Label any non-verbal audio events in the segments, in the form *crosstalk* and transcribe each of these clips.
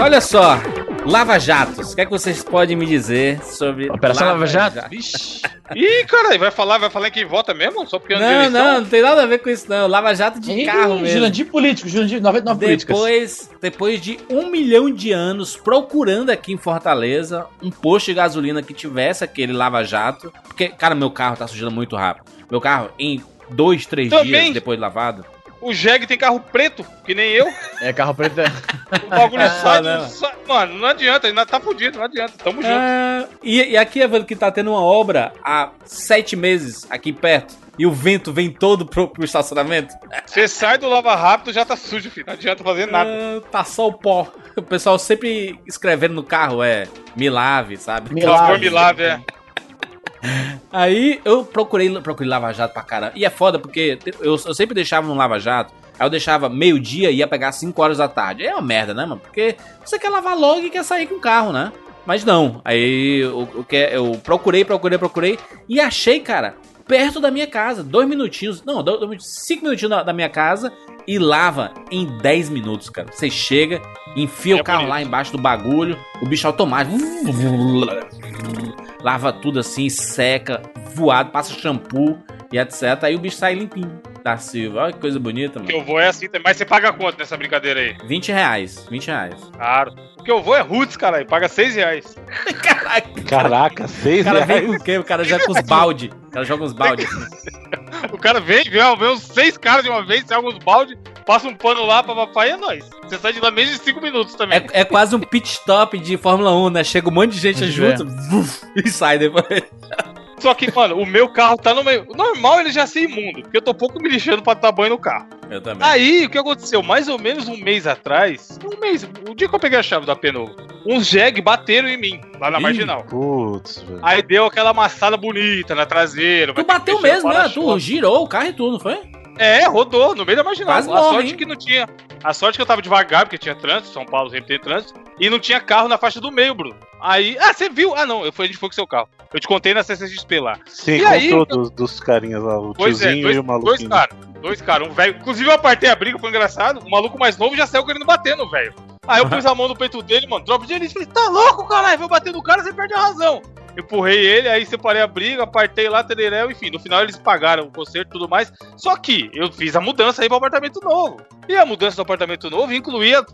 olha só. Lava Jatos, o que é que vocês podem me dizer sobre. Operação Lava, Jato? Jato? Vixe. Ih, cara, vai falar, vai falar que vota mesmo? Só porque é Não, não, não tem nada a ver com isso, não. Lava Jato de Ei, carro mesmo. Jurandir político, Jurandir 99 depois, Depois de um milhão de anos procurando aqui em Fortaleza um posto de gasolina que tivesse aquele Lava Jato. Porque, cara, meu carro tá sujando muito rápido. Meu carro, em dois, três Também. dias depois de lavado. O Jeg tem carro preto, que nem eu. É, carro preto. É. O bagulho *laughs* ah, sai, não. sai. Mano, não adianta, ainda tá fudido, não adianta. Tamo junto. Ah, e, e aqui, Evandro, que tá tendo uma obra há sete meses aqui perto. E o vento vem todo pro, pro estacionamento. Você sai do lava rápido já tá sujo, filho. Não adianta fazer nada. Ah, tá só o pó. O pessoal sempre escrevendo no carro é Milave, sabe? Milave, Milave é. Aí eu procurei, procurei Lava Jato pra caramba. E é foda porque eu, eu sempre deixava no Lava Jato. Aí eu deixava meio-dia e ia pegar 5 horas da tarde. É uma merda, né, mano? Porque você quer lavar logo e quer sair com o carro, né? Mas não. Aí eu, eu, eu procurei, procurei, procurei. E achei, cara, perto da minha casa. Dois minutinhos. Não, dois, cinco minutinhos da, da minha casa. E lava em 10 minutos, cara. Você chega, enfia é o carro bonito. lá embaixo do bagulho. O bicho automático *laughs* lava tudo assim, seca, voado, passa shampoo e etc. Aí o bicho sai limpinho da Silva. Olha que coisa bonita, mano. O que eu vou é assim, mas você paga quanto nessa brincadeira aí? 20 reais, 20 reais. Claro. O que eu vou é Roots, cara, paga 6 reais. *laughs* Caraca. Caraca, 6 reais? O cara vem com o quê? O cara já com os balde. O cara joga uns balde assim. *laughs* o cara vem, vê, vê uns 6 caras de uma vez, sai alguns balde, passa um pano lá pra papai e é nóis. Você sai de lá menos de 5 minutos também. É, é, quase um pit stop de Fórmula 1, né? Chega um monte de gente junto é. e sai depois. Só que, mano, o meu carro tá no meio. Normal ele já ser imundo, porque eu tô pouco me lixando pra dar banho no carro. Eu também. Aí, o que aconteceu? Mais ou menos um mês atrás, um mês, o dia que eu peguei a chave da Penovo, uns jegue bateram em mim, lá na Ih, marginal. Putz, velho. Aí deu aquela amassada bonita na traseira. Tu bateu mesmo, né? Tu girou o carro e tudo, não foi? É, rodou no meio da marginal. Quase a morre, sorte hein? que não tinha. A sorte que eu tava devagar, porque tinha trânsito, São Paulo sempre tem trânsito, e não tinha carro na faixa do meio, Bruno. Aí, ah, você viu? Ah, não, eu fui, a gente foi com seu carro. Eu te contei na CCXP lá. Sim, e aí, dos, dos carinhas lá, o pois tiozinho é, dois, e o maluco. Dois caras, dois caras, um velho. Inclusive eu apartei a briga, foi engraçado. O maluco mais novo já saiu querendo bater no velho. Aí eu pus a mão no peito dele, mano, drop de elite. Falei, tá louco, caralho? Vou bater no cara, você perde a razão. Empurrei ele, aí separei a briga, apartei lá, tererel, enfim. No final eles pagaram o conserto e tudo mais. Só que eu fiz a mudança aí pro apartamento novo. E a mudança do apartamento novo incluía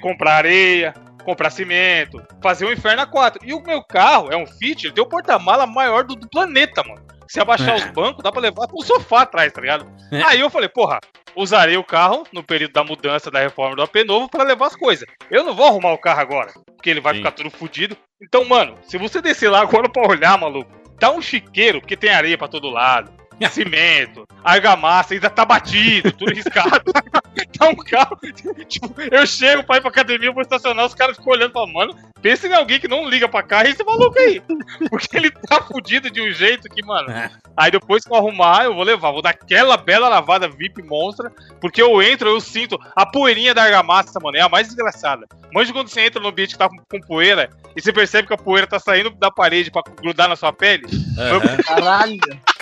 comprar areia, comprar cimento, fazer um inferno a quatro. E o meu carro é um Fit, ele tem o porta-mala maior do, do planeta, mano. Se abaixar é. os bancos, dá pra levar pro sofá atrás, tá ligado? É. Aí eu falei, porra, usarei o carro no período da mudança da reforma do AP novo para levar as coisas. Eu não vou arrumar o carro agora, porque ele vai Sim. ficar tudo fodido. Então, mano, se você descer lá agora pra olhar, maluco, tá um chiqueiro, porque tem areia para todo lado cimento, argamassa, ainda tá batido, tudo riscado. *laughs* tá um carro. Tipo, eu chego pra ir pra academia, vou estacionar, os caras ficam olhando pra mano. Pensa em alguém que não liga pra carro e esse maluco aí. Porque ele tá fudido de um jeito que, mano. É. Aí depois que eu arrumar, eu vou levar. Vou dar aquela bela lavada VIP monstra. Porque eu entro, eu sinto a poeirinha da argamassa, mano. É a mais desgraçada. Manja quando você entra no ambiente que tá com, com, poeira e você percebe que a poeira tá saindo da parede pra grudar na sua pele. Uhum. Caralho.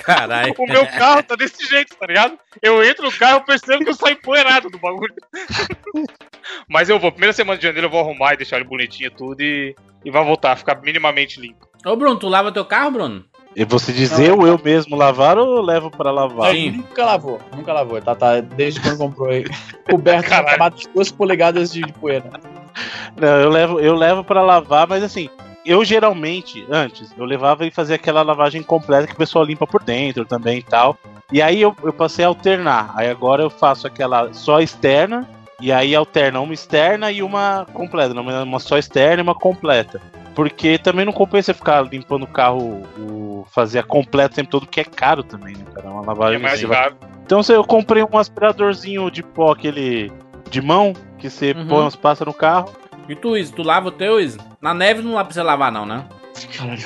Caralho. O meu carro tá desse jeito, tá ligado? Eu entro no carro e percebo que eu saio empoeirado do bagulho. *laughs* Mas eu vou, primeira semana de janeiro eu vou arrumar e deixar ele bonitinho tudo e, e vai voltar ficar minimamente limpo. Ô Bruno, tu lava teu carro, Bruno? E você dizer ou eu mesmo lavar ou levo pra lavar? Sim. Nunca lavou, nunca lavou. Tá, tá, desde quando comprou aí. Coberto de duas polegadas de, de poeira. Não, eu levo, eu levo pra lavar, mas assim, eu geralmente, antes, eu levava e fazia aquela lavagem completa que o pessoal limpa por dentro também e tal. E aí eu, eu passei a alternar. Aí agora eu faço aquela só externa, e aí alterna uma externa e uma completa. Não, uma só externa e uma completa. Porque também não compensa ficar limpando o carro, o, fazer a completa o tempo todo, que é caro também, né, cara? Uma lavagem. É mais caro. Então eu comprei um aspiradorzinho de pó, aquele de mão, que você uhum. põe uns passa no carro. E tu, Izzy, tu lava o teu, Izzy? Na neve não dá pra você lavar, não, né? Caralho,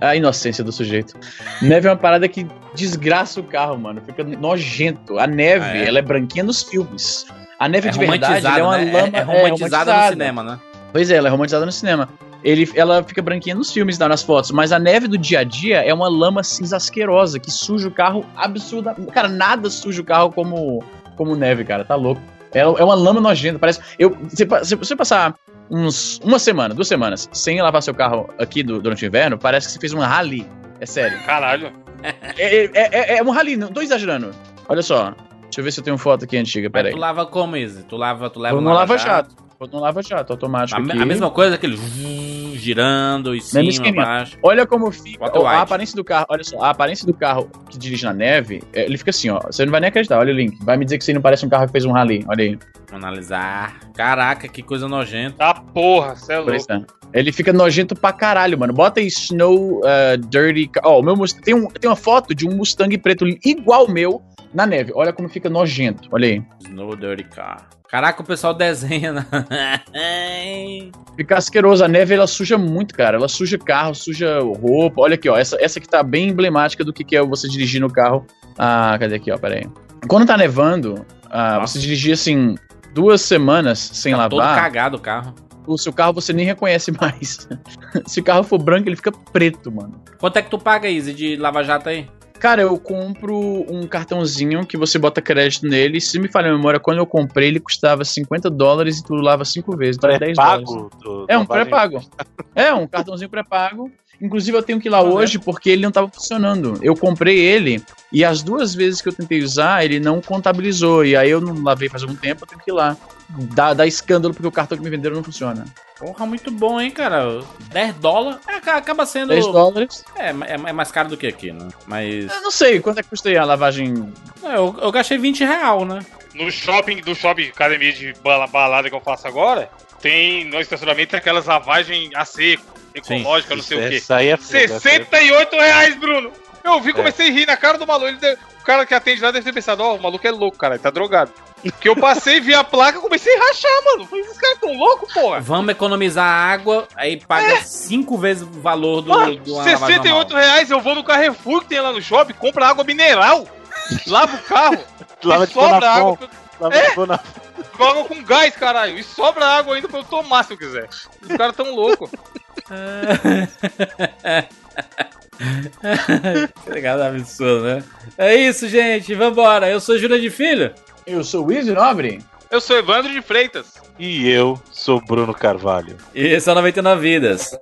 a, a inocência do sujeito. Neve é uma parada que desgraça o carro, mano. Fica nojento. A neve, ah, é? ela é branquinha nos filmes. A neve é de verdade é uma né? lama. É, é, romantizada, é romantizada no cinema, né? Pois é, ela é romantizada no cinema. Ele, ela fica branquinha nos filmes, nas fotos, mas a neve do dia a dia é uma lama cinza asquerosa que suja o carro absurda. Cara, nada suja o carro como, como neve, cara. Tá louco. É, é uma lama nojenta. Parece. Eu, se, se você passar uns uma semana, duas semanas, sem lavar seu carro aqui do- durante o inverno, parece que você fez um rally. É sério. Caralho. É, é, é- é um rally, não tô exagerando. Olha só. Deixa eu ver se eu tenho foto aqui antiga, peraí. tu lava como, Izzy? Tu lava, tu leva Vou no no lava-jato. Vou no lava-jato, automático A, a mesma coisa, aquele girando em cima, esqueminha. abaixo. Olha como fica ó, a aparência do carro. Olha só, a aparência do carro que dirige na neve, é, ele fica assim, ó. Você não vai nem acreditar. Olha o link. Vai me dizer que você não parece um carro que fez um rally. Olha aí. Vamos analisar. Caraca, que coisa nojenta. Tá porra, cê é louco. É. Ele fica nojento pra caralho, mano. Bota aí Snow uh, Dirty. Ó, o meu Mustang. Tem, um, tem uma foto de um Mustang preto igual o meu na neve. Olha como fica nojento. Olha aí. Snow Dirty Car. Caraca, o pessoal desenha. né? *laughs* Fica asqueroso. A neve ela suja muito, cara. Ela suja carro, suja roupa. Olha aqui, ó. Essa, essa aqui tá bem emblemática do que, que é você dirigir no carro. Ah, cadê aqui, ó? Pera aí. Quando tá nevando, ah, você dirigir assim duas semanas sem Tá todo lavar, cagado o carro. o seu carro você nem reconhece mais. *laughs* Se o carro for branco, ele fica preto, mano. Quanto é que tu paga, Izzy, de Lava Jato aí? Cara, eu compro um cartãozinho que você bota crédito nele. Se me falha a memória, quando eu comprei, ele custava 50 dólares e tu lava 5 vezes. Então é 10 dólares. Pré-pago? É um pré-pago. *laughs* É, um cartãozinho pré-pago. Inclusive, eu tenho que ir lá hoje porque ele não estava funcionando. Eu comprei ele e as duas vezes que eu tentei usar, ele não contabilizou. E aí eu não lavei faz algum tempo, eu tenho que ir lá. Dá, dá escândalo porque o cartão que me venderam não funciona. Porra, muito bom, hein, cara? 10 dólares. É, ca- acaba sendo. 10 dólares. É, é, é mais caro do que aqui, né? Mas. Eu não sei, quanto é que custa aí a lavagem? É, Eu, eu gastei 20 real, né? No shopping, do shopping academia de bala- balada que eu faço agora, tem no estacionamento tem aquelas lavagens a seco, ecológica, não sei o quê. Isso aí é é 68 reais, Bruno! Eu vi, É. comecei a rir na cara do maluco. Ele o cara que atende lá deve ter pensado, ó, o maluco é louco, cara, ele tá drogado. Porque eu passei, vi a placa, comecei a rachar, mano. Falei, esses caras tão loucos, porra. Vamos economizar água, aí paga 5 vezes o valor do, Mano, do uma lavagem 68 normal. reais, eu vou no Carrefour que tem lá no shopping, compra água mineral, lava o carro, *laughs* Lava e de sobra água, pra- Lava Bonafon. água com gás, caralho, e sobra água ainda pra eu tomar se eu quiser. Os caras tão loucos. *laughs* Obrigado, absurdo, né? É isso, gente. Vambora. Eu sou Júlia de Filho. Eu sou o Nobre. Eu sou Evandro de Freitas. E eu sou Bruno Carvalho. E esse é o 99 Vidas.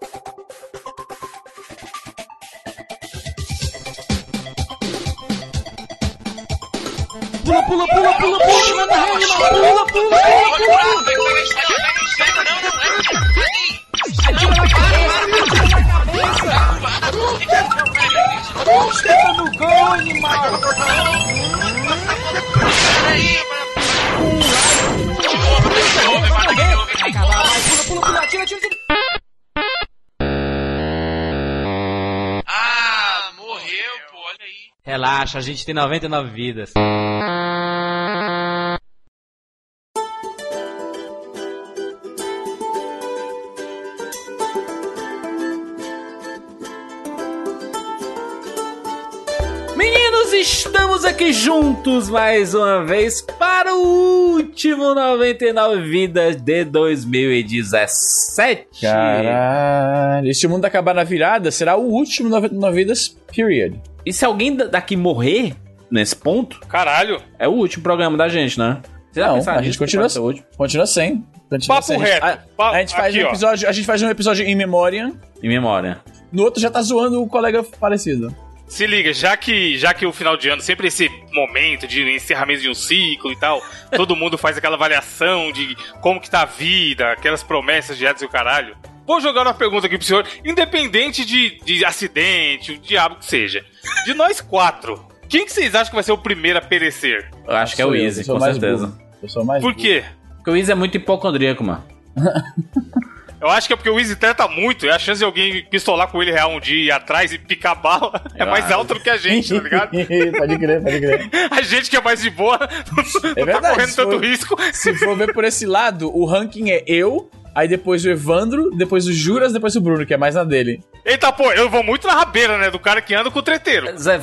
Ah, morreu, pô, aí. Relaxa, a gente tem 99 vidas. Estamos aqui juntos mais uma vez para o último 99 Vidas de 2017. Caralho. Se o mundo acabar na virada, será o último 99 vidas, period. E se alguém da- daqui morrer nesse ponto, Caralho. é o último programa da gente, né? Não, a gente continua-. Continua sem. Continua Papo sem. reto. A, Pa- a gente faz aqui, um ó. episódio, a gente faz um episódio em memória. Em memória. No outro já tá zoando o colega falecido. Se liga, já que, já que o final de ano, sempre esse momento de encerramento de um ciclo e tal, todo mundo faz aquela avaliação de como que tá a vida, aquelas promessas de e o caralho. Vou jogar uma pergunta aqui pro senhor, independente de, de acidente, o diabo que seja. De nós quatro, quem que vocês acham que vai ser o primeiro a perecer? Eu acho que é o Easy, eu sou com mais certeza. burro. Eu sou mais Por burro. quê? Porque o Easy é muito hipocondríaco, mano. *laughs* Eu acho que é porque o Easy treta muito, e a chance de alguém pistolar com ele real um dia e ir atrás e picar bala *laughs* é mais acho. alta do que a gente, tá ligado? *laughs* pode crer, pode crer. A gente que é mais de boa *laughs* não É verdade, tá correndo tanto for- risco. Se for ver por esse lado, o ranking é eu, aí depois o Evandro, depois o Juras, depois o Bruno, que é mais na dele. Eita, pô, eu vou muito na rabeira, né? Do cara que anda com o treteiro. Zé...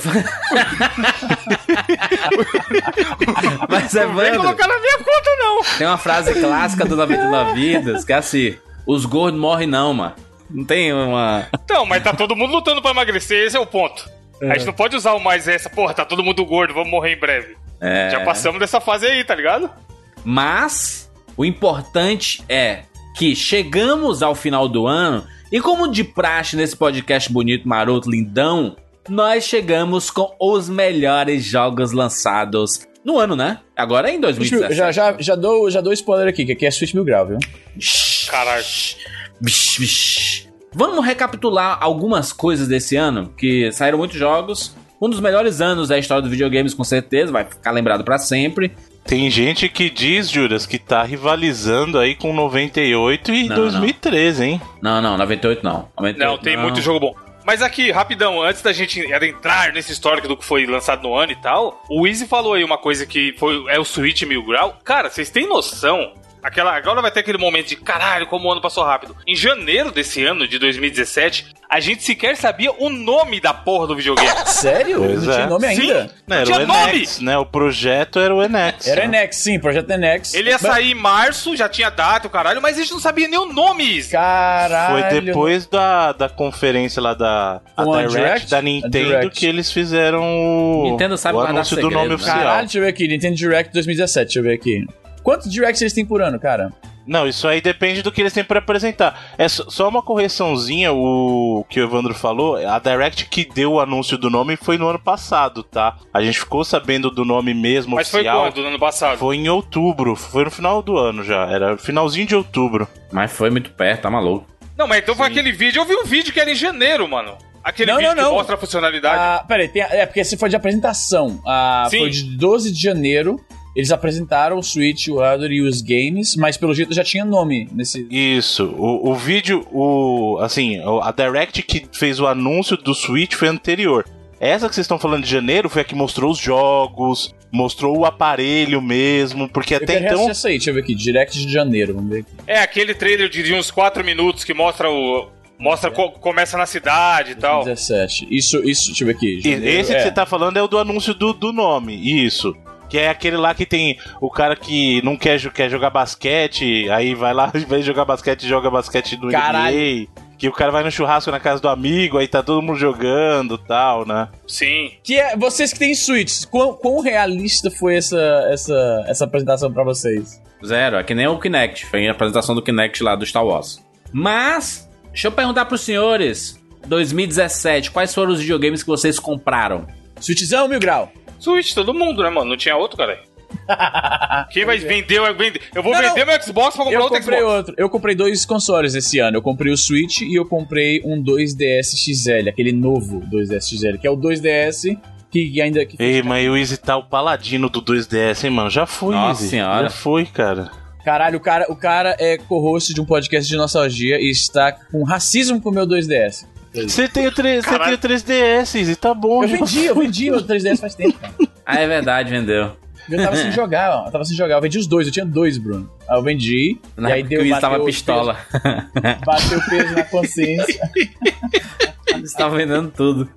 Mas Não vem Evandro, colocar na minha conta, não. tem uma frase clássica do 99 Vidas que é assim: os gordos morrem não, mano. Não tem uma. Então, mas tá todo mundo lutando pra emagrecer, esse é o ponto. A gente não pode usar o mais essa, porra, tá todo mundo gordo, vamos morrer em breve. É... Já passamos dessa fase aí, tá ligado? Mas o importante é que chegamos ao final do ano e como de praxe nesse podcast bonito, maroto, lindão, nós chegamos com os melhores jogos lançados no ano, né? Agora é em 2017. Já, já, já, dou, já dou spoiler aqui, que aqui é Switch Mil Grau, viu? Caralho. Vamos recapitular algumas coisas desse ano, que saíram muitos jogos. Um dos melhores anos da história dos videogames, com certeza, vai ficar lembrado pra sempre. Tem gente que diz, Juras, que tá rivalizando aí com 98 e Não, 2013, hein? Não, não, 98 não. 98 Não, tem muito jogo bom. Mas aqui, rapidão, antes da gente adentrar nesse histórico do que foi lançado no ano e tal, o Easy falou aí uma coisa que foi, é o Switch Mil Grau. Cara, vocês têm noção? Aquela, agora vai ter aquele momento de caralho, como o ano passou rápido. Em janeiro desse ano, de 2017, a gente sequer sabia o nome da porra do videogame. *laughs* Sério? Pois não é. tinha nome ainda? Não, era tinha o nome! Enex, né? O projeto era o Enex. Era né? Enex, sim, Projeto Enex. Ele ia Mas- sair em março, já tinha data, o caralho, mas a gente não sabia nem o nome. Caralho. Foi depois da, da conferência lá da Direct, Direct? da Nintendo Direct. que eles fizeram o, Nintendo sabe o anúncio do segredo, nome né? oficial. Caralho, deixa eu ver aqui. Nintendo Direct 2017, deixa eu ver aqui. Quantos Directs eles têm por ano, cara? Não, isso aí depende do que eles têm pra apresentar. É só uma correçãozinha, o que o Evandro falou. A Direct que deu o anúncio do nome foi no ano passado, tá? A gente ficou sabendo do nome mesmo Mas foi oficial. quando? No ano passado? Foi em outubro, foi no final do ano já, era finalzinho de outubro. Mas foi muito perto, tá maluco. Não, mas então foi Sim. aquele vídeo. Eu vi um vídeo que era em janeiro, mano. Aquele Não, vídeo não, que não. mostra a funcionalidade. Ah, peraí, tem, é porque esse foi de apresentação. Ah, Sim. foi de 12 de janeiro. Eles apresentaram o Switch, o hardware e os games, mas pelo jeito já tinha nome nesse. Isso, o, o vídeo, o assim, o- a Direct que fez o anúncio do Switch foi anterior. Essa que vocês estão falando de janeiro foi a que mostrou os jogos, mostrou o aparelho mesmo, porque Eu até quero então essa aí, deixa eu ver aqui. Direct de janeiro, vamos ver aqui. É aquele trailer de uns 4 minutos que mostra o. Mostra co- começa na cidade e tal. 2017. Isso, isso, deixa eu ver aqui. Janeiro, Esse que é. você tá falando é o do anúncio do, do nome, isso. Que é aquele lá que tem o cara que não quer, quer jogar basquete, aí vai lá, *laughs* em vez de jogar basquete, joga basquete no Caralho. NBA. Que o cara vai no churrasco na casa do amigo, aí tá todo mundo jogando e tal, né? Sim. Que é, vocês que têm Switch, quão, quão realista foi essa, essa, essa apresentação pra vocês? Zero, é que nem o Kinect. Foi a apresentação do Kinect lá do Star Wars. Mas, deixa eu perguntar pros senhores. 2017, quais foram os videogames que vocês compraram? Switchzão, mil grau. Switch, todo mundo, né, mano? Não tinha outro, cara. *laughs* Quem vai vender, vai vender. Eu vou Não, vender meu Xbox pra comprar Eu outro comprei Xbox. outro. Eu comprei dois consoles esse ano. Eu comprei o Switch e eu comprei um 2DS XL, aquele novo 2DS XL, que é o 2DS que ainda. Que Ei, mas o Easy tá o paladino do 2DS, hein, mano? Já foi, Nossa Easy. senhora. Já foi, cara. Caralho, o cara, o cara é co-host de um podcast de nostalgia e está com racismo com o meu 2DS. Você tem, o 3, você tem o 3DS, Easy, tá bom. Eu vendi, eu vendi o 3DS faz tempo, cara. *laughs* Ah, é verdade, vendeu. Eu tava sem *laughs* jogar, ó. Eu tava sem jogar. Eu vendi os dois, eu tinha dois, Bruno. Aí eu vendi. Na e aí deu bateu tava pistola. Peso, *laughs* bateu o peso na consciência. Eles estavam vendendo tudo.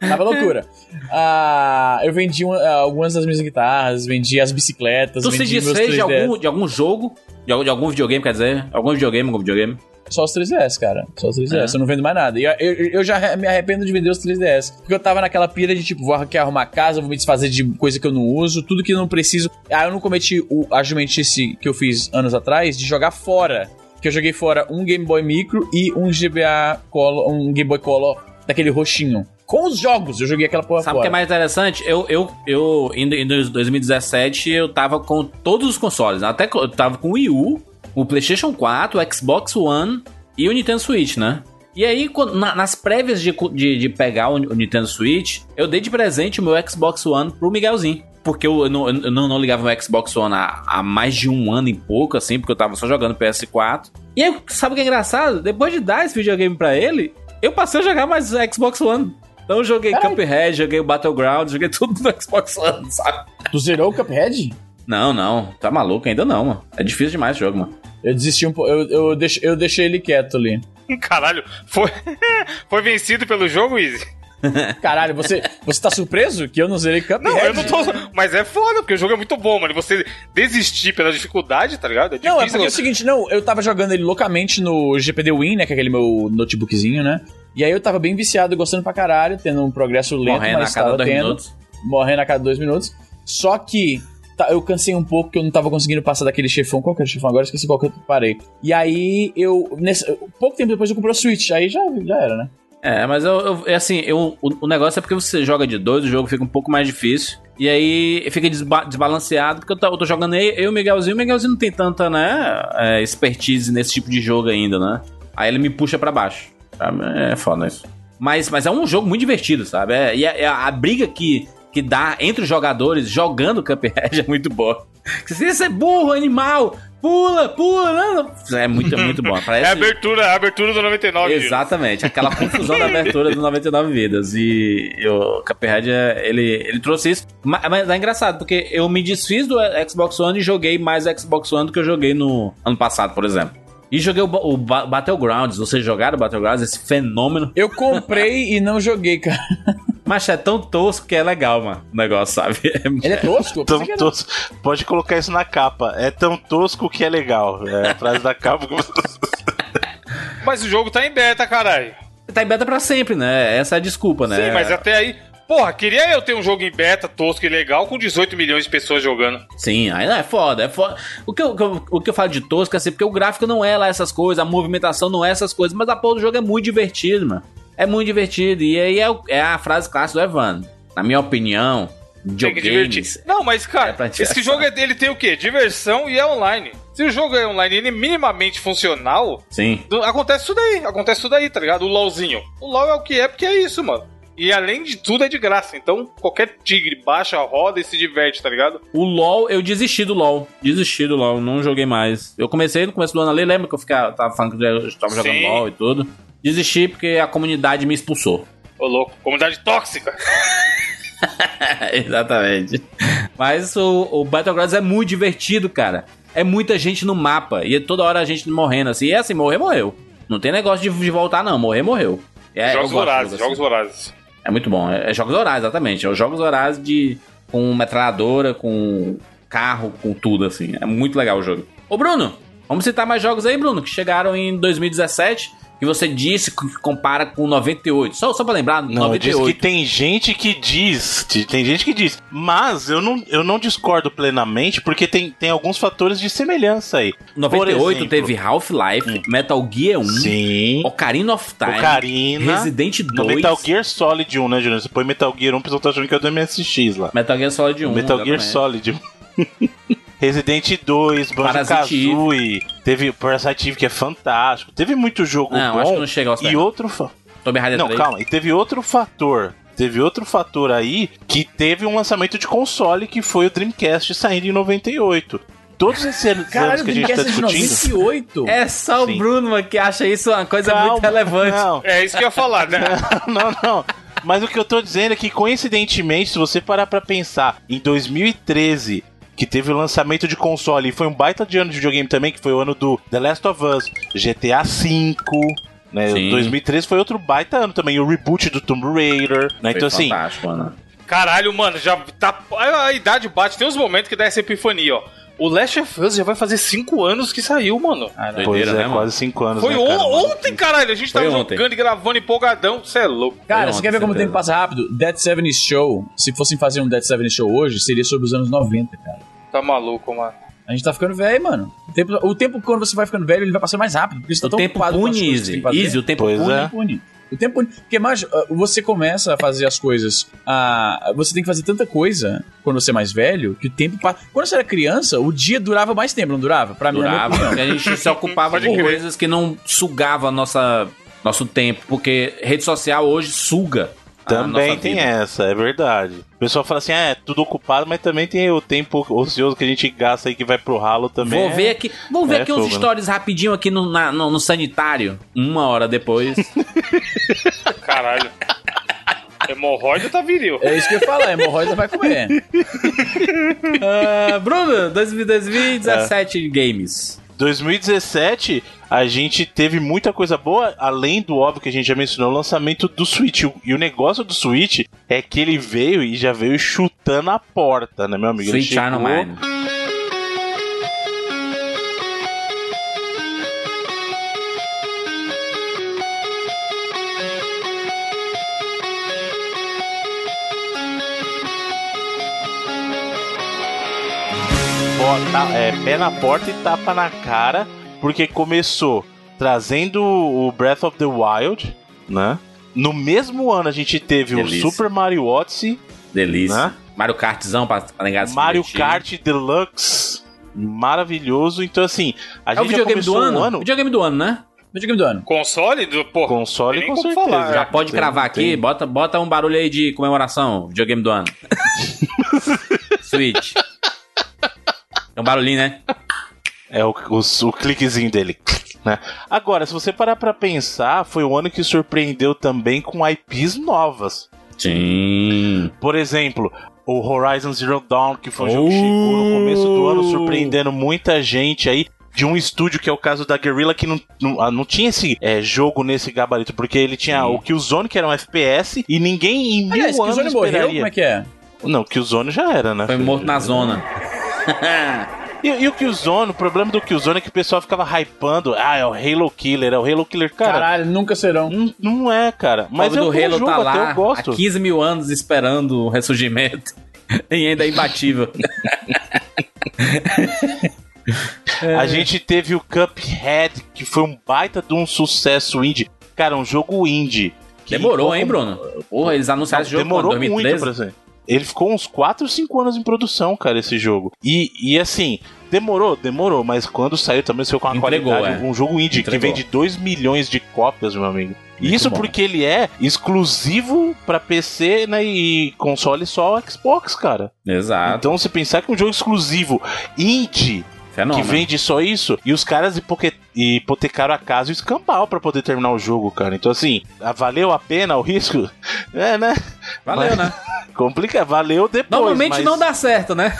Tava loucura. Ah, eu vendi um- ah, algumas das minhas guitarras, vendi as bicicletas, Tu se vendi meus desfez de 3DS. algum, de algum jogo? De, algum- de algum videogame, quer dizer? Algum videogame, algum videogame? Só os 3DS, cara. Só os 3DS. É. Eu não vendo mais nada. E eu, eu, eu já me arrependo de vender os 3DS. Porque eu tava naquela pira de tipo, vou arrumar casa, vou me desfazer de coisa que eu não uso, tudo que eu não preciso. Ah, eu não cometi o, a jumentice que eu fiz anos atrás de jogar fora. Que eu joguei fora um Game Boy Micro e um GBA Color, um Game Boy Color daquele roxinho. Com os jogos, eu joguei aquela porra Sabe o que é mais interessante? Eu, eu, eu em, em 2017, eu tava com todos os consoles. né? Até eu tava com o Wii U, o PlayStation 4, o Xbox One e o Nintendo Switch, né? E aí, nas prévias de, de, de pegar o, o Nintendo Switch, eu dei de presente o meu Xbox One pro Miguelzinho. Porque eu, não, eu não, não ligava meu Xbox One há, há mais de um ano e pouco, assim, porque eu tava só jogando PS4. E aí, sabe o que é engraçado? Depois de dar esse videogame pra ele, eu passei a jogar mais o Xbox One. Então eu joguei. Cuphead, joguei o Battleground, joguei tudo no *laughs* Xbox One, sabe? Tu zerou o Cuphead? Não, não, tá maluco ainda não, mano. É difícil demais esse jogo, mano. Eu desisti um pouco. Eu, eu, deixei, eu deixei ele quieto ali. *laughs* Caralho, foi, *laughs* foi vencido pelo jogo, Easy? *laughs* Caralho, você, você tá surpreso que eu não zerei Cuphead? Não, eu não tô. Mas é foda, porque o jogo é muito bom, mano. Você desistir pela dificuldade, tá ligado? É Não, é porque é o seguinte, não, eu tava jogando ele loucamente no GPD Win, né, que é aquele meu notebookzinho, né? E aí eu tava bem viciado, gostando pra caralho, tendo um progresso lento, Morrendo a mas cada tava dois tendo. minutos. Morrendo a cada dois minutos. Só que tá- eu cansei um pouco que eu não tava conseguindo passar daquele chefão. Qual que era o chefão? Agora esqueci qual que eu parei. E aí eu. Nesse, pouco tempo depois eu comprei o Switch. Aí já, já era, né? É, mas eu, eu- é assim, eu, o, o negócio é porque você joga de dois, o jogo fica um pouco mais difícil. E aí fica desba- desbalanceado, porque eu tô, eu tô jogando eu e o Miguelzinho. O Miguelzinho não tem tanta, né, é, expertise nesse tipo de jogo ainda, né? Aí ele me puxa pra baixo. É foda isso. Mas, mas é um jogo muito divertido, sabe? É, e a, é a briga que, que dá entre os jogadores jogando Cuphead *laughs* é muito boa. Você é burro, animal, pula, pula. não. É muito, é muito bom. *laughs* É Parece... a abertura, a abertura do 99. Giro. Exatamente, aquela confusão da abertura do 99 Vidas. E o Cuphead, é, ele, ele trouxe isso. Ma- Mas é engraçado, porque eu me desfiz do Xbox One e joguei mais Xbox One do que eu joguei no ano passado, por exemplo. E joguei o, o Ba- Battlegrounds. Vocês jogaram o Battlegrounds? Esse fenômeno. Eu comprei *laughs* e não joguei, cara. Mas é tão tosco que é legal, mano. O negócio, sabe? *laughs* Ele é tosco? Tão tosco. Pode colocar isso na capa. É tão tosco que é legal. É a frase da capa. Mas o jogo tá em beta, caralho. Tá em beta pra sempre, né? Essa é a desculpa, né? Sim, mas até aí. Porra, queria eu ter um jogo em beta tosco e legal com 18 milhões de pessoas jogando. Sim, aí é foda, é foda. O que, eu, o que eu- falo de tosco é assim, porque o gráfico não é lá essas coisas, a movimentação não é essas coisas, mas a porra do jogo é muito divertido, mano. É muito divertido. E aí é, é a frase clássica do Evandro. Na minha opinião, videogames. Não, mas, cara, É esse jogo é dele tem o quê? Diversão e é online. Se o jogo é online e ele é minimamente funcional, Sim. acontece tudo aí. Acontece tudo aí, tá ligado? O LOLzinho. O LOL é o que é, porque é isso, mano. E além de tudo é de graça. Então, qualquer tigre baixa, roda e se diverte, tá ligado? O LoL, eu desisti do LoL. Desisti do LoL, não joguei mais. Eu comecei no começo do ano ali, lembra que eu ficava, tava falando que eu jogando Sim. LoL e tudo. Desisti porque a comunidade me expulsou. Ô, louco. Comunidade tóxica. *laughs* Exatamente. Mas o, o Battlegrounds é muito divertido, cara. É muita gente no mapa. E é toda hora a gente morrendo assim. E é assim, morrer, morreu. Não tem negócio de, de voltar, não. Morrer, morreu. É, jogos vorazes, jogo jogos vorazes. É muito bom. É, é jogos horários, exatamente. É os jogos horários de. com metralhadora, com carro, com tudo, assim. É muito legal o jogo. Ô, Bruno, vamos citar mais jogos aí, Bruno, que chegaram em 2017. Que você disse que compara com 98. Só, só pra lembrar, Não, diz 98. que tem gente que diz, tem gente que diz, mas eu não, eu não discordo plenamente porque tem, tem alguns fatores de semelhança aí. 98 Por exemplo, teve Half-Life, Metal Gear 1, Sim. Ocarina of Time, Ocarina. Resident No 2, Metal Gear Solid 1, né, Júnior? Você põe Metal Gear 1, o pessoal tá achando que é do MSX lá. Metal Gear Solid 1. Metal Gear. Solid 1. *laughs* Resident 2, Parasite Banjo-Kazooie, teve Parasite Eve que é fantástico. Teve muito jogo Não, bom. acho que não chega aos e outro fa- Tomb Raider Não, 3. calma. E teve outro fator. Teve outro fator aí que teve um lançamento de console que foi o Dreamcast saindo em 98. Todos esses anos Caralho, que a gente tá Dreamcast é de discutindo. 98? É só o Sim. Bruno mano, que acha isso uma coisa Calma, muito relevante. Não, É isso que eu ia falar, né? *laughs* não, não. Mas o que eu tô dizendo é que, coincidentemente, se você parar pra pensar em 2013, que teve o lançamento de console e foi um baita de ano de videogame também, que foi o ano do The Last of Us, GTA V. Né? Sim. 2013 foi outro baita ano também, o reboot do Tomb Raider. Né? Foi Então, assim, mano. Caralho, mano, já tá. A, a idade bate. Tem uns momentos que dá essa epifania, ó. O Last of Us já vai fazer 5 anos que saiu, mano. pois Doideira, é, né, mano? quase 5 anos. Foi né, cara? ontem, caralho. A gente Foi tava ontem. jogando e gravando empolgadão. Você é louco. Cara, você quer ver como o tempo passa rápido? Dead 70 Show, se fossem fazer um Dead 70 Show hoje, seria sobre os anos 90, cara. Tá maluco, mano. A gente tá ficando velho, mano. O tempo, o tempo quando você vai ficando velho, ele vai passando mais rápido. Porque você tá O tão tempo ocupado pune, Easy. Easy, o tempo Pois pune. é. Pune. O tempo. Porque mais, ah, você começa a fazer as coisas. ah, você tem que fazer tanta coisa quando você é mais velho que o tempo passa. Quando você era criança, o dia durava mais tempo, não durava? Pra mim, Durava, a gente se ocupava crer. coisas que não sugavam a nossa, nosso tempo. Porque rede social hoje suga. A Também tem vida. essa, é verdade. O pessoal fala assim, ah, é tudo ocupado, mas também tem o tempo ocioso que a gente gasta aí que vai pro ralo também. Vou é- ver aqui, vamos ver é aqui uns fogo, né? stories rapidinho aqui no, na- no, no sanitário. Uma hora depois. *laughs* Caralho. Hemorroida tá viril. É isso que eu ia falar, hemorroida vai comer. *laughs* Ah, Bruno, 2017 games. 2017, a gente teve muita coisa boa, além do óbvio que a gente já mencionou, o lançamento do Switch. E o negócio do Switch é que ele veio e já veio chutando a porta, né, meu amigo? Ele Sweet China chegou- Mine. tá- é, pé na porta e tapa na cara, porque começou trazendo o Breath of the Wild, né? No mesmo ano a gente teve Delícia. o Super Mario Odyssey, Delícia. né? Mario Kartzão pra, negar Mario divertir. Kart Deluxe, maravilhoso. Então assim, a É o gente já videogame do ano? o ano Videogame do ano, né? Videogame do ano. Console? Do, porra, console com certeza. falar, Já É, pode tem- cravar aqui, tem. bota, bota um barulho aí de comemoração. Videogame do ano. *laughs* Switch. É um barulhinho, né? É o, o, o cliquezinho dele. Né? Agora, se você parar pra pensar, foi o ano que surpreendeu também com IPs novas. Sim. Por exemplo, o Horizon Zero Dawn, que foi um jogo que chegou no começo do ano, surpreendendo muita gente aí. De um estúdio que é o caso da Guerrilla, que não, não, ah, não tinha esse é, jogo nesse gabarito, porque ele tinha Sim. o Killzone, que era um FPS, e ninguém em mil Aliás, o anos Zone morreu, esperaria. como é que é? Não, Killzone já era, né? Foi morto na zona. *laughs* E, e o Killzone, o problema do Killzone é que o pessoal ficava hypando, ah, é o Halo Killer, é o Halo Killer. Cara, Caralho, nunca serão. não, não é, cara. Mas é o do bom Halo jogo, tá lá eu gosto. há 15 mil anos esperando o ressurgimento. *laughs* e ainda é imbatível. *laughs* A gente teve o Cuphead, que foi um baita de um sucesso indie. Cara, um jogo indie. Demorou, hein, Bruno? Porra, eles anunciaram esse jogo Demorou quando, muito 2013? pra ser. Ele ficou uns 4, 5 anos em produção, cara, esse jogo. E, e assim, demorou, demorou, mas quando saiu também saiu com uma Entregou, qualidade. é. Um jogo indie Entregou. que vende 2 milhões de cópias, meu amigo. Muito isso bom. porque ele é exclusivo pra PC né, e console só Xbox, cara. Exato. Então, você pensar que um jogo exclusivo indie Fenômeno. que vende só isso, e os caras hipotecaram a casa e o escambau pra poder terminar o jogo, cara. Então, assim, valeu a pena o risco? *laughs* É, né? Valeu, Mas- né? Complica, valeu depois. Normalmente mas- não dá certo, né?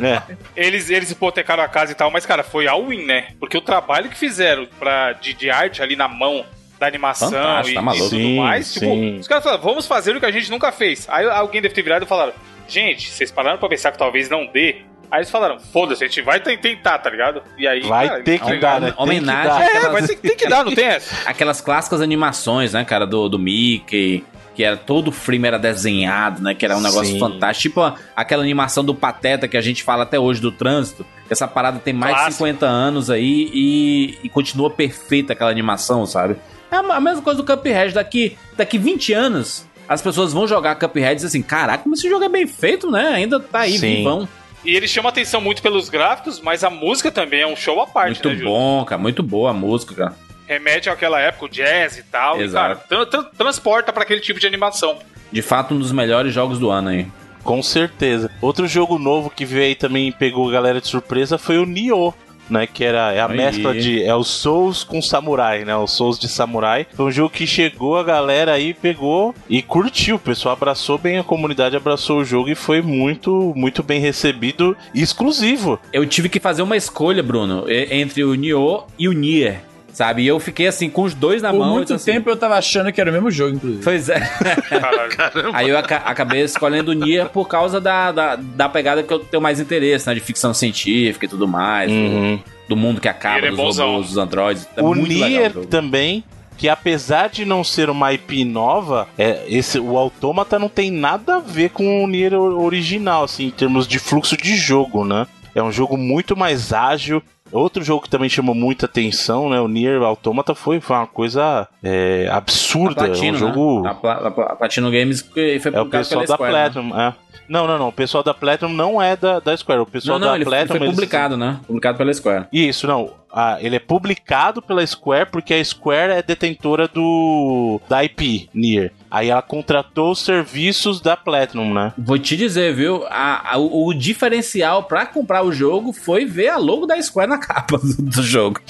É. Eles, eles hipotecaram a casa e tal, mas, cara, foi all win, né? Porque o trabalho que fizeram pra, de, de arte ali na mão da animação Fantástico, e, tá e tudo Sim, mais, tipo, sim. os caras falaram, vamos fazer o que a gente nunca fez. Aí alguém deve ter virado e falaram, gente, vocês pararam pra pensar que talvez não dê. Aí eles falaram, foda-se, a gente vai ten- tentar, tá ligado? E aí, Vai cara, ter que dar, né? Tem que Homenagem. dar. É, Aquelas- mas tem, tem que dar, não tem essa? *laughs* Aquelas clássicas animações, né, cara, do, do Mickey, que era todo o frame era desenhado, né, que era um negócio Sim. fantástico. Tipo aquela animação do Pateta que a gente fala até hoje do trânsito. Essa parada tem mais de Clássico. 50 anos aí e, e continua perfeita aquela animação, sabe? É a mesma coisa do Cuphead. Daqui, daqui 20 anos, as pessoas vão jogar Cuphead e dizer assim, caraca, como esse jogo é bem feito, né? Ainda tá aí, Sim. vivão. E eles chamam atenção muito pelos gráficos, mas a música também é um show à parte, Muito né, Júlio? bom, cara. Muito boa a música, cara. Remete àquela época, o jazz e tal. E, cara, Exato. tra- tra- transporta pra aquele tipo de animação. De fato, um dos melhores jogos do ano aí. Com certeza. Outro jogo novo que veio aí também e pegou a galera de surpresa foi o Nioh. Né, que era é a Aí. mescla de é o Souls com Samurai, né? O Souls de Samurai. Foi um jogo que chegou, a galera aí pegou e curtiu. O pessoal abraçou bem, a comunidade abraçou o jogo e foi muito, muito bem recebido e exclusivo. Eu tive que fazer uma escolha, Bruno, entre o Nioh e o Nier, sabe? E eu fiquei assim, com os dois na Por mão. muito então, assim, tempo eu tava achando que era o mesmo jogo, inclusive. Pois é. *laughs* Aí eu aca- acabei escolhendo o Nier por causa da, da, da pegada que eu tenho mais interesse, né? De ficção científica e tudo mais. do- Uhum. Do, mundo que acaba, Nier é dos bonzão. robôs, dos androides. É o muito legal Nier o também, que apesar de não ser uma IP nova, é, esse, o Autômata não tem nada a ver com o Nier original, assim, em termos de fluxo de jogo, né? É um jogo muito mais ágil. Outro jogo que também chamou muita atenção, né? O Nier Automata foi, foi uma coisa é, absurda. Platino, um jogo. né? A, Pla- a Pla- a Platino Games foi É o pessoal da Square, né? Platinum. é. Não, não, não. O pessoal da Platinum não é da, da Square. O pessoal Não, não, da ele Platinum. foi eles- publicado, né? Publicado pela Square. Isso, não. Ah, ele é publicado pela Square porque a Square é detentora do da IP Nier. Aí ela contratou os serviços da Platinum, né? Vou te dizer, viu? A- a- o, o diferencial pra comprar o jogo foi ver a logo da Square na *laughs* capa do, do jogo.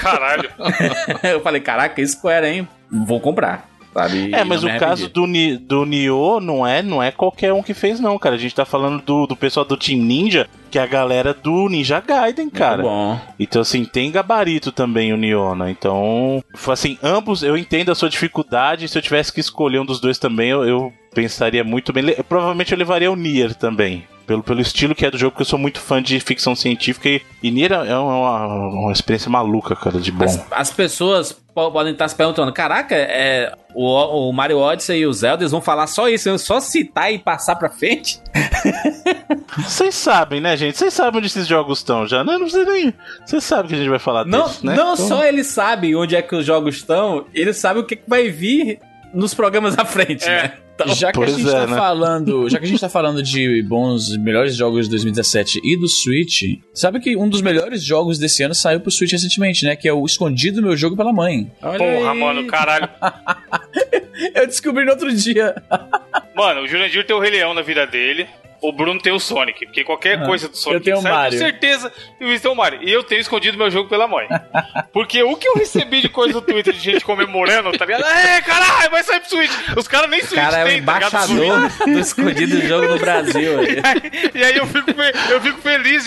Caralho. *laughs* Eu falei, caraca, Square, hein? Vou comprar. Sabe? É, mas o caso do, Ni- do Nioh não é, não é qualquer um que fez, não, cara. A gente tá falando do, do pessoal do Team Ninja, que é a galera do Ninja Gaiden, cara. Muito bom. Então, assim, tem gabarito também o Nioh, né? Então, assim, ambos, eu entendo a sua dificuldade. Se eu tivesse que escolher um dos dois também, eu, eu pensaria muito bem. Provavelmente eu levaria o Nier também. Pelo, pelo estilo que é do jogo, porque eu sou muito fã de ficção científica e, e Nier é uma, uma experiência maluca, cara, de bom. As, as pessoas po- podem estar se perguntando: caraca, é, o, o Mario Odyssey e o Zelda eles vão falar só isso, só citar e passar pra frente? *laughs* Vocês sabem, né, gente? Vocês sabem onde esses jogos estão já, né? Não precisa nem. Vocês sabem que a gente vai falar Não, disso, né? não Então- só ele sabe onde é que os jogos estão, ele sabe o que, que vai vir nos programas à frente, É. né? Já que a Pois gente é, tá né? falando, já que a gente tá falando de bons, melhores jogos de 2017 e do Switch, sabe que um dos melhores jogos desse ano saiu pro Switch recentemente, né? Que é o Escondido Meu Jogo pela Mãe. olha Porra, aí. mano, caralho. *laughs* Eu descobri no outro dia. Mano, o Jurandir tem o Rei Leão na vida dele. O Bruno tem o Sonic, porque qualquer Ah, coisa do Sonic eu tenho o sai, Mario. com certeza o Luiz tem o Mario. E eu tenho escondido meu jogo pela mãe. *laughs* Porque o que eu recebi de coisa no Twitter de gente comemorando, tá ligado? É, caralho, vai sair pro Switch. Os caras nem O Switch cara é o tem, tá embaixador do escondido jogo no Brasil. *laughs* E aí, e aí eu, fico, eu fico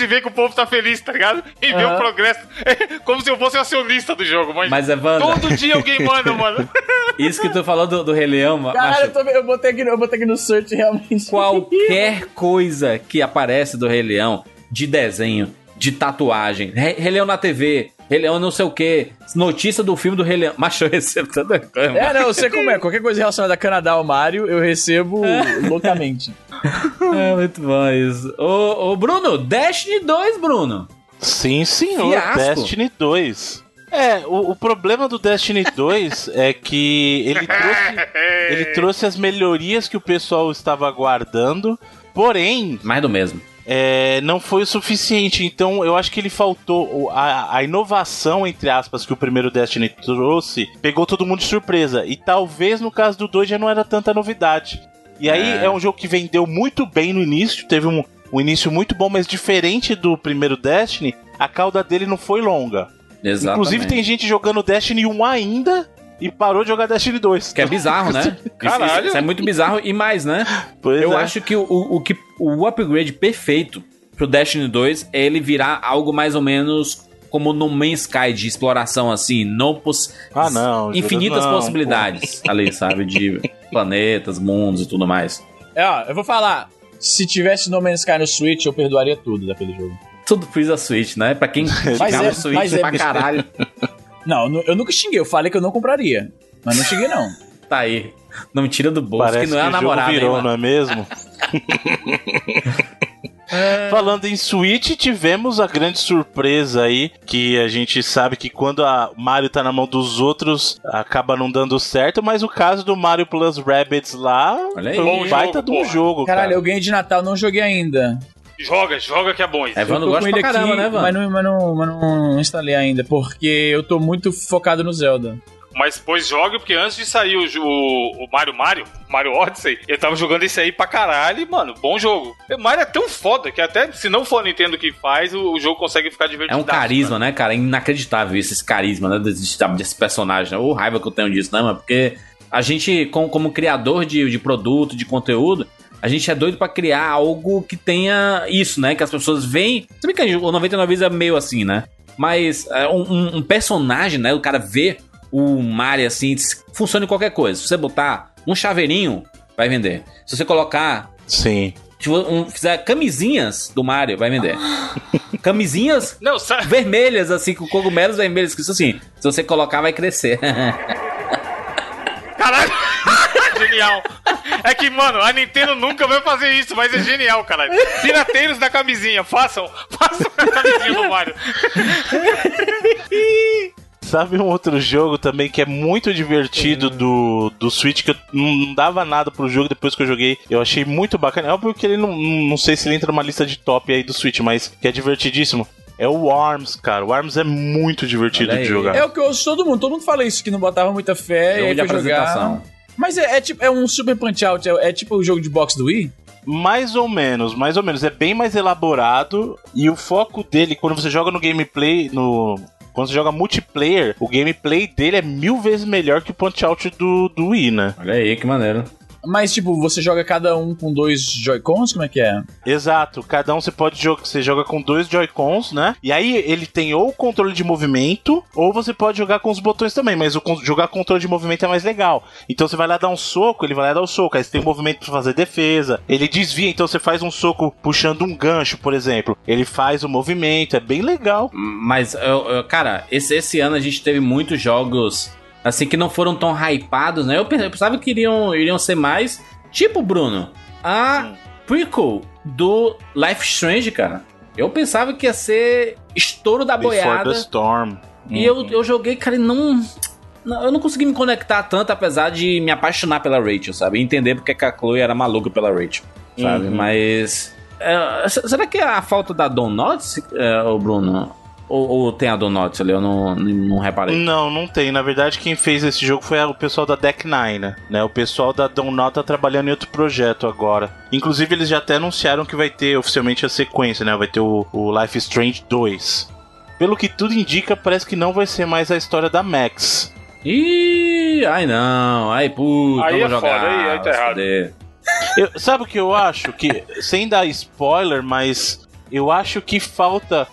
de ver que o povo tá feliz, tá ligado? E ver Aham. o progresso. É como se eu fosse acionista do jogo, mas. Mas, Evandro, Todo dia alguém manda, mano. *laughs* isso que tu falou do, do Rei Leão, ma- Caralho, macho, eu, tô, eu, botei aqui, eu botei aqui no search realmente. qualquer coisa que aparece do Rei Leão, de desenho, de tatuagem, Rei Leão na TV, Rei Leão não sei o que, notícia do filme do Rei Leão. Macho, eu recebo tanta coisa. É, não, eu sei como é. Qualquer coisa relacionada a Canadá ou Mario, eu recebo *laughs* loucamente. É muito bom isso. Ô, ô, Bruno, Destiny 2, Bruno. Sim, senhor. Fiasco. Destiny 2. É, o, o problema do Destiny 2 *laughs* é que ele trouxe, *laughs* ele trouxe as melhorias que o pessoal estava aguardando, porém, Mais do mesmo. É, não foi o suficiente. Então, eu acho que ele faltou a, a inovação, entre aspas, que o primeiro Destiny trouxe, pegou todo mundo de surpresa. E talvez no caso do 2 já não era tanta novidade. E aí É. é, um jogo que vendeu muito bem no início, teve um, um início muito bom, mas diferente do primeiro Destiny, a cauda dele não foi longa. Exatamente. Inclusive tem gente jogando Destiny 1 ainda e parou de jogar Destiny 2. Que é bizarro, né? *laughs* Caralho. Isso, isso é muito bizarro e mais, né? Pois Eu é. acho que o, o, que o upgrade perfeito pro Destiny 2 é ele virar algo mais ou menos como No Man's Sky de exploração, assim, não poss... Ah, não, infinitas não, possibilidades ali, sabe? De planetas, mundos e tudo mais. É, ó, eu vou falar. Se tivesse No Man's Sky no Switch, eu perdoaria tudo daquele jogo. Tudo precisa Switch, né? Pra quem *laughs* criava é- o Switch mas é- pra caralho, *laughs* Não, eu nunca xinguei. Eu falei que eu não compraria. Mas não xinguei, não. *laughs* tá aí. Não me tira do bolso, Parece que não é a o jogo namorada, virou, não é mesmo? *laughs* *laughs* Falando em Switch, tivemos a grande surpresa aí, que a gente sabe que quando a Mario tá na mão dos outros, acaba não dando certo, mas o caso do Mario Plus Rabbids lá Olha aí. foi um baita jogo, de um jogo, Caralho, cara. eu ganhei de Natal, não joguei ainda. Joga, joga que é bom isso. Eu tô gosta com ele pra caramba, aqui, né, Evandro? mas não, mas, não, mas não instalei ainda, porque eu tô muito focado no Zelda. Mas pois joga, porque antes de sair o, o, o Mario Mario, Mario Odyssey, eu tava jogando esse aí pra caralho e, mano, bom jogo. O Mario é tão foda que até se não for a Nintendo que faz, o, o jogo consegue ficar É divertido. um carisma, né, cara? É inacreditável isso, esse carisma, né? Desse, desse personagem. Né? O raiva que eu tenho disso, né, mano? Porque a gente, como, como criador de, de produto, de conteúdo, a gente é doido pra criar algo que tenha isso, né? Que as pessoas veem. Se bem que o 99 vezes é meio assim, né? Mas é, um, um- personagem, né? O cara vê o Mario assim, funciona em qualquer coisa. Se você botar um chaveirinho, vai vender. Se você colocar Sim. se você um- fizer camisinhas do Mario, vai vender. *laughs* Camisinhas Não, sabe? vermelhas, assim, com cogumelos vermelhos, que isso assim, se você colocar, vai crescer. *laughs* Caralho! Genial! É que, mano, a Nintendo nunca vai fazer isso, mas é genial, caralho. Pirateiros da camisinha, façam, façam a camisinha do Mario. Sabe um outro jogo também que é muito divertido do, do Switch, que eu não dava nada pro jogo depois que eu joguei. Eu achei muito bacana. É óbvio que ele não, não sei se ele entra numa lista de top aí do Switch, mas que é divertidíssimo. É o Arms, cara. O Arms é muito divertido de jogar. É o que eu ouço todo mundo. Todo mundo fala isso, que não botava muita fé Jogo e aí de foi jogar. Mas é, é tipo, é um Super Punch Out, é, é tipo o jogo de boxe do Wii? Mais ou menos, mais ou menos. É bem mais elaborado e o foco dele, quando você joga no gameplay, no. Quando você joga multiplayer, o gameplay dele é mil vezes melhor que o Punch Out do, do Wii, né? Olha aí, que maneiro. Mas, tipo, você joga cada um com dois Joy-Cons? Como é que é? Exato, cada um você pode jogar, você joga com dois Joy-Cons, né? E aí ele tem ou o controle de movimento, ou você pode jogar com os botões também, mas o con- jogar com controle de movimento é mais legal. Então você vai lá dar um soco, ele vai lá dar o soco, aí você tem um movimento pra fazer defesa. Ele desvia, então você faz um soco puxando um gancho, por exemplo. Ele faz o movimento, é bem legal. Mas, eu- eu- cara, esse, esse ano a gente teve muitos jogos, assim, que não foram tão hypados, né? Eu, pe- eu pensava que iriam, iriam ser mais, tipo, Bruno, a prequel do Life Strange, cara. Eu pensava que ia ser estouro da Before boiada. the Storm. E eu, eu joguei, cara, e não, não- Eu não consegui me conectar tanto, apesar de me apaixonar pela Rachel, sabe? Entender porque que a Chloe era maluca pela Rachel, sabe? Uhum. Mas. é, será que é a falta da Donuts, é, ô Bruno? Ou, ou tem a Donuts ali? Eu não, não, não reparei. Não, não tem. Na verdade, quem fez esse jogo foi o pessoal da Deck Nine, né? O pessoal da Donut tá trabalhando em outro projeto agora. Inclusive, eles já até anunciaram que vai ter oficialmente a sequência, né? Vai ter o, o Life is Strange 2. Pelo que tudo indica, parece que não vai ser mais a história da Max. Ih, ai não, ai puto, Aí vamos é jogar. foda, aí- aí tá errado. Eu- sabe o que eu acho? Que, sem dar spoiler, mas eu acho que falta.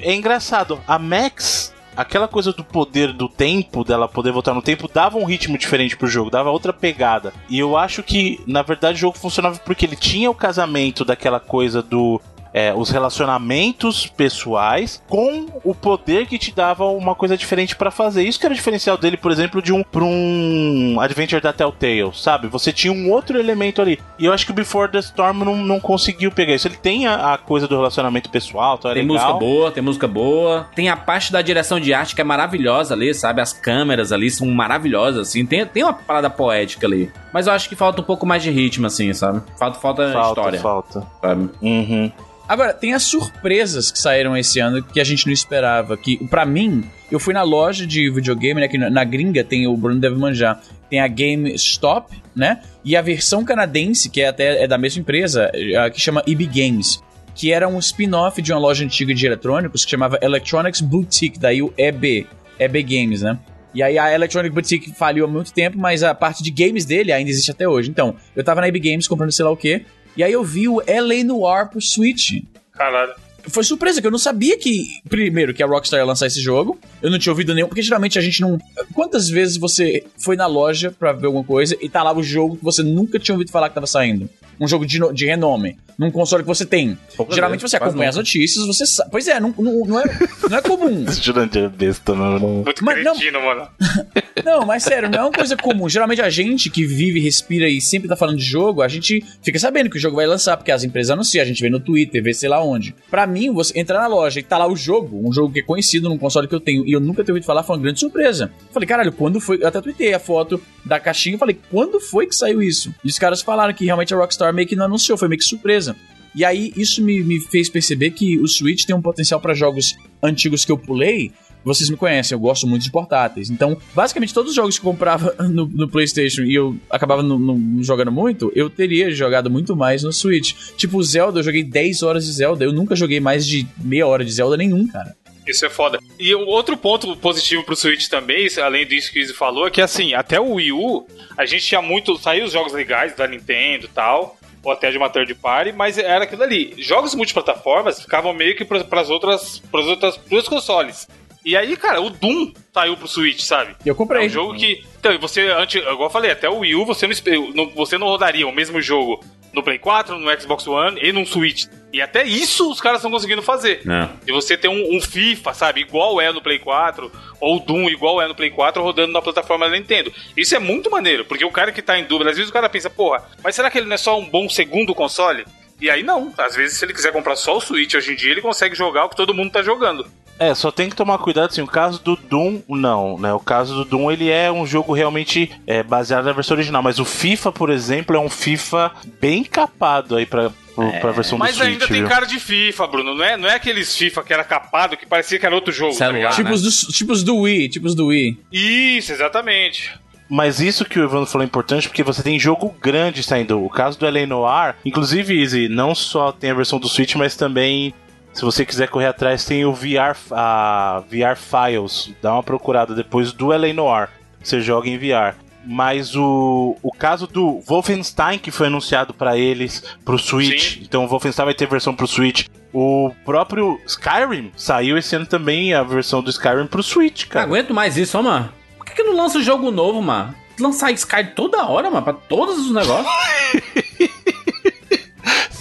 É engraçado, a Max, aquela coisa do poder do tempo, dela poder voltar no tempo, dava um ritmo diferente pro jogo, dava outra pegada. E eu acho que, na verdade, o jogo funcionava porque ele tinha o casamento daquela coisa do. É, os relacionamentos pessoais com o poder que te dava uma coisa diferente pra fazer. Isso que era o diferencial dele, por exemplo, de um pra um Adventure da Telltale, sabe? Você tinha um outro elemento ali. E eu acho que o Before the Storm não, não conseguiu pegar isso. Ele tem a, a coisa do relacionamento pessoal, então é Tem legal. música boa, tem música boa. Tem a parte da direção de arte que é maravilhosa ali, sabe? As câmeras ali são maravilhosas, assim. Tem, tem uma parada poética ali. Mas eu acho que falta um pouco mais de ritmo, assim, sabe? Falta, falta, Falta, história, falta. sabe? Uhum. Agora, tem as surpresas que saíram esse ano que a gente não esperava. Que, pra mim, eu fui na loja de videogame, né? Que na, gringa tem, o Bruno deve manjar, tem a GameStop, né? E a versão canadense, que é até é da mesma empresa, eh, que chama EB Games. Que era um spin-off de uma loja antiga de eletrônicos que chamava Electronics Boutique, daí o EB, EB Games, né? E aí a Electronic Boutique faliu há muito tempo, mas a parte de games dele ainda existe até hoje. Então, eu tava na EB Games comprando sei lá o quê, e aí eu vi o LA Noir pro Switch. Caralho. Foi surpresa, que eu não sabia que, primeiro, que a Rockstar ia lançar esse jogo. Eu não tinha ouvido nenhum, porque geralmente a gente não. Quantas vezes você foi na loja pra ver alguma coisa e tá lá o jogo que você nunca tinha ouvido falar que tava saindo? Um jogo de, no- de renome, num console que você tem. Poucas geralmente vezes, você acompanha as notícias, você sabe. Pois é, não, não, não é, não é comum. *laughs* Jurandir é besta, não. Muito Mas não- cretino, mano. *laughs* Não, mas sério, não é uma coisa comum. Geralmente a gente que vive, respira e sempre tá falando de jogo, a gente fica sabendo que o jogo vai lançar, porque as empresas anunciam, a gente vê no Twitter, vê sei lá onde. Pra mim, você entrar na loja e tá lá o jogo, um jogo que é conhecido num console que eu tenho, e eu nunca tenho ouvido falar, foi uma grande surpresa. Falei, caralho, quando foi? Eu até tuitei a foto da caixinha e falei, quando foi que saiu isso? E os caras falaram que realmente a Rockstar meio que não anunciou, foi meio que surpresa. E aí, isso me, me fez perceber que o Switch tem um potencial pra jogos antigos que eu pulei. Vocês me conhecem, eu gosto muito de portáteis. Então, basicamente, todos os jogos que eu comprava *laughs* no, no PlayStation e eu acabava não- jogando muito, eu teria jogado muito mais no Switch. Tipo, Zelda, eu joguei 10 horas de Zelda. Eu nunca joguei mais de meia hora de Zelda nenhum, cara. Isso é foda. E o outro ponto positivo pro Switch também, além disso que o Izzy falou, é que assim, até o Wii U, a gente tinha muito. Saiu os jogos legais da Nintendo e tal, ou até de uma third party, mas era aquilo ali. Jogos multiplataformas ficavam meio que para as outras. outras. pros consoles. E aí, cara, o Doom saiu pro Switch, sabe? E eu comprei. É um jogo que. Então, e você, antes, igual eu falei, até o Wii U você não, você não rodaria o mesmo jogo no Play 4, no Xbox One e no Switch. E até isso os caras estão conseguindo fazer. É. De você ter um, um FIFA, sabe, igual é no Play 4, ou Doom igual é no Play 4, rodando na plataforma da Nintendo. Isso é muito maneiro, porque o cara que tá em dúvida, às vezes o cara pensa, porra, mas será que ele não é só um bom segundo console? E aí não, às vezes se ele quiser comprar só o Switch hoje em dia, ele consegue jogar o que todo mundo tá jogando. É, só tem que tomar cuidado, assim, o caso do Doom, não, né? O caso do Doom, ele é um jogo realmente é, baseado na versão original, mas o FIFA, por exemplo, é um FIFA bem capado aí pra, pro- pra versão Mas do Switch, ainda tem viu? cara de FIFA, Bruno, não é, não é aqueles FIFA que era capado, que parecia que era outro jogo, Celular, tá ligado? né? Tipos, do, tipos do Wii, tipos do Wii. Isso, exatamente. Mas isso que o Evandro falou é importante porque você tem jogo grande saindo. O caso do LA Noir, inclusive, Easy, não só tem a versão do Switch, mas também, se você quiser correr atrás, tem o VR, a VR Files. Dá uma procurada depois do LA Noir. Você joga em VR. Mas o, o caso do Wolfenstein, que foi anunciado pra eles, pro Switch. Sim. Então o Wolfenstein vai ter versão pro Switch. O próprio Skyrim saiu esse ano também a versão do Skyrim pro Switch, Não cara. aguento mais isso, ó, mano. Por que, que não lança jogo novo, mano? Lançar Sky toda hora, mano, pra todos os negócios. *laughs*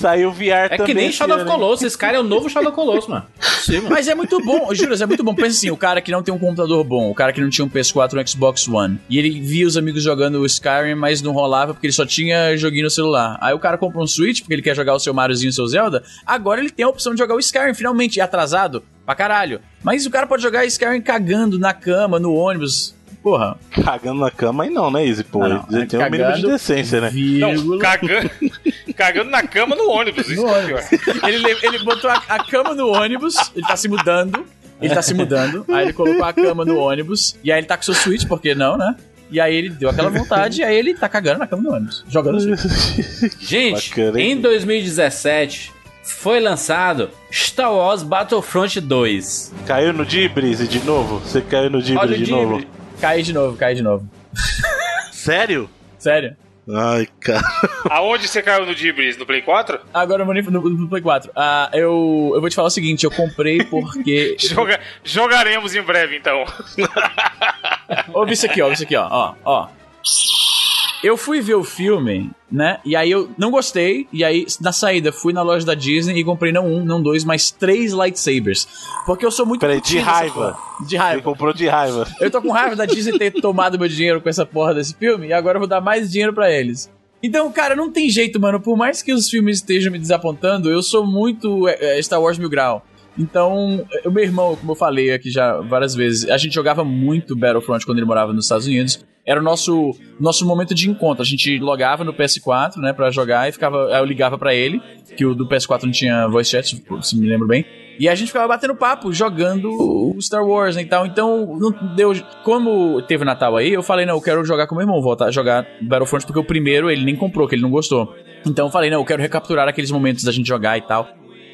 saiu o VR É também. que nem Shadow of? Colossus. Esse cara é o novo Shadow of Colossus, mano. Possível. Mas é muito bom, Júlio, é muito bom. Pensa assim, o cara que não tem um computador bom, o cara que não tinha um PS4 ou um Xbox One, e ele via os amigos jogando o Skyrim, mas não rolava porque ele só tinha joguinho no celular. Aí o cara compra um Switch porque ele quer jogar o seu Mariozinho e o seu Zelda, agora ele tem a opção de jogar o Skyrim, finalmente, é atrasado pra caralho. Mas o cara pode jogar Skyrim cagando na cama, no ônibus. Porra. Cagando na cama aí não, né, Easy? Pô, Ah, não. ele tem um mínimo de decência, né? Não, cagando, *laughs* cagando na cama no ônibus. Isso No é ônibus. pior. Ele, le- ele botou a, a cama no ônibus, ele tá se mudando. Ele tá se mudando, aí ele colocou a cama no ônibus, e aí ele tá com seu Switch, porque não, né? E aí ele deu aquela vontade, e aí ele tá cagando na cama do ônibus, jogando o Switch. *laughs* Gente, Bacana, em 2017 foi lançado Star Wars Battlefront 2. Caiu no Dibris de novo? Você caiu no Dibris o de novo? Cai de novo, cai de novo. Sério? Sério. Ai, cara. Aonde você caiu no Dibris? No Play 4? Agora eu vou no, no Play 4. Ah, eu, eu vou te falar o seguinte, eu comprei porque... *laughs* Joga- jogaremos em breve, então. Ouve isso aqui, ó, ouve isso aqui, ó, ó, ó. Eu fui ver o filme, né? E aí eu não gostei. E aí, na saída, fui na loja da Disney e comprei não um, não dois, mas três lightsabers. Porque eu sou muito Peraí, de raiva. De Ele raiva. comprou de raiva. Eu tô com raiva da Disney ter tomado meu dinheiro com essa porra desse filme e agora eu vou dar mais dinheiro pra eles. Então, cara, não tem jeito, mano. Por mais que os filmes estejam me desapontando, eu sou muito é, é, Star Wars Mil Grau. Então, o meu irmão, como eu falei aqui já várias vezes, a gente jogava muito Battlefront quando ele morava nos Estados Unidos. Era o nosso, nosso momento de encontro. A gente logava no PS4, né, pra jogar e ficava. Eu ligava pra ele, que o do PS4 não tinha voice chat, se me lembro bem. E a gente ficava batendo papo, jogando o Star Wars né, e tal. Então, não deu. Como teve Natal aí, eu falei, não, eu quero jogar com meu irmão, voltar a jogar Battlefront, porque o primeiro ele nem comprou, que ele não gostou. Então eu falei, não, eu quero recapturar aqueles momentos da gente jogar e tal.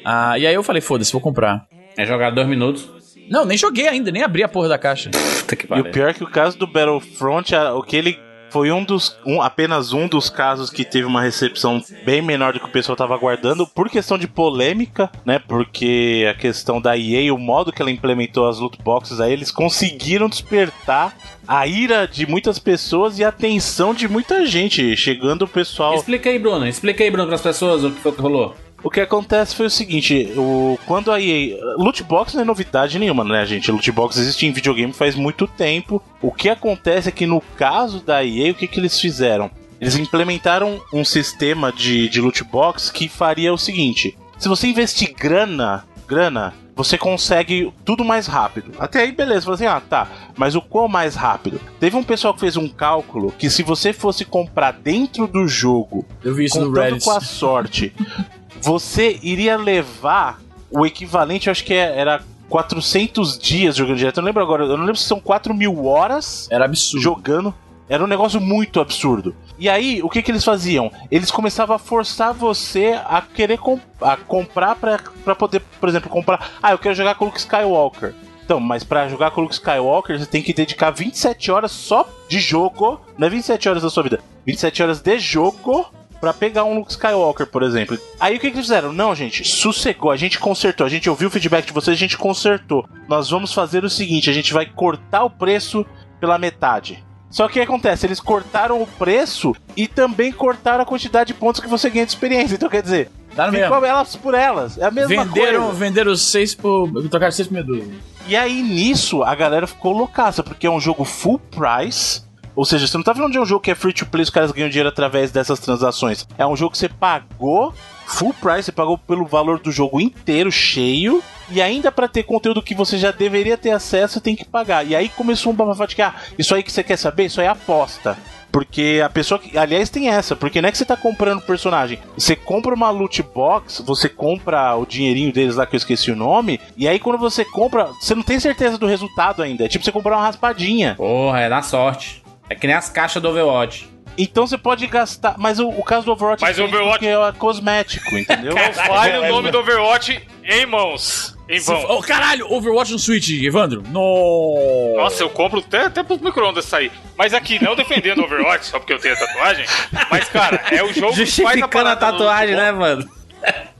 Ah, e aí eu falei, foda-se, vou comprar. É jogar dois minutos. Não, nem joguei ainda, nem abri a porra da caixa. Puta que E o pior é que o caso do Battlefront, o que ele foi um dos. Um, apenas um dos casos que teve uma recepção bem menor do que o pessoal tava aguardando, por questão de polêmica, né? Porque a questão da EA, o modo que ela implementou as loot boxes aí, eles conseguiram despertar a ira de muitas pessoas e a atenção de muita gente, chegando o pessoal. Explica aí, Bruno. Explica aí, Bruno, pras pessoas o que foi que rolou. O que acontece foi o seguinte, o, quando a EA... Loot box não é novidade nenhuma, né, gente? Loot box existe em videogame faz muito tempo. O que acontece é que no caso da EA, o que, que eles fizeram? Eles implementaram um sistema de, de loot box que faria o seguinte. Se você investir grana, grana, você consegue tudo mais rápido. Até aí, beleza. Falei assim, ah, tá. Mas o qual mais rápido? Teve um pessoal que fez um cálculo que se você fosse comprar dentro do jogo Eu vi isso no contando Reddit. com a sorte, *laughs* você iria levar o equivalente, eu acho que é- era 400 dias jogando direto. Eu não lembro agora, eu não lembro se são 4 mil horas Era absurdo. jogando. Era um negócio muito absurdo. E aí, o que, que eles faziam? Eles começavam a forçar você a querer com- a comprar pra, pra poder, por exemplo, comprar. Ah, eu quero jogar com o Luke Skywalker. Então, mas pra jogar com o Luke Skywalker, você tem que dedicar 27 horas só de jogo. Não é 27 horas da sua vida, 27 horas de jogo pra pegar um Luke Skywalker, por exemplo. Aí o que, que eles fizeram? Não, gente, sossegou, a gente consertou, a gente ouviu o feedback de vocês, a gente consertou. Nós vamos fazer o seguinte: a gente vai cortar o preço pela metade. Só que o que acontece? Eles cortaram o preço e também cortaram a quantidade de pontos que você ganha de experiência. Então quer dizer, mesmo. ficou elas por elas. É a mesma Venderam, coisa. venderam seis por. Tocaram seis por meia E aí nisso a galera ficou loucaça, porque é um jogo full price. Ou seja, você não tá falando de um jogo que é free to play, os caras ganham dinheiro através dessas transações. É um jogo que você pagou full price, você pagou pelo valor do jogo inteiro, cheio. E ainda pra ter conteúdo que você já deveria ter acesso, tem que pagar. E aí começou um bafafá de que, ah, isso aí que você quer saber, isso aí é aposta. Porque a pessoa que. Aliás, tem essa, porque não é que você tá comprando personagem. Você compra uma loot box, você compra o dinheirinho deles lá que eu esqueci o nome, e aí quando você compra, você não tem certeza do resultado ainda. É tipo você comprar uma raspadinha. Porra, é na sorte. É que nem as caixas do Overwatch. Então você pode gastar. Mas o, o caso do Overwatch Mas é o Overwatch- porque é cosmético, entendeu? *laughs* Não fale o nome do Overwatch em mãos. Em vão. Oh, caralho, Overwatch no Switch, Evandro. No. Nossa, eu compro até, até pros micro-ondas sair. Mas aqui, não defendendo o Overwatch, só porque eu tenho a tatuagem. Mas, cara, é o jogo que faz a a parada do tatuagem, né, mano?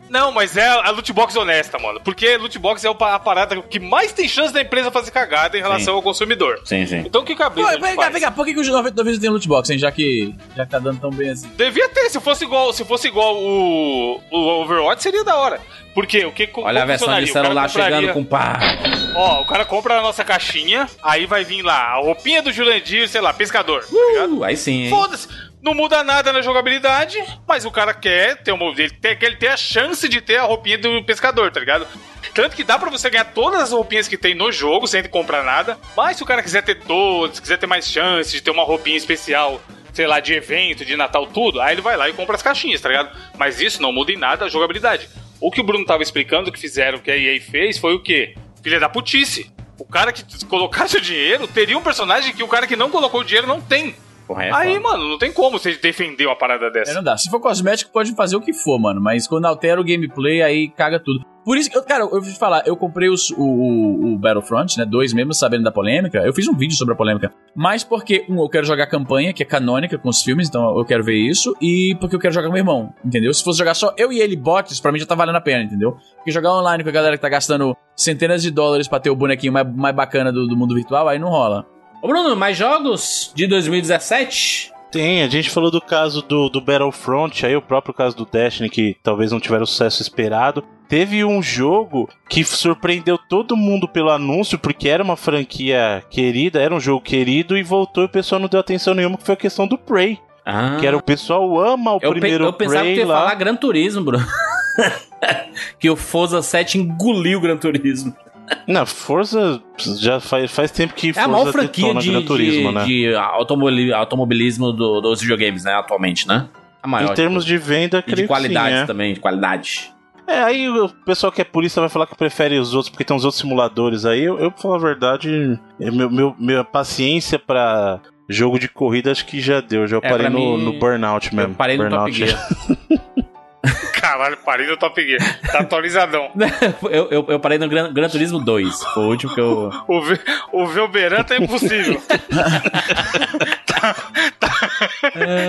Não, mas é a loot box honesta, mano. Porque loot box é a parada que mais tem chance da empresa fazer cagada em relação ao consumidor. Sim, sim. Então o que que a Pô, Blizzard vem cá, faz? vem cá, por que, que os 99 não tem loot box, hein? Já que já que tá dando tão bem assim. Devia ter, se fosse igual, se fosse igual o, o Overwatch seria da hora. Porque o que Olha a versão de celular chegando com pá. Ó, o cara compra a nossa caixinha, aí vai vir lá a roupinha do Jurandir, sei lá, pescador. tá? Uh, aí sim, hein? Foda-se. Não muda nada na jogabilidade, mas o cara quer ter uma, ele quer, ele ter a chance de ter a roupinha do pescador, tá ligado? Tanto que dá pra você ganhar todas as roupinhas que tem no jogo sem comprar nada. Mas se o cara quiser ter todas, quiser ter mais chance de ter uma roupinha especial, sei lá, de evento, de Natal, tudo, aí ele vai lá e compra as caixinhas, tá ligado? Mas isso não muda em nada a jogabilidade. O que o Bruno tava explicando que fizeram, que a EA fez, foi o quê? Filha da putice. O cara que colocasse o dinheiro teria um personagem que o cara que não colocou o dinheiro não tem. É Aí, mano, não tem como você defender uma parada É, dessa. não dá. Se for cosmético, pode fazer o que for, mano. Mas quando altera o gameplay, aí caga tudo. Por isso que, eu, cara, eu vou te falar, eu comprei os- o, o, o Battlefront, né? Dois mesmo, sabendo da polêmica. Eu fiz um vídeo sobre a polêmica. Mas porque, um, eu quero jogar a campanha, que é canônica com os filmes, então eu quero ver isso. E porque eu quero jogar com meu irmão, entendeu? Se fosse jogar só eu e ele bots, pra mim já tá valendo a pena, entendeu? Porque jogar online com a galera que tá gastando centenas de dólares pra ter o bonequinho mais, mais bacana do, do mundo virtual, aí não rola. Ô, Bruno, mais jogos de 2017? Tem, a gente falou do caso do, do Battlefront, aí o próprio caso do Destiny, que talvez não tiver o sucesso esperado. Teve um jogo que surpreendeu todo mundo pelo anúncio, porque era uma franquia querida, era um jogo querido, e voltou e o pessoal não deu atenção nenhuma, que foi a questão do Prey. Ah, Que era o pessoal ama o eu, pe- primeiro eu pensava que tu ia lá. falar Gran Turismo, Bruno. *laughs* que o Forza 7 engoliu o Gran Turismo. Não, Forza já faz, faz tempo que É Forza a maior franquia de, Turismo, de, né? de automobili- automobilismo do- dos videogames, né? Atualmente, né? A maior. Em termos de venda, e de qualidade sim, é. também, de qualidade. É, aí o pessoal que é polícia vai falar que prefere os outros porque tem uns outros simuladores aí. Eu, eu pra falar a verdade, é meu, meu, minha paciência pra jogo de corrida acho que já deu. Já É, parei no, mim, no Burnout mesmo. Eu parei no Top Burnout. Gear. *laughs* Caralho, parei no Top Gear. Tá atualizadão. *laughs* eu, eu, eu parei no Gran, Gran Turismo 2. Foi o último que eu. O, Ve- o Velberan tá impossível. *laughs* tá, tá-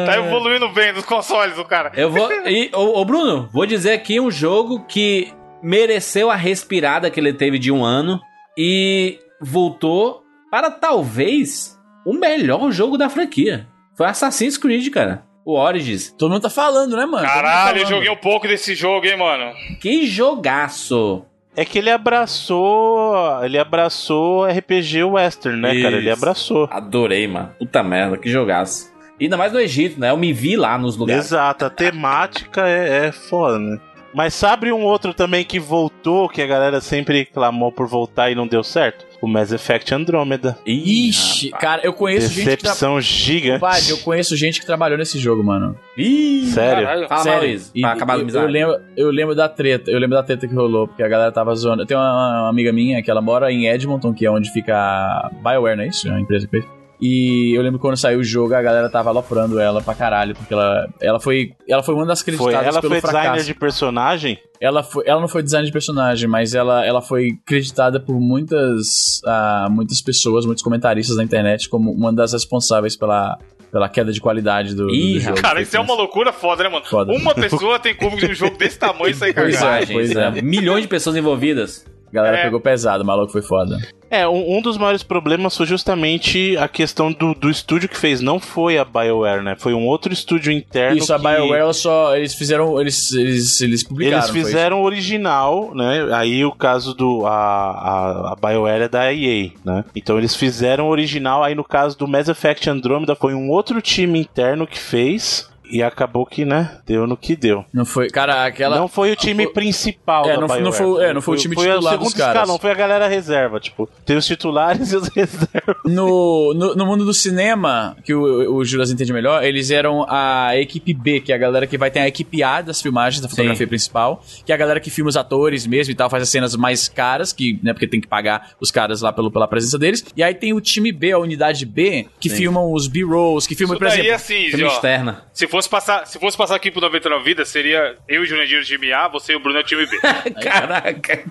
tá evoluindo bem dos consoles do cara. Eu vou. E, ô, ô, Bruno, vou dizer aqui um jogo que mereceu a respirada que ele teve de um ano e voltou para talvez o melhor jogo da franquia. Foi Assassin's Creed, cara. O Origins. Todo mundo tá falando, né, mano? Mundo tá Caralho, eu joguei um pouco desse jogo, hein, mano. Que jogaço! É que ele abraçou. Ele abraçou RPG Western, né, cara? Ele Isso. abraçou. Adorei, mano. Puta merda, que jogaço. E ainda mais no Egito, né? Eu me vi lá nos lugares. Exato, a temática é, é foda, né? Mas sabe um outro também que voltou, que a galera sempre clamou por voltar e não deu certo? O Mass Effect Andromeda. Ixi, rapaz. cara, eu conheço gente que tra... Decepção gigante. Compadre, eu conheço gente que trabalhou nesse jogo, mano. Ih, Sério? Caralho. Fala, Sério. Maurício, E- pra acabar a eu, eu amizade. lembro, eu lembro da treta, eu lembro da treta que rolou, porque a galera tava zoando. Tem uma, uma amiga minha que ela mora em Edmonton, que é onde fica a BioWare, não é isso? É uma empresa que fez. E eu lembro que quando saiu o jogo, a galera tava aloprando ela pra caralho, porque ela, ela, foi, ela foi uma das Foi, creditadas ela pelo foi fracasso. designer de personagem? Ela, foi, ela não foi design de personagem, mas ela, ela foi creditada por muitas, ah, muitas pessoas, muitos comentaristas na internet, como uma das responsáveis pela, pela queda de qualidade do, do Ih, jogo. Cara, isso é uma loucura foda, né, mano? Foda. Uma *laughs* pessoa tem como de um jogo desse tamanho sair Pois é, cagado. Pois é. Milhões de pessoas envolvidas. A galera É. pegou pesado, o maluco foi foda. É, um, um dos maiores problemas foi justamente a questão do, do estúdio que fez. Não foi a BioWare, né? Foi um outro estúdio interno. Isso, a que BioWare ela só. Eles fizeram. Eles, eles, eles publicaram. Eles fizeram o original, né? Aí o caso do. A, a, a BioWare é da EA, né? Então eles fizeram o original. Aí no caso do Mass Effect Andromeda foi um outro time interno que fez. E acabou que, né? Deu no que deu. Não foi. Cara, aquela. Não foi o time Foi- principal É, da não foi- não BioWare. foi- é, não foi o time foi titular dos caras. escalão, foi a galera reserva. Tipo, tem os titulares *laughs* e os reservas. No, no, no mundo do cinema, que o, o Juras entende melhor, eles eram a equipe B, que é a galera que vai ter a equipe A das filmagens, da fotografia principal, que é a galera que filma os atores mesmo e tal, faz as cenas mais caras, que, né, porque tem que pagar os caras lá pelo, pela presença deles. E aí tem o time B, a unidade B, que Sim. filmam os B-rolls, que filmam, Isso por daí, exemplo. assim, Filme ó, externa. se fosse passar, se fosse passar aqui pro 99 Vidas, seria eu e o Jurandir time A, você e o Bruno é o time B. *laughs* Caraca. *laughs*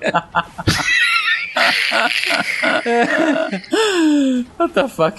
What the fuck?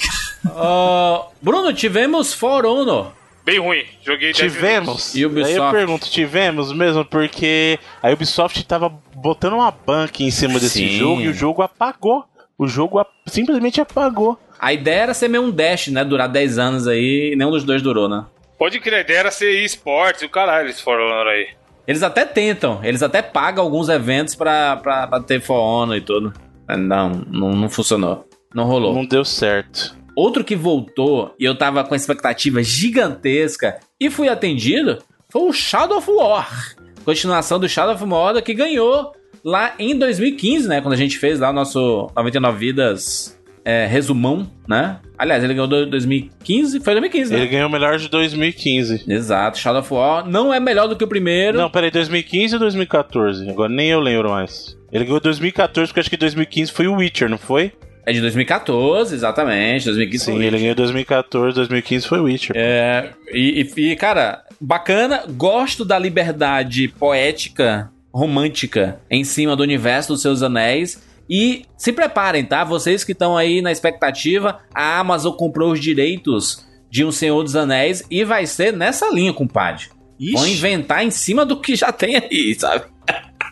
Ó, Bruno, tivemos For Honor. Bem ruim. Joguei 10 minutos. Tivemos. E Ubisoft? Aí eu pergunto, tivemos mesmo? Porque a Ubisoft tava botando uma banca em cima desse Sim. jogo e o jogo apagou. O jogo a- simplesmente apagou. A ideia era ser meio um dash, né? Durar 10 anos aí, e nenhum dos dois durou, né? Pode crer, a ideia era ser esportes e o caralho, eles foram aí. Eles até tentam, eles até pagam alguns eventos pra, pra, pra ter For Honor e tudo. Mas Não, não, não funcionou. Não rolou. Não deu certo. Outro que voltou e eu tava com expectativa gigantesca e fui atendido foi o Shadow of War. Continuação do Shadow of War que ganhou lá em 2015, né? Quando a gente fez lá o nosso 99 Vidas é, resumão, né? Aliás, ele ganhou do 2015, foi 2015, né? Ele ganhou o melhor de 2015. Exato, Shadow of War não é melhor do que o primeiro. Não, peraí, 2015 ou 2014? Agora nem eu lembro mais. Ele ganhou 2014, porque acho que 2015 foi o Witcher, não foi? É de 2014, exatamente. 2015 Sim, ele ganhou 2014, 2015 foi o Witcher. É, e, e- e, cara, bacana. Gosto da liberdade poética, romântica, em cima do universo dos seus anéis. E se preparem, tá? Vocês que estão aí na expectativa, a Amazon comprou os direitos de Um Senhor dos Anéis e vai ser nessa linha, compadre. Vão Ixi. inventar em cima do que já tem aí, *laughs* sabe?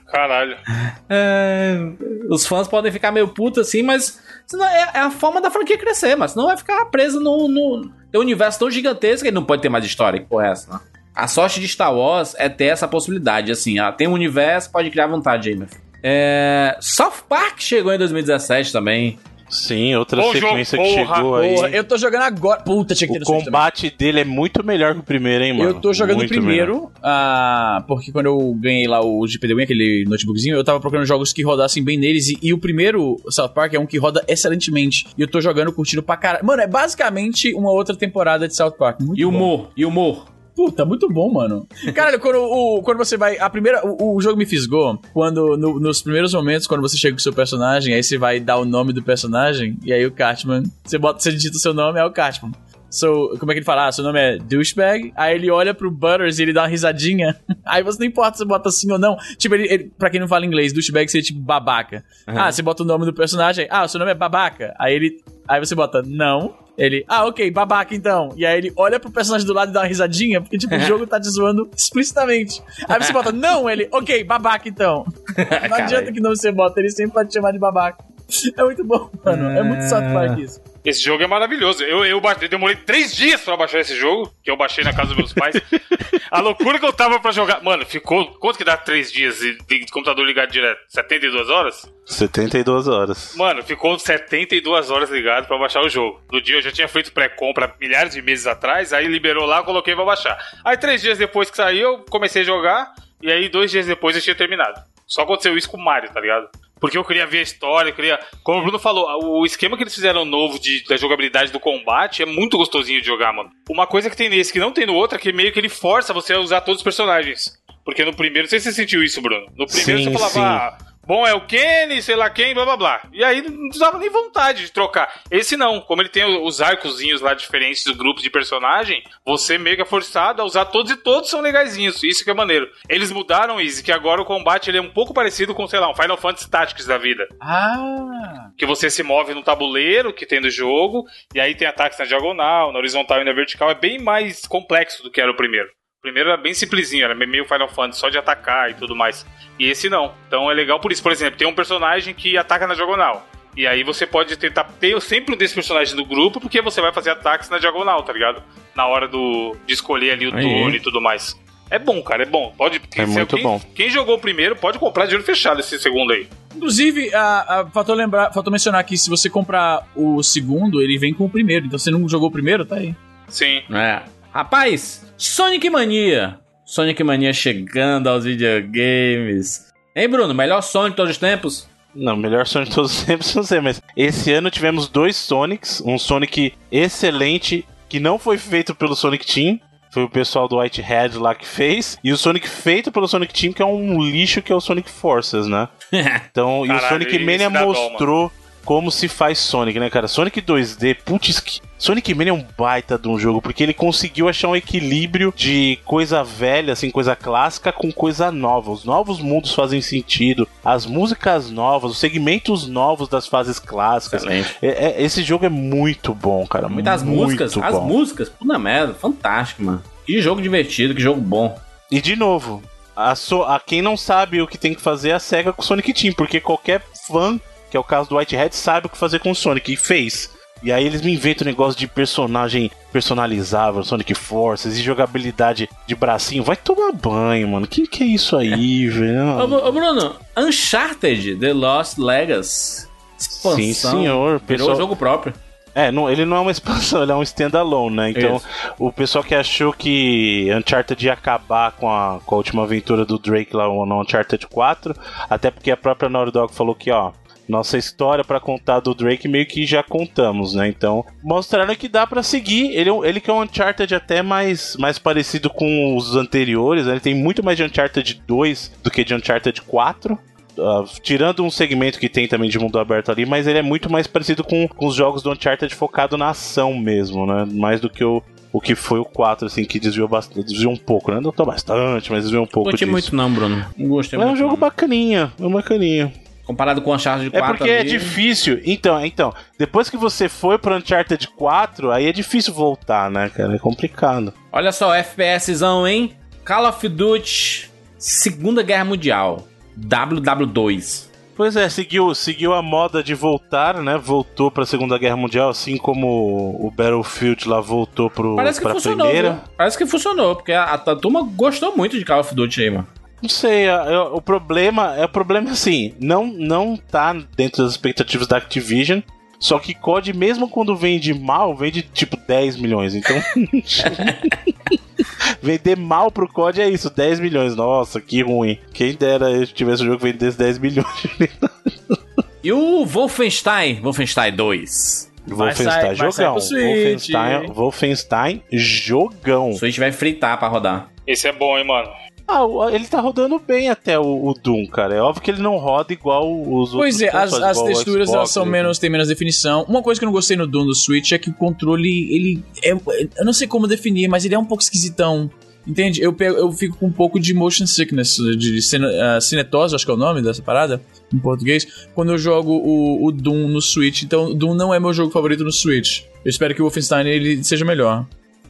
Caralho. É, os fãs podem ficar meio putos assim, mas senão é, é a forma da franquia crescer, mas senão vai ficar preso no, no tem um universo tão gigantesco que não pode ter mais história. Que porra é essa, né? A sorte de Star Wars é ter essa possibilidade, assim, ó, tem um universo, pode criar vontade aí, meu filho. É, South Park chegou em 2017 também. Sim, outra Bom jogo, sequência que porra, chegou aí. Porra, eu tô jogando agora. Puta, tinha que ter O combate dele é muito melhor que o primeiro, hein, mano? Eu tô jogando o Muito primeiro, ah, porque quando eu ganhei lá o GPD Win, aquele notebookzinho, eu tava procurando jogos que rodassem bem neles, e, e o primeiro South Park é um que roda excelentemente. E eu tô jogando, curtindo pra caralho. Mano, é basicamente uma outra temporada de South Park. Muito E bom. humor, e o humor. Puta, muito bom, mano. Caralho, quando, o, quando você vai. A primeira. O, o jogo me fisgou quando. no- nos primeiros momentos, quando você chega com o seu personagem, aí você vai dar o nome do personagem, e aí o Cartman. Você bota, você digita o seu nome, é o Cartman. So, como é que ele fala? Ah, seu nome é douchebag. Aí ele olha pro Butters e ele dá uma risadinha. *laughs* Aí você não importa se você bota assim ou não. Tipo, ele, ele, pra quem não fala inglês, douchebag seria tipo babaca. Ah, você bota o nome do personagem. Ah, o seu nome é babaca. Aí ele. Aí você bota não. Ele, ah, ok, babaca então. E aí ele olha pro personagem do lado e dá uma risadinha, porque, tipo, o jogo tá te zoando explicitamente. Aí você bota, não, ele, ok, babaca então. *laughs* Não adianta que não você bota, ele sempre pode te chamar de babaca. É muito bom, mano. É muito Park isso. Esse jogo é maravilhoso. Eu, eu, demorei três dias pra baixar esse jogo, que eu baixei na casa dos meus pais. *laughs* A loucura que eu tava pra jogar. Mano, ficou. Quanto que dá três dias de, de computador ligado direto? 72 horas? 72 horas. Mano, ficou 72 horas ligado pra baixar o jogo. No dia eu já tinha feito pré-compra milhares de meses atrás, aí liberou lá, eu coloquei pra baixar. Aí três dias depois que saiu, eu comecei a jogar, e aí dois dias depois eu tinha terminado. Só aconteceu isso com o Mario, tá ligado? Porque eu queria ver a história, eu queria. Como o Bruno falou, o esquema que eles fizeram novo de, da jogabilidade do combate é muito gostosinho de jogar, mano. Uma coisa que tem nesse que não tem no outro é que meio que ele força você a usar todos os personagens. Porque no primeiro, não sei se você sentiu isso, Bruno. No primeiro Sim, você falava, ah, bom é o Kenny, sei lá quem, blá blá blá. E aí não precisava nem vontade de trocar.Esse não, como ele tem os arcozinhos lá diferentes do grupo de personagem, você meio que é forçado a usar todos e todos são legaisinhos. Isso que é maneiro. Eles mudaram, Easy, que agora o combate ele é um pouco parecido com, sei lá, um Final Fantasy Tactics da vida. Ah. Que você se move no tabuleiro que tem do jogo, e aí tem ataques na diagonal, na horizontal e na vertical. É bem mais complexo do que era o primeiro. O primeiro era bem simplesinho, era meio Final Fantasy, só de atacar e tudo mais. E esse não. Então é legal por isso. Por exemplo, tem um personagem que ataca na diagonal. E aí você pode tentar ter sempre um desses personagens no grupo, porque você vai fazer ataques na diagonal, tá ligado? Na hora do, de escolher ali o turno e tudo mais. É bom, cara, é bom. Pode, É muito quem, bom. Quem jogou o primeiro pode comprar de olho fechado esse segundo aí. Inclusive, a, a, faltou lembrar, faltou mencionar que se você comprar o segundo, ele vem com o primeiro. Então você não jogou o primeiro, tá aí. Sim. É. Rapaz, Sonic Mania. Sonic Mania chegando aos videogames. Hein, Bruno? Melhor Sonic de todos os tempos? Não, melhor Sonic de todos os tempos, *laughs* não sei, mas esse ano tivemos dois Sonics, um Sonic excelente, que não foi feito pelo Sonic Team, foi o pessoal do Whitehead lá que fez, e o Sonic feito pelo Sonic Team, que é um lixo que é o Sonic Forces, né? *laughs* Então, e o Caralho, Sonic Mania dó, mostrou como se faz Sonic, né, cara? Sonic 2D, putz, que... Sonic Mania é um baita de um jogo, porque ele conseguiu achar um equilíbrio de coisa velha, assim, coisa clássica, com coisa nova. Os novos mundos fazem sentido, as músicas novas, os segmentos novos das fases clássicas. É- é- esse jogo é muito bom, cara. Muitas muito músicas, as bom. músicas, puta merda, fantástico, mano. Que jogo divertido, que jogo bom. E de novo, a, so- a quem não sabe o que tem que fazer é a SEGA com o Sonic Team, porque qualquer fã, que é o caso do Whitehead, sabe o que fazer com o Sonic, e fez. E aí eles me inventam um negócio de personagem personalizável, Sonic Forces, e jogabilidade de bracinho. Vai tomar banho, mano. Que que é isso aí, velho? Ô, ô, Bruno, Uncharted The Lost Legacy. Expansão. Sim, senhor. Virou Pessoal... jogo próprio. É, não, ele não é uma expansão, *laughs* ele é um standalone, né? Então, Isso. o pessoal que achou que Uncharted ia acabar com a, com a última aventura do Drake lá no Uncharted 4, até porque a própria Naughty Dog falou que, ó, nossa história pra contar do Drake meio que já contamos, né? Então, mostraram que dá pra seguir. Ele, é um- ele que é um Uncharted até mais, mais parecido com os anteriores, né? Ele tem muito mais de Uncharted 2 do que de Uncharted 4. Ah, tirando um segmento que tem também de mundo aberto ali, mas ele é muito mais parecido com, com os jogos do Uncharted focado na ação mesmo, né? Mais do que o, o que foi o 4, assim, que desviou bastante. Desviou um pouco, né? Não bastante, mas desviou um Não pouco gostei disso. muito não, Bruno. Não gostei Mas é um muito. jogo não. bacaninha, é um bacaninha. Comparado com Uncharted É 4 porque é ali, difícil. Então, então, depois que você foi pro Uncharted 4, aí é difícil voltar, né, cara? É complicado. Olha só, FPSzão, hein? Call of Duty Segunda Guerra Mundial. WW2. Pois é, seguiu, seguiu a moda de voltar, né? Voltou pra Segunda Guerra Mundial, assim como o Battlefield lá voltou pro, Parece que pra funcionou. primeira. viu? Parece que funcionou, porque a, a turma gostou muito de Call of Duty aí, mano. Não sei, a- a- o problema é o problema assim, não não tá dentro das expectativas da Activision. Só que COD, mesmo quando vende mal, vende tipo 10 milhões. Então. *laughs* Vender mal pro COD é isso, 10 milhões. Nossa, que ruim. Quem dera eu tivesse um jogo que vendesse 10 milhões. E o Wolfenstein, Wolfenstein 2. Vai Wolfenstein, jogão. Wolfenstein, Wolfenstein, jogão. O Switch vai fritar pra rodar. Esse é bom, hein, mano. Ah, ele tá rodando bem até o, o Doom, cara. É óbvio que ele não roda igual os outros. Pois é, as, as texturas Xbox, são né? menos, tem menos definição. Uma coisa que eu não gostei no Doom do Switch é que o controle, ele é, eu não sei como definir, mas ele é um pouco esquisitão. Entende? Eu, pego, eu fico com um pouco de motion sickness, de cine, ah, cinetose, acho que é o nome dessa parada, em português, quando eu jogo o, o Doom no Switch. Então, Doom não é meu jogo favorito no Switch. Eu espero que o Wolfenstein ele seja melhor.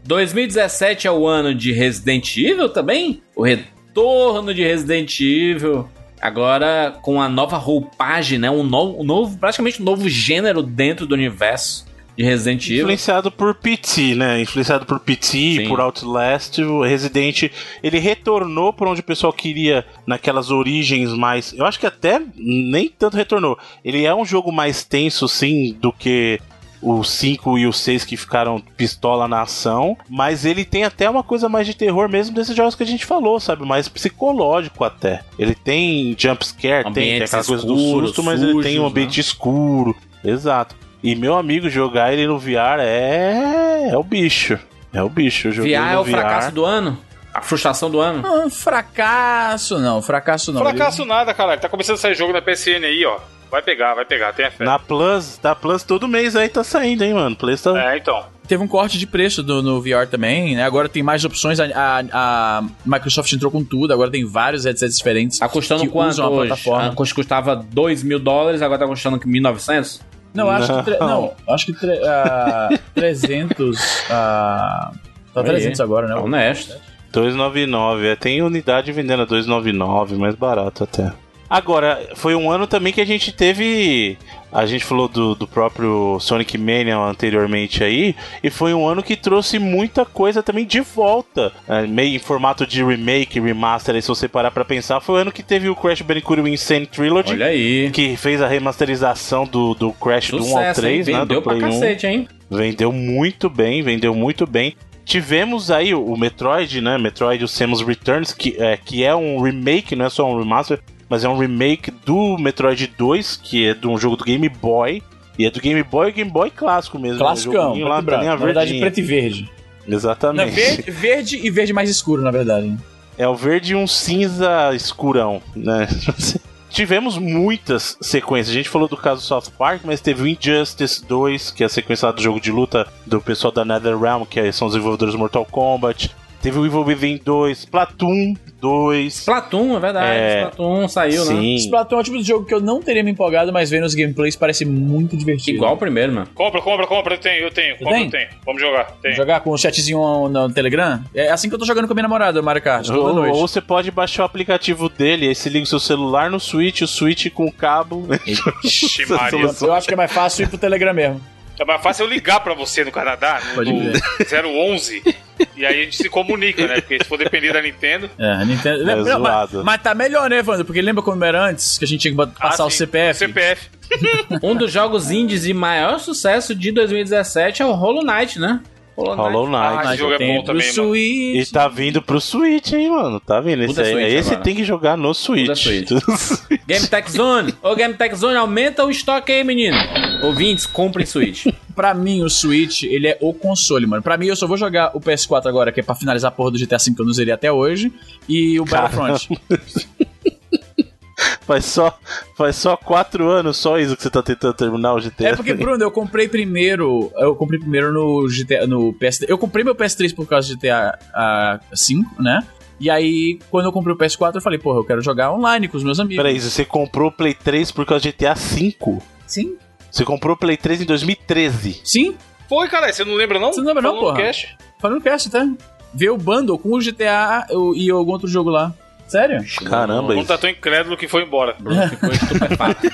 2017 é o ano de Resident Evil também? O retorno de Resident Evil. Agora com a nova roupagem, né? Um novo, um novo praticamente um novo gênero dentro do universo de Resident Evil. Influenciado por PT, né? Influenciado por PT, Sim. por Outlast, o Resident, ele retornou para onde o pessoal queria naquelas origens mais. Eu acho que até nem tanto retornou. Ele é um jogo mais tenso, sim, do que o 5 e o 6 que ficaram pistola na ação, mas ele tem até uma coisa mais de terror mesmo desses jogos que a gente falou, sabe? Mais psicológico até. Ele tem jump scare, tem, tem aquela coisa do susto, mas ele tem um né? ambiente escuro. Exato. E meu amigo, jogar ele no VR é. é o bicho. É o bicho. Eu joguei VR é o fracasso do ano? A frustração do ano? Ah, fracasso não, fracasso não. Fracasso nada, caralho. Tá começando a sair jogo na PSN aí, ó. Vai pegar, vai pegar, tenha fé. Na Plus, na Plus todo mês aí tá saindo, hein, mano. Plus tá. É, então. Teve um corte de preço do, no VR também, né? Agora tem mais opções. A, a- a Microsoft entrou com tudo, agora tem vários headsets diferentes. Tá custando que quanto usam a hoje? plataforma. Antes custava 2 mil dólares, agora tá custando 1.900? Não, acho que. tre- Não. Não, acho que. tre- ah, 300. ah, tá Aí. 300 agora, né? Tá honesto. 299. É, tem unidade vendendo a 299, mais barato até. Agora, foi um ano também que a gente teve. A gente falou do, do próprio Sonic Mania anteriormente aí, e foi um ano que trouxe muita coisa também de volta, é, meio em formato de remake, remaster. Aí, se você parar pra pensar, foi o ano que teve o Crash Bandicoot Insane Trilogy, Olha aí. que fez a remasterização do, do Crash do 1 ao Sucesso, hein? 3, né? Vendeu Do pra Play 1. cacete, hein? Vendeu muito bem, vendeu muito bem. Tivemos aí o Metroid, né? Metroid o Samus Returns, que é, que é um remake, não é só um remaster, mas é um remake do Metroid 2, que é de um jogo do Game Boy. E é do Game Boy e Game Boy clássico mesmo. Classicão, né? lá, branco. Na verdade, preto e verde. Não, Exatamente. verde, verde e verde mais escuro, na verdade. É o verde e um cinza escurão, né? *laughs* *laughs* tivemos muitas sequências. A gente falou do caso South Park, mas teve o Injustice 2, que é a sequência lá do jogo de luta do pessoal da NetherRealm, que são os desenvolvedores do Mortal Kombat. Teve o Evil Within 2, Platoon 2. Splatoon, é verdade. É. Splatoon saiu, né? Sim. Splatoon é o tipo de jogo que eu não teria me empolgado, mas vendo os gameplays parece muito divertido. Igual o primeiro, mano. Compra, compra, compra, eu tenho, eu tenho. Compra, tem? eu tenho. Vamos jogar, tenho. Jogar com o chatzinho no Telegram? É assim que eu tô jogando com a minha namorada, Mario Kart, toda Ou, noite. ou você pode baixar o aplicativo dele, aí você liga o seu celular no Switch, o Switch com o cabo. Ixi, *laughs* Maria. Eu acho que é mais fácil ir pro Telegram mesmo. É mais fácil eu ligar pra você no Canadá, no, Pode no 011, e aí a gente se comunica, né? Porque se for depender da Nintendo. É, a Nintendo. É Não, mas, mas tá melhor, né, Evandro? Porque lembra como era antes, que a gente tinha que bot- passar Ah, o CPF? CPF. Um dos jogos indies de maior sucesso de 2017 é o Hollow Knight, né? Hollow Knight. Ah, Mas esse jogo é bom pro também, mano. E Switch. tá vindo pro Switch, hein, mano? Tá vindo? Esse, aí, Switch esse agora. tem que jogar no Switch. Switch. *laughs* Game Tech Zone. Ô, Game Tech Zone, aumenta o estoque aí, menino. Ouvintes, comprem Switch. *laughs* Pra mim, o Switch, ele é o console, mano. Pra mim, eu só vou jogar o PS4 agora, que é pra finalizar a porra do GTA V que eu não zerei até hoje. E o Battlefront. *laughs* Faz só, faz só quatro anos só isso que você tá tentando terminar o GTA. É porque, Bruno, eu comprei primeiro. Eu comprei primeiro no GTA. No PS3. Eu comprei meu PS3 por causa do GTA V, né? E aí, quando eu comprei o PS4, eu falei, porra, eu quero jogar online com os meus amigos. Peraí, você comprou o Play 3 por causa do GTA V? Sim. Você comprou o Play 3 em 2013. Sim, Foi, cara, você não lembra não? Você não lembra não, Falou no porra? Cash. falando cast, tá? Vê o bundle com o GTA o- e algum outro jogo lá. Sério? Caramba, isso. tá tão incrédulo que foi embora. *laughs* Bruno ficou estupefato.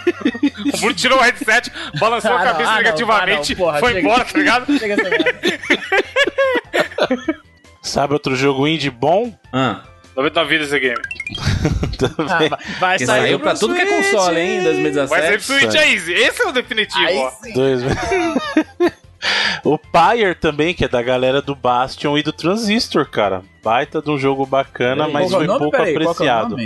O Bruno tirou o headset, balançou Ah, a não, cabeça ah, negativamente, ah, não, porra, foi chega. embora, tá ligado? Chega merda. *laughs* Sabe outro jogo indie bom? Ah, 99 vidas esse game. *laughs* Ah, vai- sair saiu pro pra tudo que é Switch. console, hein, em 2017. Vai ser Switch é easy. Esse é o definitivo, Aí ó. sim. Dois... *laughs* o Pyre também, que é da galera do Bastion e do Transistor, cara. Baita de um jogo bacana, mas é foi nome? pouco é apreciado.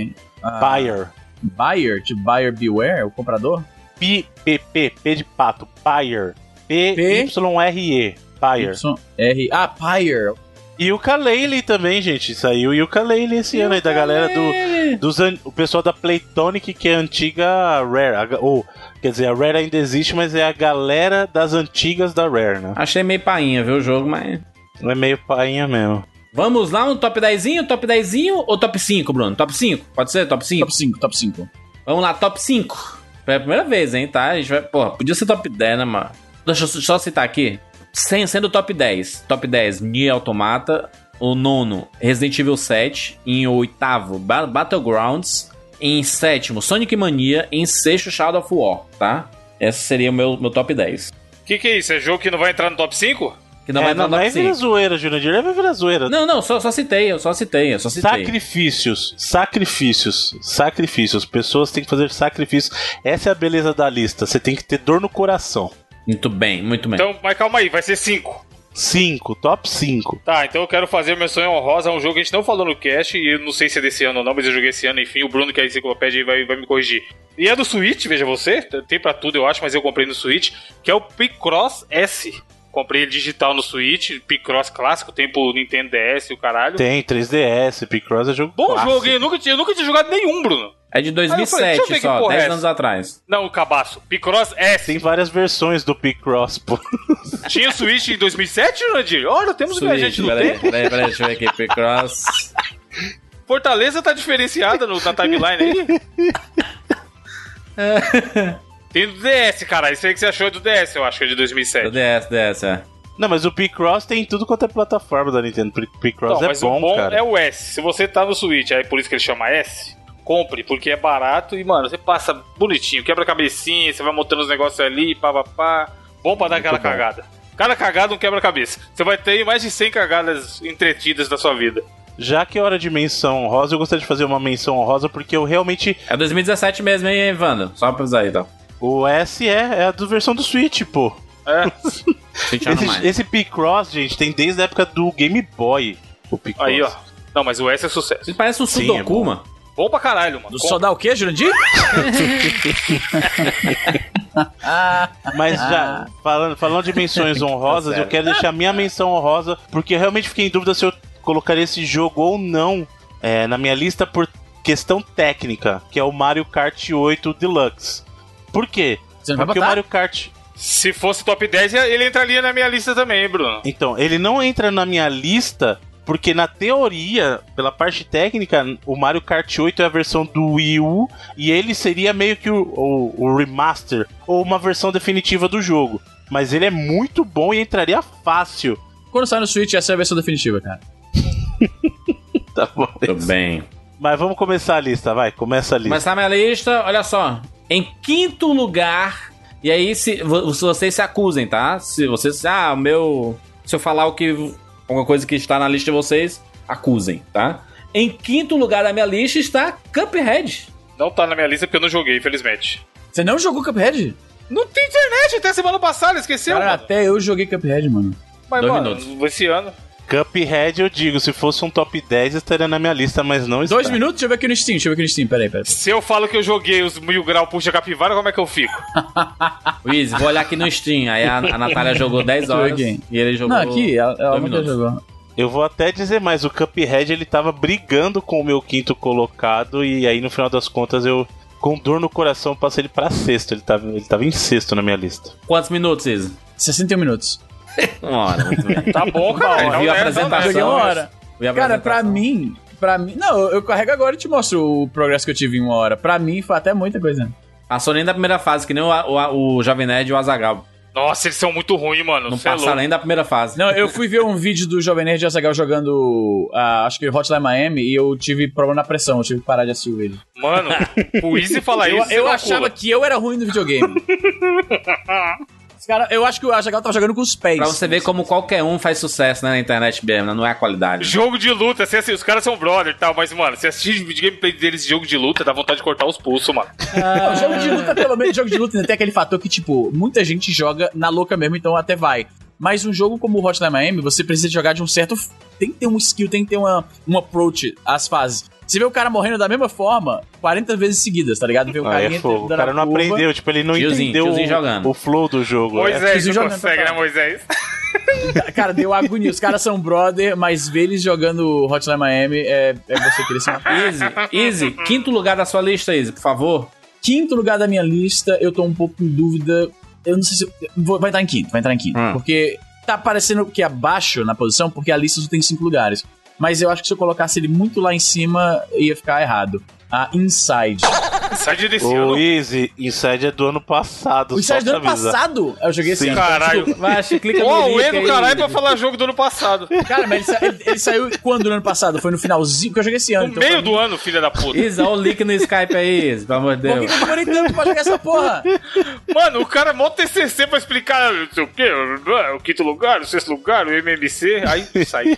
Ah, Pyre. Buyer, tipo Buyer Beware, o comprador? P, P, P, P de pato. Pyre. P-Y-R-E. Pyre. Y, R. Ah, Pyre. E o Kalele também, gente. Saiu e o Kalele esse ano aí, da galera do. Dos, an- o pessoal da Playtonic, que é a antiga Rare. a- ou, quer dizer, a Rare ainda existe, mas é a galera das antigas da Rare, né? Achei meio painha, viu, o jogo, mas... É meio painha mesmo. Vamos lá, um top 10, top 10 ou top 5, Bruno? Top 5? Pode ser top 5? Top 5, top 5. Vamos lá, top 5. Pela primeira vez, hein, tá? A gente vai. Porra, podia ser top 10, né, mano? Deixa eu só citar aqui. Sem, sendo top 10. Top 10, Nier Automata. O nono, Resident Evil 7. Em oitavo, Ba- Battlegrounds. Em sétimo, Sonic Mania. Em sexto, Shadow of War, tá? Esse seria o meu, meu top 10. O que, que é isso? É jogo que não vai entrar no top 5? Que não é, vai entrar não, no não top é virar 5. zoeira, Jurandir. Vai virar zoeira. Não, não, só, só citei, eu só citei, eu só citei. Sacrifícios, sacrifícios, sacrifícios. Pessoas têm que fazer sacrifícios. Essa é a beleza da lista. Você tem que ter dor no coração. Muito bem, muito bem. Então, mas calma aí, vai ser 5. 5, top 5. Tá, então eu quero fazer meu sonho honrosa. É um jogo que a gente não falou no cast. E eu não sei se é desse ano ou não, mas eu joguei esse ano. Enfim, o Bruno, que é a enciclopédia, vai, vai me corrigir. E é do Switch, veja você. Tem pra tudo, eu acho, mas eu comprei no Switch. Que é o Picross S. Comprei ele digital no Switch. Picross clássico, tem pro Nintendo DS e o caralho. Tem 3DS, Picross é jogo Bom clássico. jogo, hein? Eu nunca, tinha, eu nunca tinha jogado nenhum, Bruno. É de Aí eu falei, deixa eu 2007 ver que só, porra é 10 essa. anos atrás. Não, o cabaço. Picross S. Tem várias versões do Picross, pô. *laughs* Tinha Switch em 2007, Jurandir? Olha, temos um viajante no peraí, tempo. peraí, peraí, deixa eu ver aqui. Picross. Fortaleza tá diferenciada no, na timeline aí. *laughs* Tem do DS, cara. Isso aí que você achou é do DS, eu acho que é de Do 2007. DS, DS, é. Não, mas o Picross tem tudo quanto é plataforma da Nintendo. Picross Não, é mas bom, o bom cara. é o S. Se você tá no Switch, aí por isso que ele chama S, compre, porque é barato e, mano, você passa bonitinho, quebra a cabecinha, você vai montando os negócios ali, pá, pá, pá. Bom pra dar aquela bom. cagada. Cada cagada um quebra-cabeça. Você vai ter mais de 100 cagadas entretidas da sua vida. Já que é hora de menção honrosa, eu gostaria de fazer uma menção honrosa porque eu realmente. É 2017 mesmo, hein, Evandro? Só pra avisar aí, então. O S é, é a do versão do Switch, pô. É. 20 anos mais. Esse, esse Picross, gente, tem desde a época do Game Boy. O Picross. Aí, ó. Não, mas o S é sucesso. Ele parece um Sim, é Sudoku, bom. mano. Bom pra caralho, mano. Do só dá o quê, Jurandir? *laughs* Mas já, falando, falando de menções honrosas, Tá eu quero deixar minha menção honrosa, porque eu realmente fiquei em dúvida se eu colocaria esse jogo ou não é, na minha lista por questão técnica, que é o Mario Kart 8 Deluxe. Por quê? Porque o? Mario Kart. Se fosse top 10, ele entraria na minha lista também, Bruno. Então, ele não entra na minha lista. Porque na teoria, pela parte técnica, o Mario Kart 8 é a versão do Wii U e ele seria meio que o, o- o remaster ou uma versão definitiva do jogo. Mas ele é muito bom e entraria fácil. Quando sai no Switch, essa é a versão definitiva, cara. *laughs* Tá bom. Tudo bem. Mas vamos começar a lista, vai, começa a lista. Começar minha lista, olha só. Em quinto lugar, e aí se, se vocês se acusem, tá? Se vocês. Ah, o meu. Se eu falar o que. Alguma coisa que está na lista de vocês, acusem, tá? Em quinto lugar da minha lista está Cuphead. Não tá na minha lista porque eu não joguei, infelizmente. Você não jogou Cuphead? Não tem internet até semana passada, esqueceu? Cara, mano. até eu joguei Cuphead, mano. Mas, dois mano, minutos. esse ano. Cuphead, eu digo, se fosse um top 10, estaria na minha lista, mas não está. Dois minutos? Deixa eu ver aqui no Steam, deixa eu ver aqui no Steam. Peraí, peraí. Se eu falo que eu joguei os mil grau puxa capivara, como é que eu fico? *laughs* Luiz, vou olhar aqui no Steam. Aí a, a Natália jogou 10 horas e ele jogou. Não, aqui, ela, ela nunca minutos. jogou. Eu vou até dizer mais, o Cuphead ele tava brigando com o meu quinto colocado e aí no final das contas eu, com dor no coração, passei ele pra sexto. Ele tava, ele tava em sexto na minha lista. Quantos minutos, Isa? 61 minutos. *laughs* Uma hora, muito bem. Tá bom, cara. Então, viu a né, apresentação. então, uma hora. Vi a Cara, pra mim, pra mim. Não, eu carrego agora e te mostro o progresso que eu tive em uma hora. Pra mim foi até muita coisa. Passou nem da primeira fase, que nem o, o, o Jovem Nerd e o Azagal. Nossa, eles são muito ruins, mano. Não é passaram nem da primeira fase. Não, eu fui ver um *laughs* vídeo do Jovem Nerd e Azaghal jogando, ah, acho que Hotline Miami, e eu tive problema na pressão, eu tive que parar de assistir o vídeo. Mano, o Easy fala *laughs* Eu, isso. eu achava que eu era ruim no videogame. Os cara, eu acho que o Azaghal tava jogando com os pés. Pra você ver como qualquer um faz sucesso né, na internet mesmo, né? não é a qualidade. Jogo de luta, assim, assim, os caras são brother e tal, mas, mano, você assiste o gameplay deles de jogo de luta, dá vontade de cortar os pulsos, mano. Não, jogo de luta, pelo menos, jogo de luta ainda tem aquele fator que, tipo, muita gente joga na louca mesmo, então até vai. Mas um jogo como o Hotline Miami, você precisa jogar de um certo. Tem que ter um skill, tem que ter uma, um approach às fases. Você vê o cara morrendo da mesma forma 40 vezes seguidas, tá ligado? Vê o carinha é. O cara a não curva. aprendeu, tipo, ele não Tiozinho, entendeu tiozinho o, jogando. o flow do jogo. é. Moisés, preciso não consegue, né, Moisés? *laughs* Cara, deu agonia. Os caras são brother, mas ver eles jogando Hotline Miami é, é você querer se matar. Easy, Easy, quinto lugar da sua lista, Easy, por favor. Quinto lugar da minha lista, eu tô um pouco em dúvida. Eu não sei se. vou- vai entrar em quinto, vai entrar em quinto. Hum. Porque tá parecendo que é abaixo na posição, porque a lista só tem cinco lugares. Mas eu acho que se eu colocasse ele muito lá em cima, ia ficar errado. A Inside. Sai de desse O ano. Easy, Inside é do ano passado. O Inside só do ano avisar. passado? Eu joguei esse Sim. ano. Caralho. Vai, acho, clica no o link E do aí. caralho pra falar jogo do ano passado. Cara, mas ele, sa- ele- ele saiu quando no ano passado? Foi no finalzinho, porque eu joguei esse ano. No então meio do ano, filha da puta. Easy, olha o link no Skype aí, Easy, pelo amor de mim- Por que Deus. que eu demorei tanto pra jogar essa porra? Mano, o cara é mó TCC pra explicar não sei o quê, o quinto lugar, o sexto lugar, o MMC, aí sai.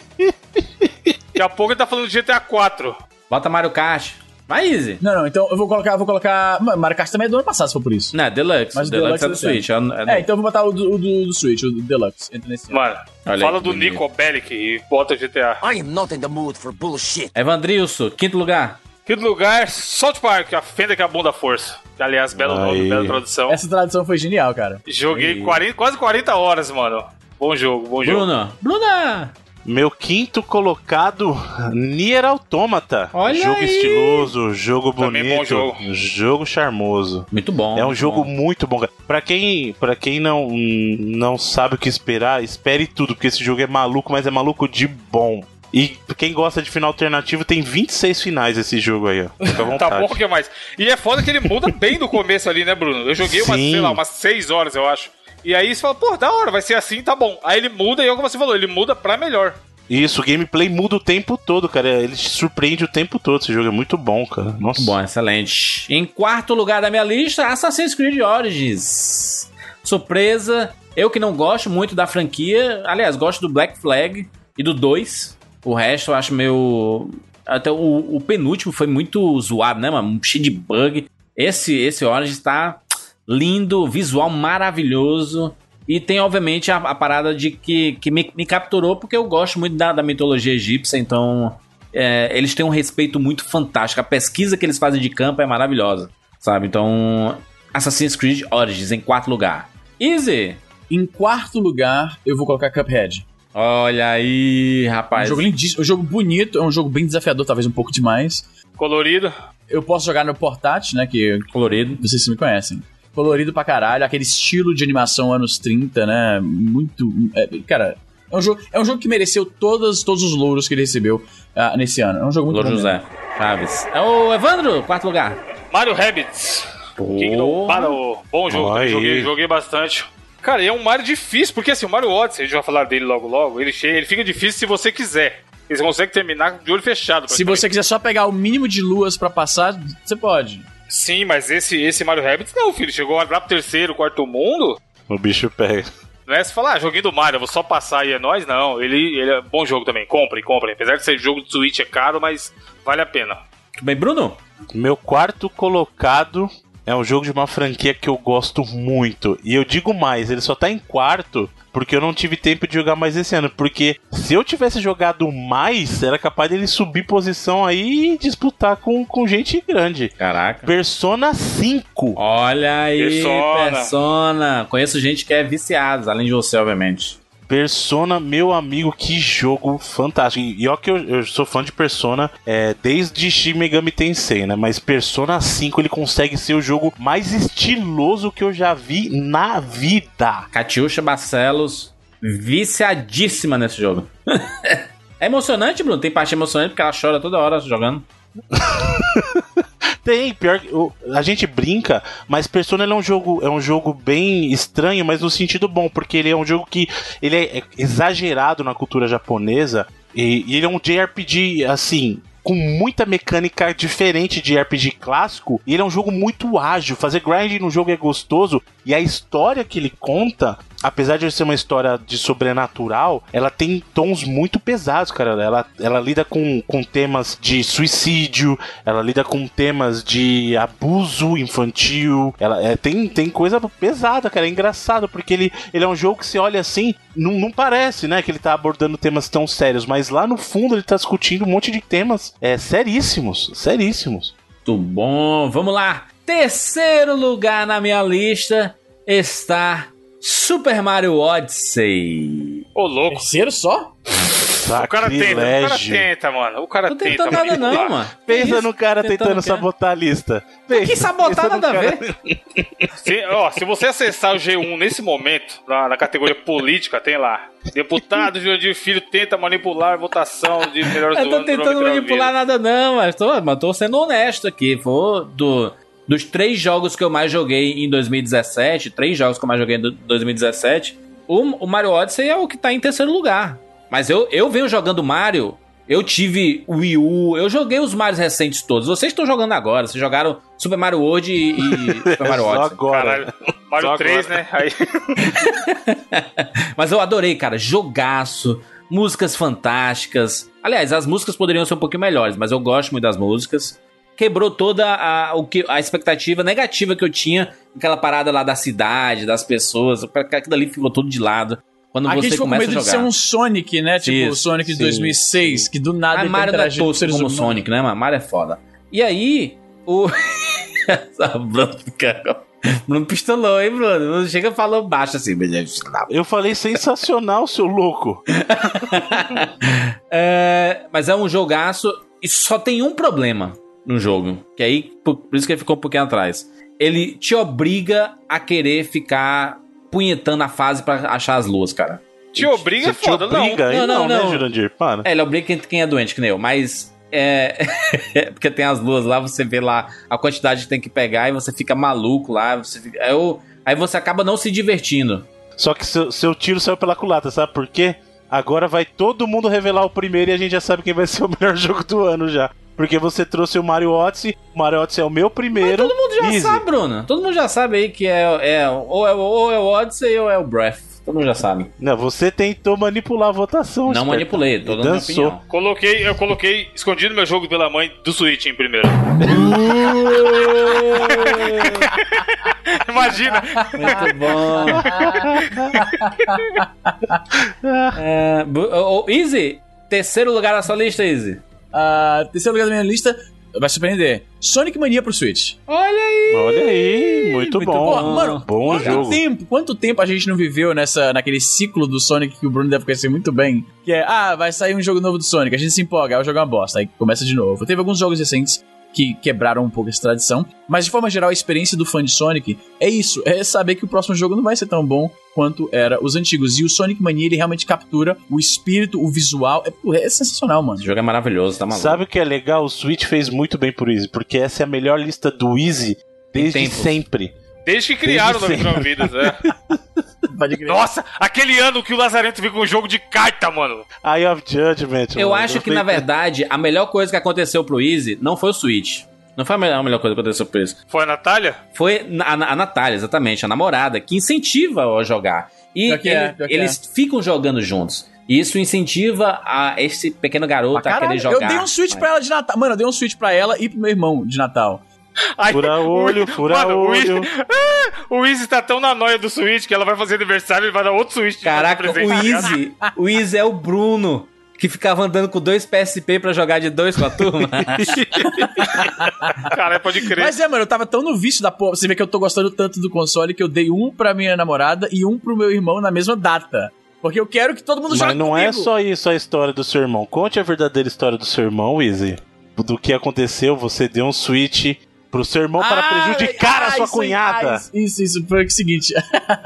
Daqui a pouco ele tá falando de GTA 4. Bota Mario Kart. Vai, Easy. Não, não, então eu vou colocar, vou colocar. Mano, Mario Kart também é do ano passado, se for por isso. Não, é Deluxe. Mas o Deluxe, Deluxe é do é do Switch. É, é, É, então eu vou botar o do, o do, do Switch, o do Deluxe. Entra nesse ano. Mano, Olha fala aí, do bonito. Nico Bellic e bota GTA. I am not in the mood for bullshit. Evandrilson, quinto lugar. Quinto lugar, South Park, a fenda que é a bunda força. Aliás, belo nome, bela tradução. Essa tradução foi genial, cara. Joguei Aí. 40, quase 40 horas, mano. Bom jogo, bom jogo. Bruno. Bruna. Meu quinto colocado, Nier Automata. Olha jogo aí. estiloso, jogo Também bonito, bom jogo. jogo charmoso. Muito bom. É um muito jogo bom. muito bom, cara. Pra quem, pra quem não, não sabe o que esperar, espere tudo, porque esse jogo é maluco, mas é maluco de bom. E quem gosta de final alternativo, tem 26 finais esse jogo aí, ó. Fica à vontade. *laughs* Tá bom, o que mais? E é foda que ele muda bem do começo ali, né, Bruno? Eu joguei umas, Sim. sei lá, umas 6 horas, eu acho. E aí você fala, pô, da hora, vai ser assim, tá bom. Aí ele muda, e é como você falou, ele muda pra melhor. Isso, o gameplay muda o tempo todo, cara. Ele te surpreende o tempo todo. Esse jogo é muito bom, cara. Nossa. Muito bom, excelente. Em quarto lugar da minha lista, Assassin's Creed Origins. Surpresa. Eu que não gosto muito da franquia. Aliás, gosto do Black Flag e do 2. O resto eu acho meio. Até o, o penúltimo foi muito zoado, né, mano? Cheio de bug. Esse, esse Origins tá lindo, visual maravilhoso. E tem, obviamente, a, a parada de que, que me, me capturou, porque eu gosto muito da, da mitologia egípcia, então é, eles têm um respeito muito fantástico. A pesquisa que eles fazem de campo é maravilhosa, sabe? Então, Assassin's Creed Origins em quarto lugar. Easy! Em quarto lugar, eu vou colocar Cuphead. Olha aí, É um rapaz. jogo lindíssimo, um jogo bonito, é um jogo bem desafiador, talvez um pouco demais. Colorido. Eu posso jogar no portátil, né? Que Colorido. vocês me conhecem. Colorido pra caralho, aquele estilo de animação anos 30, né? Muito. é, cara, é um, jogo, é um jogo que mereceu todas, todos os louros que ele recebeu ah, nesse ano. É um jogo muito Louro bom José. Chaves. É o Evandro, quarto lugar. Mario Rabbids. Kingdom para o bom jogo. Aí. Joguei, joguei bastante. Cara, e é um Mario difícil, porque assim, o Mario Odyssey, a gente vai falar dele logo logo, ele, chega, ele fica difícil se você quiser. Você consegue terminar de olho fechado. Se você quiser só pegar o mínimo de luas pra passar, você pode. Sim, mas esse, esse Mario Rabbids não, filho. Chegou lá pro terceiro, quarto mundo. O bicho pega. Não é você falar, ah, joguinho do Mario, eu vou só passar e é nóis, não. Ele, ele é bom jogo também. Comprem, comprem. Apesar de ser jogo de Switch é caro, mas vale a pena. Tudo bem, Bruno? Meu quarto colocado é um jogo de uma franquia que eu gosto muito. E eu digo mais, ele só tá em quarto porque eu não tive tempo de jogar mais esse ano. Porque se eu tivesse jogado mais, era capaz dele subir posição aí e disputar com, com gente grande. Caraca. Persona 5. Olha aí, Persona. Persona. Conheço gente que é viciada, além de você, obviamente. Persona, meu amigo, que jogo fantástico. E ó que eu, eu sou fã de Persona é, desde Shin Megami Tensei, né? Mas Persona 5 ele consegue ser o jogo mais estiloso que eu já vi na vida. Catiuxa Barcelos, viciadíssima nesse jogo. *laughs* é emocionante, Bruno. Tem parte emocionante porque ela chora toda hora jogando. *laughs* Tem, pior que a gente brinca, mas Persona é um jogo é um jogo bem estranho, mas no sentido bom, porque ele é um jogo que ele é exagerado na cultura japonesa e, e ele é um JRPG assim com muita mecânica diferente de RPG clássico, e ele é um jogo muito ágil. Fazer grind no jogo é gostoso, e a história que ele conta, apesar de ser uma história de sobrenatural, ela tem tons muito pesados, cara. Ela, ela lida com, com temas de suicídio, ela lida com temas de abuso infantil, ela é, tem, tem coisa pesada, cara. É engraçado, porque ele, ele é um jogo que você olha assim, não, não parece, né, que ele tá abordando temas tão sérios, mas lá no fundo ele tá discutindo um monte de temas é, seríssimos, seríssimos. Muito bom. Vamos lá. Terceiro lugar na minha lista está Super Mario Odyssey. Ô, louco. Terceiro só? O cara tenta, o cara tenta, mano. O cara Tô tenta. tentando nada manipular. não, mano. Pensa Isso? no cara tentando, sabotar a lista. Pensa, Que sabotar nada a cara- ver. *laughs* Se, ó, se você acessar o G1 nesse momento, na, na categoria política, tem lá. Deputado Jurandir Filho tenta manipular a votação de melhores Eu do tô ano tentando a manipular nada não, mas tô, mas tô sendo honesto aqui. Vou do, dos três jogos que eu mais joguei em 2017, três jogos que eu mais joguei em do- 2017, o, o Mario Odyssey é o que tá em terceiro lugar. Mas eu, eu venho jogando Mario, eu tive o Wii U, eu joguei os Marios recentes todos. Vocês estão jogando agora, vocês jogaram Super Mario World e, e *laughs* Super Mario Só Odyssey. agora. Caralho, Mario Só 3, agora. né? Aí, *laughs* Mas eu adorei, cara. Jogaço, músicas fantásticas. Aliás, as músicas poderiam ser um pouquinho melhores, mas eu gosto muito das músicas. Quebrou toda a, o que, a expectativa negativa que eu tinha, aquela parada lá da cidade, das pessoas. Aquilo ali ficou tudo de lado. Quando Aqui a você gente ficou com começa medo a de ser jogar. um Sonic, né? Tipo o Sonic de sim, 2006, que do nada tá Mario não é tosco como o humanos. Sonic, né, mano? Mario é foda. E aí, o. *laughs* Essa Bruno. Bruno pistolou, hein, Bruno? Bruno Chega e falou baixo assim, mas Eu falei sensacional, seu louco. *laughs* É, mas é um jogaço e só tem um problema no jogo. Que aí, por, por isso que ele ficou um pouquinho atrás. Ele te obriga a querer ficar punhetando a fase pra achar as luas, cara. te obriga é Você te foda, não. obriga? Aí Não, não, não, né, não. Jurandir? Para. É, ele obriga quem, quem é doente, que nem eu, mas. É. *laughs* porque tem as luas lá, você vê lá a quantidade que tem que pegar e você fica maluco lá. Você fica, aí, eu- aí você acaba não se divertindo. Só que seu, seu tiro saiu pela culata, sabe por quê? Agora vai todo mundo revelar o primeiro e a gente já sabe quem vai ser o *laughs* melhor jogo do ano já. Porque você trouxe o Mario Odyssey, o Mario Odyssey é o meu primeiro. Todo mundo já Easy. sabe, Bruno. Todo mundo já sabe aí que é, é, ou, é ou é o Odyssey ou é o Breath. Todo mundo já sabe. Não, você tentou manipular a votação. Não esperto. manipulei, tô dando minha Dançou. opinião. Coloquei, eu coloquei escondido meu jogo pela mãe do Switch em primeiro. *laughs* Imagina. Muito bom. *laughs* é, Easy, terceiro lugar na sua lista, Easy. Ah, terceiro lugar da minha lista vai surpreender. Sonic Mania pro Switch. Olha aí. Olha aí, muito Muito bom. Mano, Bom quanto jogo. tempo, quanto tempo a gente não viveu nessa, naquele ciclo do Sonic que o Bruno deve conhecer muito bem? Que é, ah, vai sair um jogo novo do Sonic, a gente se empolga, aí o jogo é uma bosta, aí começa de novo. Teve alguns jogos recentes que quebraram um pouco essa tradição, mas de forma geral a experiência do fã de Sonic é isso, é saber que o próximo jogo não vai ser tão bom quanto era os antigos. E o Sonic Mania ele realmente captura o espírito, o visual, é, é sensacional, mano. Esse jogo é maravilhoso, tá maluco. Sabe o que é legal? O Switch fez muito bem pro Easy, porque essa é a melhor lista do Easy desde sempre. Desde que criaram o Desde Nove Vidas, é. *laughs* Nossa, aquele ano que o Lazarento veio com um jogo de carta, mano. Eye of Judgment. Eu mano. acho que, na verdade, a melhor coisa que aconteceu pro Easy não foi o Switch. Não foi a melhor, a melhor coisa que aconteceu pro Easy. Foi a Natália? Foi a, a Natália, exatamente, a namorada, que incentiva a jogar. E que é, que eles ficam jogando juntos. E isso incentiva a esse pequeno garoto Pra a querer jogar. eu dei um Switch pra ela de Natal. Mano, eu dei um Switch pra ela e pro meu irmão de Natal. Ai, Fura *laughs* olho, fura Mano, o olho. *laughs* O Easy tá tão na noia do Switch que ela vai fazer aniversário e vai dar outro Switch. Caraca, presente, o? Easy, o Easy é o Bruno, que ficava andando com dois PSP pra jogar de dois com a turma. *laughs* Caralho, pode crer. Mas é, mano, eu tava tão no vício da porra. Você vê que eu tô gostando tanto do console que eu dei um pra minha namorada e um pro meu irmão na mesma data. Porque eu quero que todo mundo jogue Mas não é comigo. só isso a história do seu irmão. Conte a verdadeira história do seu irmão, Easy. Do que aconteceu, você deu um Switch pro seu irmão para Ah, prejudicar ah, a sua isso cunhada. ah, isso, isso, isso. Foi o seguinte.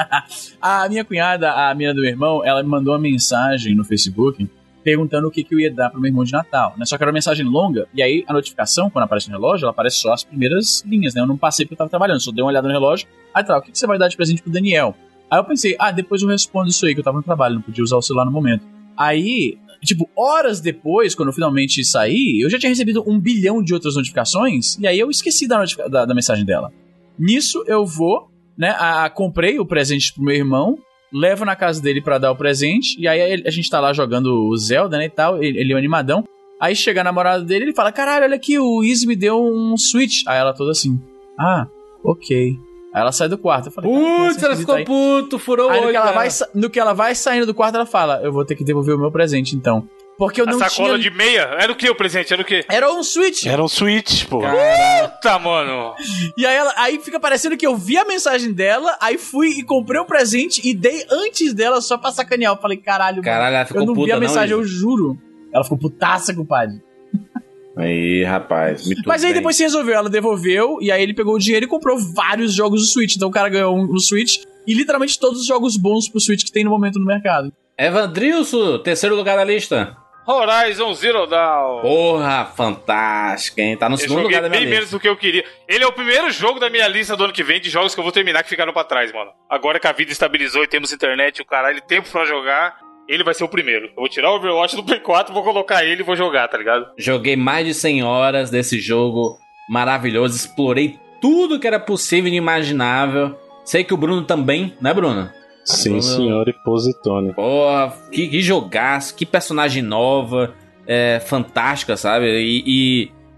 *laughs* a minha cunhada, a menina do meu irmão, ela me mandou uma mensagem no Facebook perguntando o que, que eu ia dar pro meu irmão de Natal, né? Só que era uma mensagem longa, e aí a notificação, quando aparece no relógio, ela aparece só as primeiras linhas, né? Eu não passei porque eu tava trabalhando, só dei uma olhada no relógio. Aí tá, o que, que você vai dar de presente pro Daniel? Aí eu pensei, ah, depois eu respondo isso aí, que eu tava no trabalho, não podia usar o celular no momento. Aí, tipo, horas depois, quando eu finalmente saí, eu já tinha recebido um bilhão de outras notificações, e aí eu esqueci da, da, da mensagem dela. Nisso eu vou, né? A, a- comprei o presente pro meu irmão, levo na casa dele pra dar o presente, e aí a gente tá lá jogando o Zelda, né, e tal, ele, ele é um animadão. Aí chega a namorada dele, ele fala: Caralho, olha aqui, o Easy me deu um Switch. Aí ela toda assim: Ah, ok. Aí ela sai do quarto. Eu falei: "Cara, que Putz, ela ficou aí." puto, furou o Aí no olho. que, ela vai, no que ela vai saindo do quarto, ela fala: Eu vou ter que devolver o meu presente então. Porque eu A não sacola tinha. de meia? Era o que o presente? Era o que? Era um Switch. Era um Switch, pô. Puta, mano. *laughs* E aí, ela, aí fica parecendo que eu vi a mensagem dela, aí fui e comprei o presente e dei antes dela só pra sacanear. Eu falei, caralho, mano, Caralho, ela ficou eu não puta, vi a mensagem, não, eu juro. Ela ficou putaça, compadre. *laughs* Aí, rapaz, Mas aí bem. depois se resolveu, ela devolveu, e aí ele pegou o dinheiro e comprou vários jogos do Switch. Então o cara ganhou um no Switch e literalmente todos os jogos bons pro Switch que tem no momento no mercado. Evandrilson, terceiro lugar da lista. Horizon Zero Dawn. Porra, fantástica, hein? Tá no Eu segundo lugar da minha bem lista. menos do que eu queria. Ele é o primeiro jogo da minha lista do ano que vem de jogos que eu vou terminar que ficaram pra trás, mano. Agora que a vida estabilizou e temos internet, o caralho, tempo pra jogar, ele vai ser o primeiro. Eu vou tirar o Overwatch do Play 4, vou colocar ele e vou jogar, tá ligado? Joguei mais de 100 horas desse jogo maravilhoso. Explorei tudo que era possível e inimaginável. Sei que o Bruno também, né, Bruno? Sim, senhor, e Positone. Porra, que, que jogaço, que personagem nova, é, fantástica, sabe? E,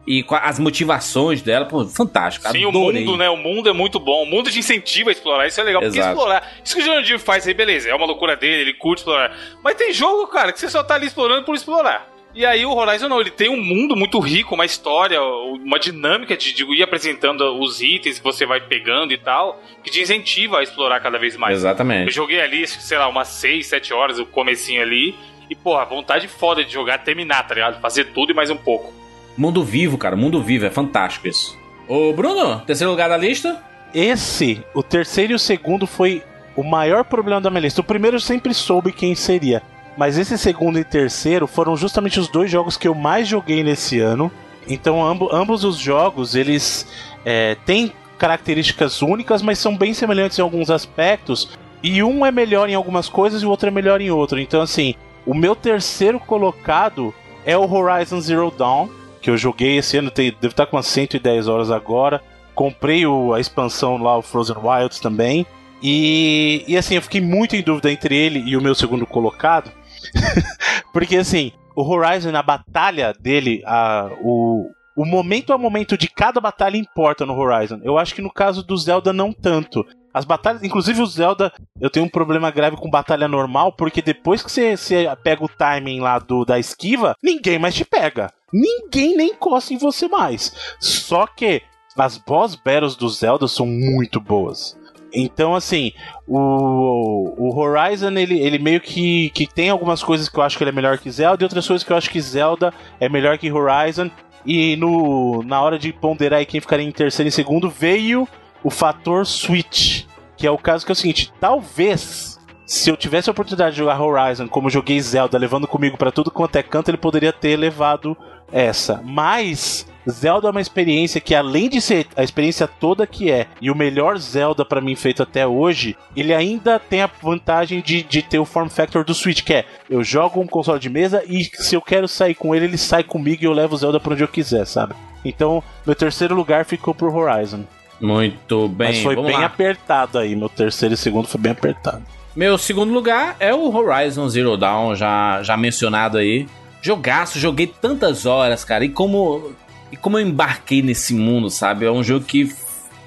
e, e com as motivações dela, pô, fantástico. Sim, o adorei. mundo, né? O mundo é muito bom. O mundo te incentiva a explorar. Isso é legal. Porque Exato. explorar. Isso que o Jurandir faz aí, beleza. É uma loucura dele, ele curte explorar. Mas tem jogo, cara, que você só tá ali explorando por explorar. E aí o Horizon não, ele tem um mundo muito rico, uma história, uma dinâmica de, de ir apresentando os itens que você vai pegando e tal, que te incentiva a explorar cada vez mais. Eu Exatamente. joguei ali, sei lá, umas 6, 7 horas, o comecinho ali. E, porra, vontade foda de jogar, terminar, tá ligado? Fazer tudo e mais um pouco. Mundo vivo, cara, mundo vivo, é fantástico isso. Ô, Bruno, terceiro lugar da lista? Esse, o terceiro e o segundo, foi o maior problema da minha lista. O primeiro eu sempre soube quem seria. Mas esse segundo e terceiro foram justamente os dois jogos que eu mais joguei nesse ano. Então ambo- ambos os jogos, eles é, têm características únicas, mas são bem semelhantes em alguns aspectos. E um é melhor em algumas coisas e o outro é melhor em outro. Então assim, o meu terceiro colocado é o Horizon Zero Dawn, que eu joguei esse ano, tem, deve estar com umas 110 horas agora. Comprei o- a expansão lá, o Frozen Wilds também. E, e assim, eu fiquei muito em dúvida entre ele e o meu segundo colocado. *laughs* Porque assim, o Horizon, na batalha dele, a, o, o momento a momento de cada batalha importa no Horizon. Eu acho que no caso do Zelda, não tanto. As batalhas, inclusive o Zelda, eu tenho um problema grave com batalha normal, porque depois que você, você pega o timing lá do, da esquiva, ninguém mais te pega. Ninguém nem encosta em você mais. Só que as boss battles do Zelda são muito boas. Então, assim, o, o Horizon, ele, ele meio que, que tem algumas coisas que eu acho que ele é melhor que Zelda e outras coisas que eu acho que Zelda é melhor que Horizon. E no, na hora de ponderar aí quem ficaria em terceiro e segundo, veio o fator Switch. Que é o caso que é o seguinte: talvez se eu tivesse a oportunidade de jogar Horizon como eu joguei Zelda, levando comigo para tudo quanto é canto, ele poderia ter levado essa. Mas Zelda é uma experiência que, além de ser a experiência toda que é, e o melhor Zelda para mim feito até hoje, ele ainda tem a vantagem de, de ter o form factor do Switch, que é eu jogo um console de mesa e se eu quero sair com ele, ele sai comigo e eu levo o Zelda pra onde eu quiser, sabe? Então, meu terceiro lugar ficou pro Horizon. Muito bem. Mas foi bem lá. apertado aí, meu terceiro e segundo foi bem apertado. Meu segundo lugar é o Horizon Zero Dawn, já, já mencionado aí. Jogaço, joguei tantas horas, cara. E como, e como eu embarquei nesse mundo, sabe? É um jogo que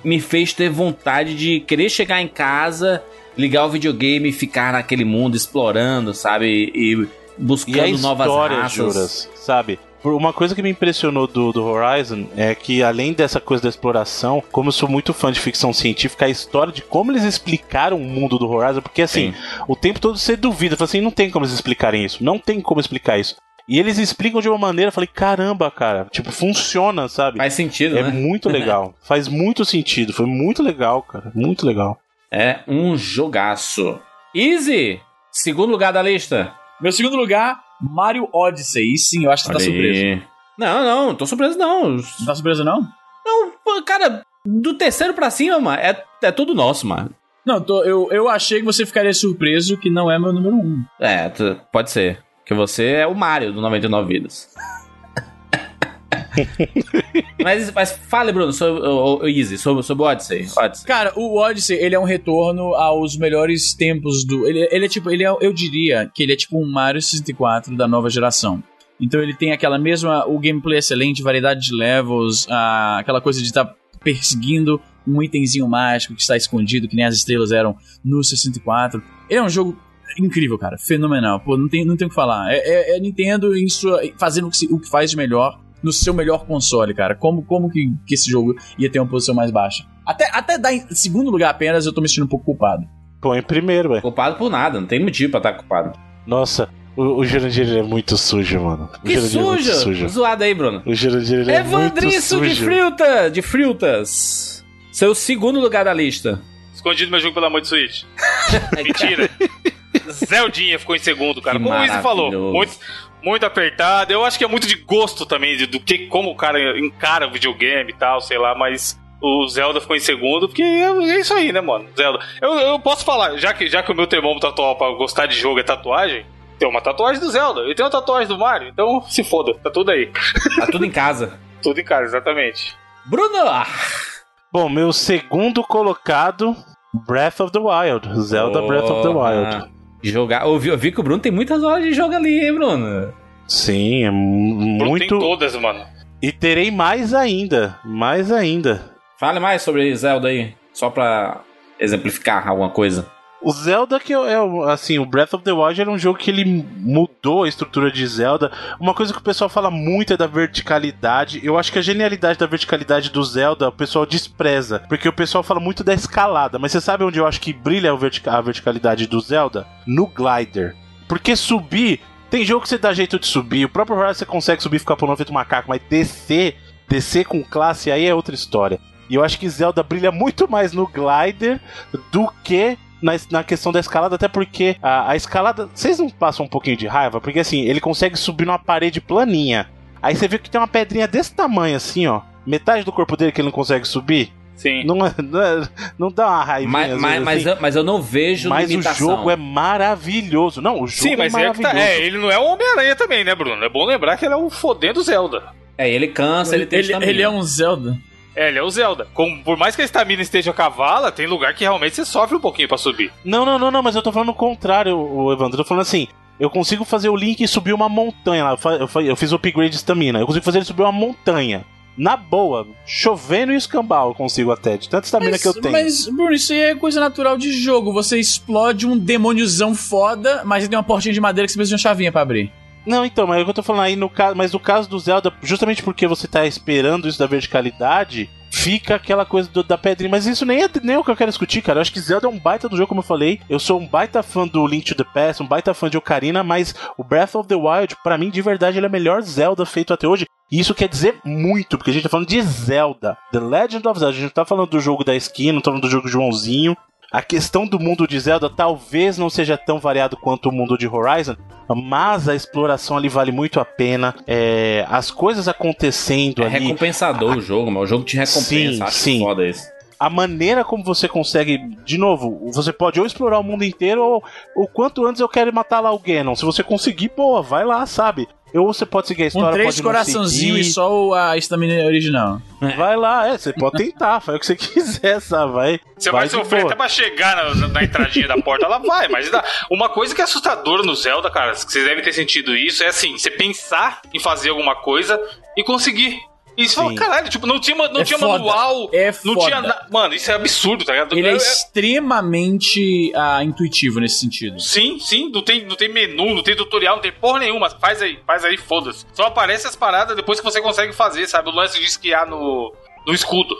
me fez ter vontade de querer chegar em casa, ligar o videogame e ficar naquele mundo explorando, sabe? E E a buscando novas história, raças. Juras, sabe? Uma coisa que me impressionou do, do Horizon é que, além dessa coisa da exploração, como eu sou muito fã de ficção científica, a história de como eles explicaram o mundo do Horizon, porque assim, o tempo todo você duvida, fala assim, não tem como eles explicarem isso, não tem como explicar isso. E eles explicam de uma maneira, eu falei, caramba, cara, tipo, funciona, sabe? Faz sentido, é né? muito legal, *laughs* faz muito sentido, foi muito legal, cara, muito legal. É um jogaço. Easy, segundo lugar da lista. Meu segundo lugar, Mario Odyssey. E sim, eu acho que você tá surpreso. aí. Não, não, tô surpreso não. Não tá surpreso, não? Não, cara, do terceiro pra cima, mano, é, é tudo nosso, mano. Não, tô- eu, eu achei que você ficaria surpreso que não é meu número um. É, pode ser. Que você é o Mario do 99 Vidas. *laughs* mas, mas fale, Bruno, sobre o, o Easy, sobre, sobre o Odyssey. Odyssey. Cara, o Odyssey, ele é um retorno aos melhores tempos do... Ele, ele é tipo, ele é, eu diria que ele é tipo um Mario 64 da nova geração. Então ele tem aquela mesma... O gameplay excelente, variedade de levels, a, aquela coisa de estar perseguindo um itemzinho mágico que está escondido, que nem as estrelas eram no 64. Ele é um jogo incrível, cara. Fenomenal. Pô, não tem, não tem o que falar. É, é, é Nintendo em sua, fazendo o que, se- o que faz de melhor no seu melhor console, cara. Como, como que, que esse jogo ia ter uma posição mais baixa? Até, até dar em segundo lugar apenas, eu tô me sentindo um pouco culpado. Põe em primeiro, ué. Culpado por nada, não tem motivo pra estar culpado. Nossa, o, o Jurandir ele é muito sujo, mano. O Que Jurandir é muito sujo! sujo. Zoado aí, Bruno. O Jurandir ele é muito Evandriço de sujo. Fruta, de Frutas. Seu segundo lugar da lista. Escondido meu jogo pelo amor de Switch. *laughs* Mentira. Zeldinha ficou em segundo, cara. Que Como o Izzy falou, maravilhoso. Muito, apertado. Eu acho que é muito de gosto também, de- do que como o cara encara o videogame e tal, sei lá, mas o Zelda ficou em segundo, porque é, é isso aí, né, mano? Zelda. Eu, eu posso falar, já que, já que o meu termômetro atual pra gostar de jogo é tatuagem, tem uma tatuagem do Zelda e tem uma tatuagem do Mario, então se foda, tá tudo aí. Tá tudo em casa. *laughs* Tudo em casa, exatamente. Bruno! Bom, meu segundo colocado, Breath of the Wild. Zelda Breath of the Wild. Jogar. Eu vi, eu vi que o Bruno tem muitas horas de jogo ali, hein, Bruno? Sim, é mu- Bruno muito. Tem todas, mano. E terei mais ainda. Mais ainda. Fale mais sobre Zelda aí, só pra exemplificar alguma coisa. O Zelda que é, assim, o Breath of the Wild era um jogo que ele mudou a estrutura de Zelda. Uma coisa que o pessoal fala muito é da verticalidade. Eu acho que a genialidade da verticalidade do Zelda o pessoal despreza, porque o pessoal fala muito da escalada. Mas você sabe onde eu acho que brilha a, vertica- a verticalidade do Zelda? No glider. Porque subir tem jogo que você dá jeito de subir. O próprio Horizon você consegue subir ficar pulando feito macaco, mas descer, descer com classe aí é outra história. E eu acho que Zelda brilha muito mais no glider do que na, na questão da escalada, até porque a, a escalada. Vocês não passam um pouquinho de raiva? Porque assim, ele consegue subir numa parede planinha. Aí você vê que tem uma pedrinha desse tamanho assim, ó. Metade do corpo dele que ele não consegue subir. Sim. Não, é- não, é- não dá uma raiva. Mas, mas, mas, eu, mas eu não vejo mas o limitação. jogo é maravilhoso. Não, o jogo Sim, mas é é, que maravilhoso. tá, é, ele não é o Homem-Aranha também, né, Bruno? É bom lembrar que ele é o fodendo Zelda. É, ele cansa, ele, tem ele, ele é um Zelda. É, ele é o Zelda. Com- por mais que a estamina esteja cavala, tem lugar que realmente você sofre um pouquinho pra subir. Não, não, não, não, mas eu tô falando o contrário, o Evandro. Eu tô falando assim. Eu consigo fazer o Link subir uma montanha lá. Eu fiz o upgrade de estamina. Eu consigo fazer ele subir uma montanha. Na boa, chovendo e escambau eu consigo até, de tanta estamina que eu tenho. mas, Bruno, isso aí é coisa natural de jogo. Você explode um demôniozão foda, mas ele tem uma portinha de madeira que você precisa de uma chavinha pra abrir. Não, então, mas é o que eu tô falando aí no caso. Mas no caso do Zelda, justamente porque você tá esperando isso da verticalidade, fica aquela coisa do- da pedrinha. Mas isso nem é, nem é o que eu quero discutir, cara. Eu acho que Zelda é um baita do jogo, como eu falei. Eu sou um baita fã do Link to the Past, um baita fã de Ocarina, mas o Breath of the Wild, pra mim, de verdade, ele é o melhor Zelda feito até hoje. E isso quer dizer muito, porque a gente tá falando de Zelda. The Legend of Zelda. A gente não tá falando do jogo da esquina, não tá falando do jogo Joãozinho. A questão do mundo de Zelda talvez não seja tão variado quanto o mundo de Horizon, mas a exploração ali vale muito a pena. É, as coisas acontecendo É ali. recompensador o jogo, mas o jogo te recompensa. Sim, Acho sim. foda isso. a maneira como você consegue, de novo, você pode ou explorar o mundo inteiro ou o quanto antes eu quero matar lá o Ganon. Se você conseguir, boa, vai lá, sabe? Ou você pode seguir a Um história, três pode não coraçãozinho seguir. e só o- a estamina original. Vai lá, é, você pode tentar, *laughs* faz o que você quiser, sabe? Vai, Você vai, de sofrer até pra chegar na, na entradinha da porta, ela vai, mas dá. uma coisa que é assustadora no Zelda, cara, que vocês devem ter sentido isso, é assim, você pensar em fazer alguma coisa e conseguir. E você fala, caralho, tipo, não tinha, não É tinha foda. manual, É não foda. tinha. Mano, isso é absurdo, tá ligado? Ele é eu- extremamente ah, intuitivo nesse sentido. Sim, sim, não tem, não tem menu, não tem tutorial, não tem porra nenhuma. Faz aí, faz aí, foda-se. Só aparece as paradas depois que você consegue fazer, sabe? O lance de esquiar no, no escudo.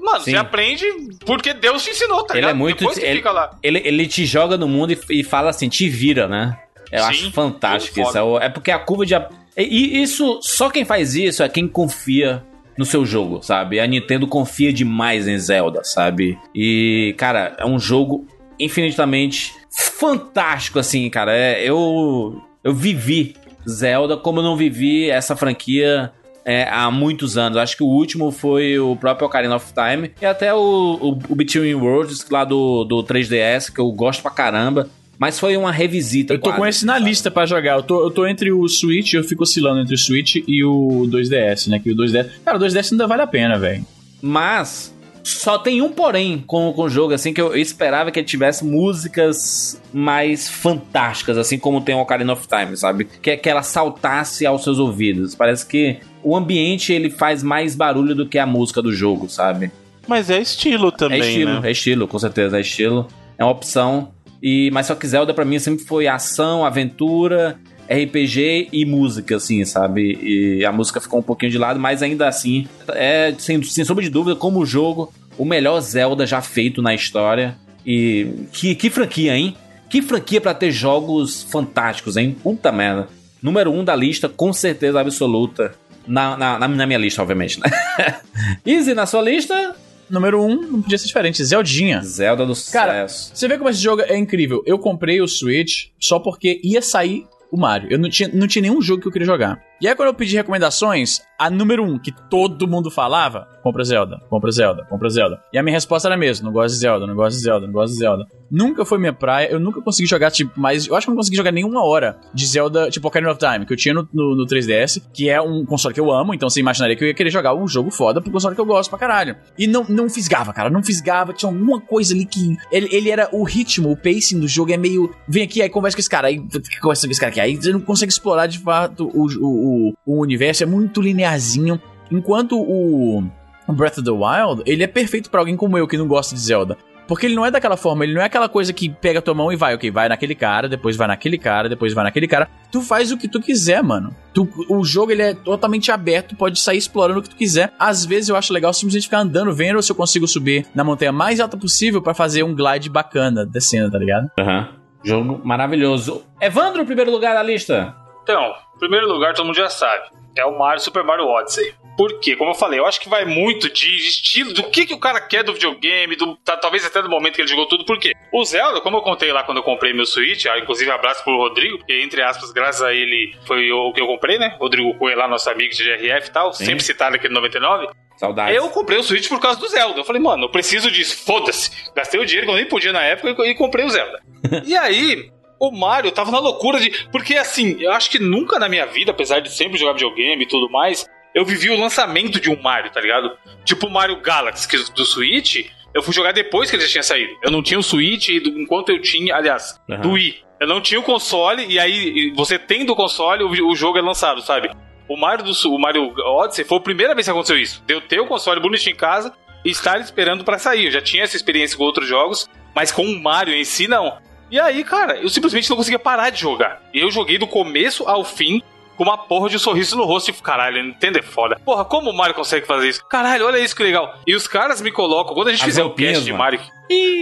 Mano, Sim. você aprende porque Deus te ensinou, tá Ele ligado? é muito- Depois que ele- fica lá. Ele, ele te joga no mundo e, e fala assim, te vira, né? Eu Sim, acho fantástico isso. É, é porque a curva de. E e isso, só quem faz isso é quem confia no seu jogo, sabe? A Nintendo confia demais em Zelda, sabe? E, cara, é um jogo infinitamente fantástico, assim, cara. É, eu, eu vivi Zelda como eu não vivi essa franquia é, há muitos anos. Acho que o último foi o próprio Ocarina of Time e até o, o, o Between Worlds lá do, do 3DS, que eu gosto pra caramba. Mas foi uma revisita. Eu tô quase, com esse na sabe? lista pra jogar. Eu tô, eu tô entre o Switch, eu fico oscilando entre o Switch e o 2DS, né? Que o 2DS. Cara, o 2DS ainda vale a pena, velho. Mas só tem um porém com, com o jogo, assim, que eu esperava que ele tivesse músicas mais fantásticas, assim como tem o Ocarina of Time, sabe? Que, é que ela saltasse aos seus ouvidos. Parece que o ambiente ele faz mais barulho do que a música do jogo, sabe? Mas é estilo também, é estilo, né? é estilo, com certeza, é estilo. É uma opção. E, mas só que Zelda pra mim sempre foi ação, aventura, RPG e música, assim, sabe? E a música ficou um pouquinho de lado, mas ainda assim, é sem, sem sombra de dúvida, como jogo, o melhor Zelda já feito na história. E que, que franquia, hein? Que franquia pra ter jogos fantásticos, hein? Puta merda. Número um da lista, com certeza absoluta. Na, na- na minha lista, obviamente, né? *laughs* Easy, na sua lista, Número 1, um, não podia ser diferente. Zeldinha. Zelda do Cara, sucesso. Você vê como esse jogo é incrível. Eu comprei o Switch só porque ia sair o Mario. Eu não tinha, não tinha nenhum jogo que eu queria jogar. E aí, quando eu pedi recomendações, a número um que todo mundo falava: compra Zelda, compra Zelda, compra Zelda. E a minha resposta era a mesma: não gosto de Zelda, não gosto de Zelda, não gosto de Zelda. Nunca foi minha praia, eu nunca consegui jogar, tipo, mais. Eu acho que eu não consegui jogar nenhuma hora de Zelda, tipo Ocarina of Time, que eu tinha no, no, no 3DS, que é um console que eu amo, então você imaginaria que eu ia querer jogar um jogo foda pro console que eu gosto pra caralho. E não, não fisgava, cara, não fisgava, tinha alguma coisa ali que. Ele, ele era o ritmo, o pacing do jogo é meio. Vem aqui, aí conversa com esse cara, aí conversa com esse cara aqui, aí você não consegue explorar de fato o, o, o, o universo, é muito linearzinho. Enquanto o. Breath of the Wild, ele é perfeito pra alguém como eu que não gosta de Zelda. Porque ele não é daquela forma, ele não é aquela coisa que pega a tua mão e vai, ok, vai naquele cara, depois vai naquele cara, depois vai naquele cara. Tu faz o que tu quiser, mano. Tu- o jogo ele é totalmente aberto, pode sair explorando o que tu quiser. Às vezes eu acho legal simplesmente ficar andando, vendo se eu consigo subir na montanha mais alta possível pra fazer um glide bacana descendo, tá ligado? Aham. Jogo maravilhoso. Evandro, primeiro lugar da lista. Então, primeiro lugar, todo mundo já sabe. É o Mario Super Mario Odyssey. Por quê? Como eu falei, eu acho que vai muito de estilo, do que, que o cara quer do videogame, do, tá- talvez até do momento que ele jogou tudo. Por quê? O Zelda, como eu contei lá quando eu comprei meu Switch, ah, inclusive abraço pro Rodrigo, porque entre aspas, graças a ele foi o que eu comprei, né? Rodrigo Cunha lá, nosso amigo de GRF e tal, Sim. sempre citado aqui no 99. Saudades. Eu comprei o Switch por causa do Zelda. Eu falei, mano, eu preciso disso. Foda-se. Gastei o dinheiro que eu nem podia na época e e comprei o Zelda. *laughs* e aí, o Mario tava na loucura de. Porque assim, eu acho que nunca na minha vida, apesar de sempre jogar videogame e tudo mais, eu vivi o lançamento de um Mario, tá ligado? Tipo o Mario Galaxy que do Switch. Eu fui jogar depois que ele já tinha saído. Eu não tinha o Switch e enquanto eu tinha, aliás, Aham. do Wii. Eu não tinha o console e aí você tendo o console, o, o jogo é lançado, sabe? O Mario, do, o Mario Odyssey foi a primeira vez que aconteceu isso. Deu ter o console bonitinho em casa e estar esperando pra sair. Eu já tinha essa experiência com outros jogos, mas com o Mario em si, não. E aí, cara, eu simplesmente não conseguia parar de jogar. E eu joguei do começo ao fim com uma porra de sorriso no rosto. Tipo, caralho, Nintendo é foda. Porra, como o Mario consegue fazer isso? Caralho, olha isso que legal. E os caras me colocam, quando a gente As fizer o cast de. Mario.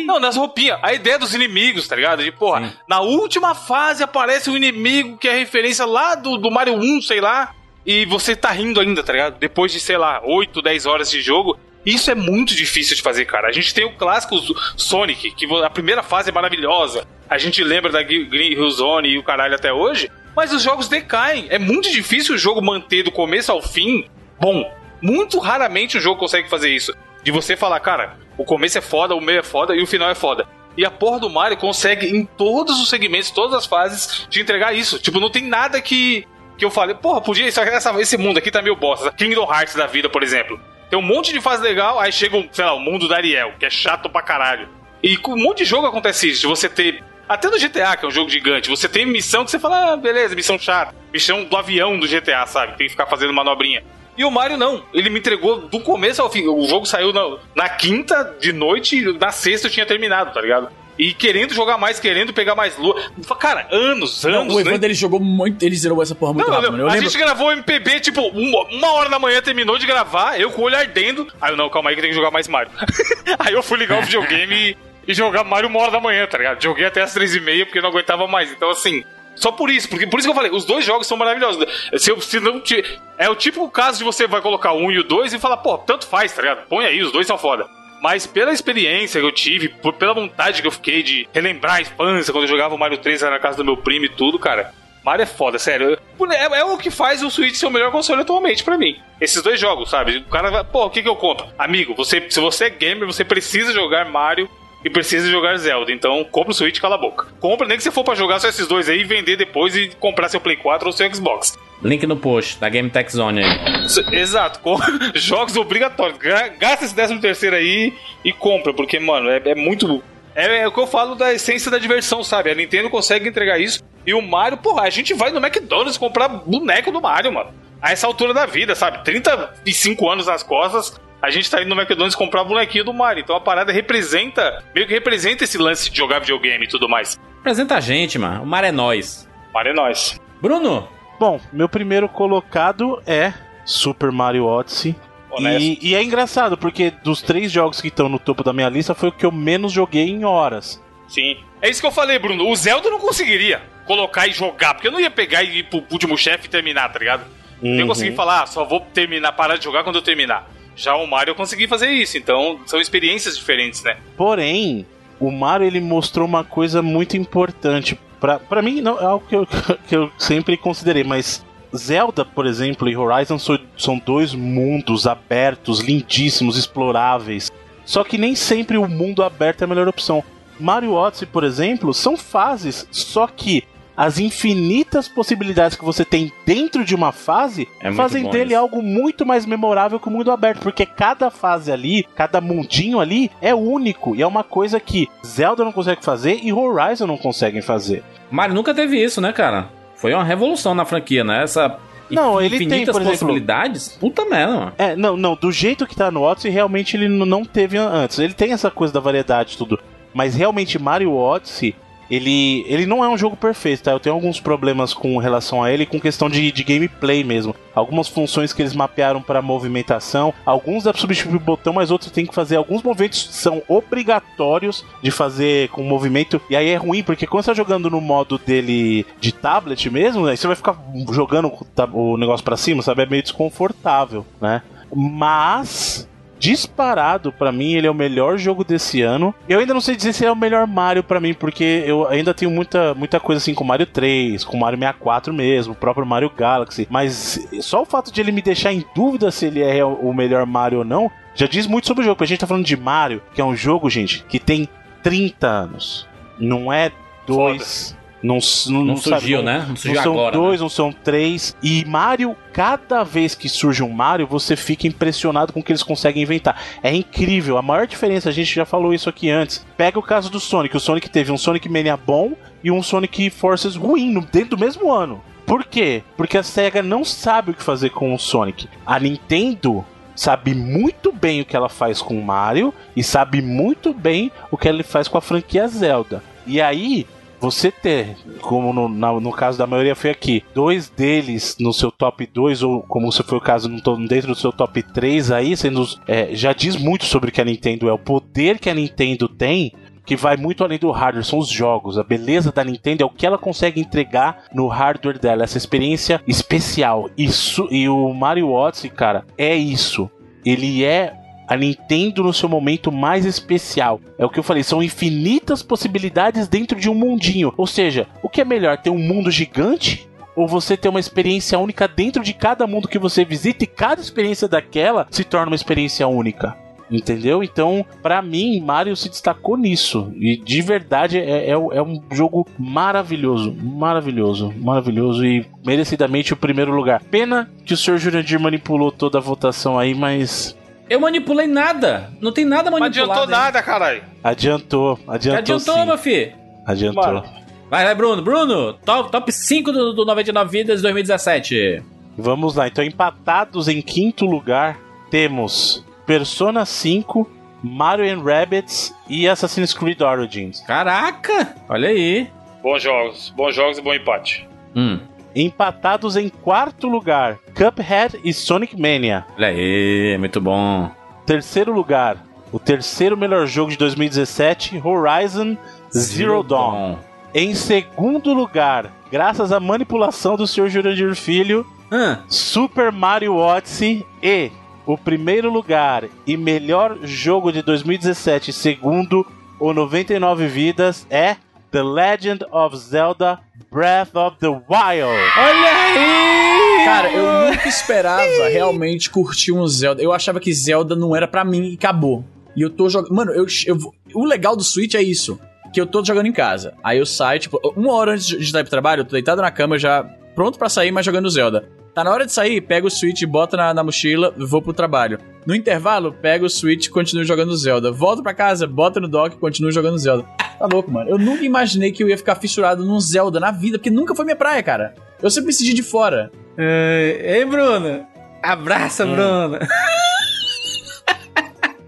Não, nas roupinhas. A ideia dos inimigos, tá ligado? De, porra, Sim. na última fase aparece um inimigo que é referência lá do, do Mario 1, sei lá. E você tá rindo ainda, tá ligado? Depois de, sei lá, 8, 10 horas de jogo. Isso é muito difícil de fazer, cara. A gente tem o clássico Sonic, que a primeira fase é maravilhosa. A gente lembra da Gre- Green Hill Zone e o caralho até hoje. Mas os jogos decaem. É muito difícil o jogo manter do começo ao fim bom. Muito raramente o jogo consegue fazer isso. De você falar, cara, o começo é foda, o meio é foda e o final é foda. E a porra do Mario consegue, em todos os segmentos, todas as fases, te entregar isso. Tipo, não tem nada que, que eu falei, porra, podia. Essa- esse mundo aqui tá meio bosta. Kingdom Hearts da vida, por exemplo. Tem um monte de fase legal, aí chega, sei lá, o mundo da Ariel, que é chato pra caralho. E com um monte de jogo acontece isso, de você ter. Até no GTA, que é um jogo gigante, você tem missão que você fala, ah, beleza, missão chata. Missão do avião do GTA, sabe? Tem que ficar fazendo manobrinha. E o Mario não. Ele me entregou do começo ao fim. O jogo saiu na, na quinta de noite e na sexta eu tinha terminado, tá ligado? E querendo jogar mais, querendo pegar mais lua. Cara, anos, Não, anos. o né? Evandro ele jogou muito. Ele zerou essa porra muito Não, rápido, não. Eu a lembro. gente gravou o MPB, tipo, uma, uma hora da manhã terminou de gravar, eu com o olho ardendo. Aí eu, não, calma aí que tem que jogar mais Mario. *laughs* aí eu fui ligar o videogame e, e jogar Mario uma hora da manhã, tá ligado? Joguei até as três e meia porque eu não aguentava mais. Então, assim, só por isso, porque por isso que eu falei, os dois jogos são maravilhosos. Se, eu- se não ti- é o típico caso de você vai colocar o um e o dois e falar, pô, tanto faz, tá ligado? Põe aí, os dois são foda. Mas pela experiência que eu tive, por- pela vontade que eu fiquei de relembrar a infância, quando eu jogava o Mario 3 lá na casa do meu primo e tudo, cara. Mario é foda, sério. É, é o que faz o Switch ser o melhor console atualmente pra mim. Esses dois jogos, sabe? O cara vai, pô, o que que eu compro? Amigo, você, se você é gamer, você precisa jogar Mario e precisa jogar Zelda. Então, compra o Switch e cala a boca. Compra nem que você for pra jogar só esses dois aí, vender depois e comprar seu Play 4 ou seu Xbox. Link no post da Game Tech Zone aí. Exato, com- *laughs* jogos obrigatórios. Ga- Gasta esse 13 terceiro aí e compra, porque, mano, é, é muito. É, é o que eu falo da essência da diversão, sabe? A Nintendo consegue entregar isso. E o Mario, porra, a gente vai no McDonald's comprar boneco do Mario, mano. A essa altura da vida, sabe? 35 anos nas costas, a gente tá indo no McDonald's comprar bonequinho do Mario. Então a parada representa, meio que representa esse lance de jogar videogame e tudo mais. Apresenta a gente, mano. O mar é nós. Mario é nóis. Bruno, Bom, meu primeiro colocado é Super Mario Odyssey. E, e é engraçado, porque dos três jogos que estão no topo da minha lista, foi o que eu menos joguei em horas. Sim. É isso que eu falei, Bruno. O Zelda eu não conseguiria colocar e jogar, porque eu não ia pegar e ir pro último chefe e terminar, tá ligado? Eu Uhum. consegui falar, ah, só vou terminar, parar de jogar quando eu terminar. Já o Mario eu consegui fazer isso, então são experiências diferentes, né? Porém, o Mario ele mostrou uma coisa muito importante. Pra, mim, não é algo *laughs* que eu, que eu sempre considerei, mas Zelda, por exemplo, e Horizon so- são dois mundos abertos, lindíssimos, exploráveis. Só que nem sempre o mundo aberto é a melhor opção. Mario Odyssey, por exemplo, são fases, só que as infinitas possibilidades que você tem dentro de uma fase É fazem dele isso. algo muito mais memorável que o mundo aberto, porque cada fase ali, cada mundinho ali é único e é uma coisa que Zelda não consegue fazer e Horizon não conseguem fazer. Mario nunca teve isso, né, cara? Foi uma revolução na franquia, né? Essa Não, ele tem, infinitas por exemplo- possibilidades. Puta merda, mano. É, não, não, do jeito que tá no Odyssey, realmente ele não teve antes. Ele tem essa coisa da variedade e tudo, mas realmente Mario Odyssey ele, ele não é um jogo perfeito, tá? Eu tenho alguns problemas com relação a ele, com questão de, de gameplay mesmo. Algumas funções que eles mapearam para movimentação, alguns dá pra substituir o botão, mas outros tem que fazer. Alguns movimentos são obrigatórios de fazer com movimento, e aí é ruim, porque quando você tá jogando no modo dele de tablet mesmo, aí você vai ficar jogando o negócio para cima, sabe? É meio desconfortável, né? Mas disparado pra mim, ele é o melhor jogo desse ano. Eu ainda não sei dizer se é o melhor Mario pra mim, porque eu ainda tenho muita, muita coisa assim com Mario 3, com Mario 64 mesmo, o próprio Mario Galaxy, mas só o fato de ele me deixar em dúvida se ele é o melhor Mario ou não, já diz muito sobre o jogo, porque a gente tá falando de Mario, que é um jogo, gente, que tem 30 anos. Não é dois. Não, não, Não sabe, surgiu, não- né? Não surgiu não são agora. dois, não são três. E Mario, cada vez que surge um Mario, você fica impressionado com o que eles conseguem inventar. É incrível. A maior diferença, a gente já falou isso aqui antes. Pega o caso do Sonic. O Sonic teve um Sonic Mania bom e um Sonic Forces ruim dentro do mesmo ano. Por quê? Porque a SEGA não sabe o que fazer com o Sonic. A Nintendo sabe muito bem o que ela faz com o Mario e sabe muito bem o que ela faz com a franquia Zelda. E aí, você ter, como no, na- no caso da maioria foi aqui, dois deles no seu top 2, ou como se foi o caso dentro do seu top 3 aí, sendo, é, já diz muito sobre o que a Nintendo é, o poder que a Nintendo tem. Que vai muito além do hardware, são os jogos. A beleza da Nintendo é o que ela consegue entregar no hardware dela, essa experiência especial. Isso, e o Mario Odyssey, cara, é isso. Ele é a Nintendo no seu momento mais especial. É o que eu falei, são infinitas possibilidades dentro de um mundinho. Ou seja, o que é melhor, ter um mundo gigante? Ou você ter uma experiência única dentro de cada mundo que você visita e cada experiência daquela se torna uma experiência única? Entendeu? Então, pra mim, Mario se destacou nisso. E de verdade é, é, é um jogo maravilhoso. Maravilhoso. Maravilhoso. E merecidamente o primeiro lugar. Pena que o Sr. Jurandir manipulou toda a votação aí, mas Eu manipulei nada. Não tem nada Não manipulado. adiantou aí. nada, caralho. Adiantou, adiantou. Adiantou, sim. meu filho. Adiantou. Mano. Vai, vai, Bruno. Bruno, top, top 5 do, do 99 Vidas 2017. Vamos lá, então empatados em quinto lugar temos Persona 5, Mario and Rabbids e Assassin's Creed Origins. Caraca, olha aí. Bons jogos, bons jogos e bom empate. Hum, Empatados em quarto lugar, Cuphead e Sonic Mania. olha aí, muito bom. Terceiro lugar, o terceiro melhor jogo de 2017, Horizon Zero Dawn. Em segundo lugar, graças à manipulação do Sr. Jurandir Filho, Hã? Super Mario Odyssey e o primeiro lugar e melhor jogo de 2017, segundo o 99 Vidas, é The Legend of Zelda Breath of the Wild. Olha aí! Cara, eu nunca esperava realmente curtir um Zelda. Eu achava que Zelda não era pra mim e acabou. E eu tô jogando. Mano, eu, eu o legal do Switch é isso. Que eu tô jogando em casa. Aí eu saio, tipo, uma hora antes de estar pro trabalho, eu tô deitado na cama já, pronto pra sair, mas jogando Zelda. Tá na hora de sair, pego o Switch, bota na, na mochila, vou pro trabalho. No intervalo, pego o Switch e continuo jogando Zelda. Volto pra casa, bota no dock e continuo jogando Zelda. Tá louco, mano. Eu nunca imaginei que eu ia ficar fissurado num Zelda na vida, porque nunca foi minha praia, cara. Eu sempre decidi de fora. É, Ei, Bruno. Abraça, Bruno. *laughs*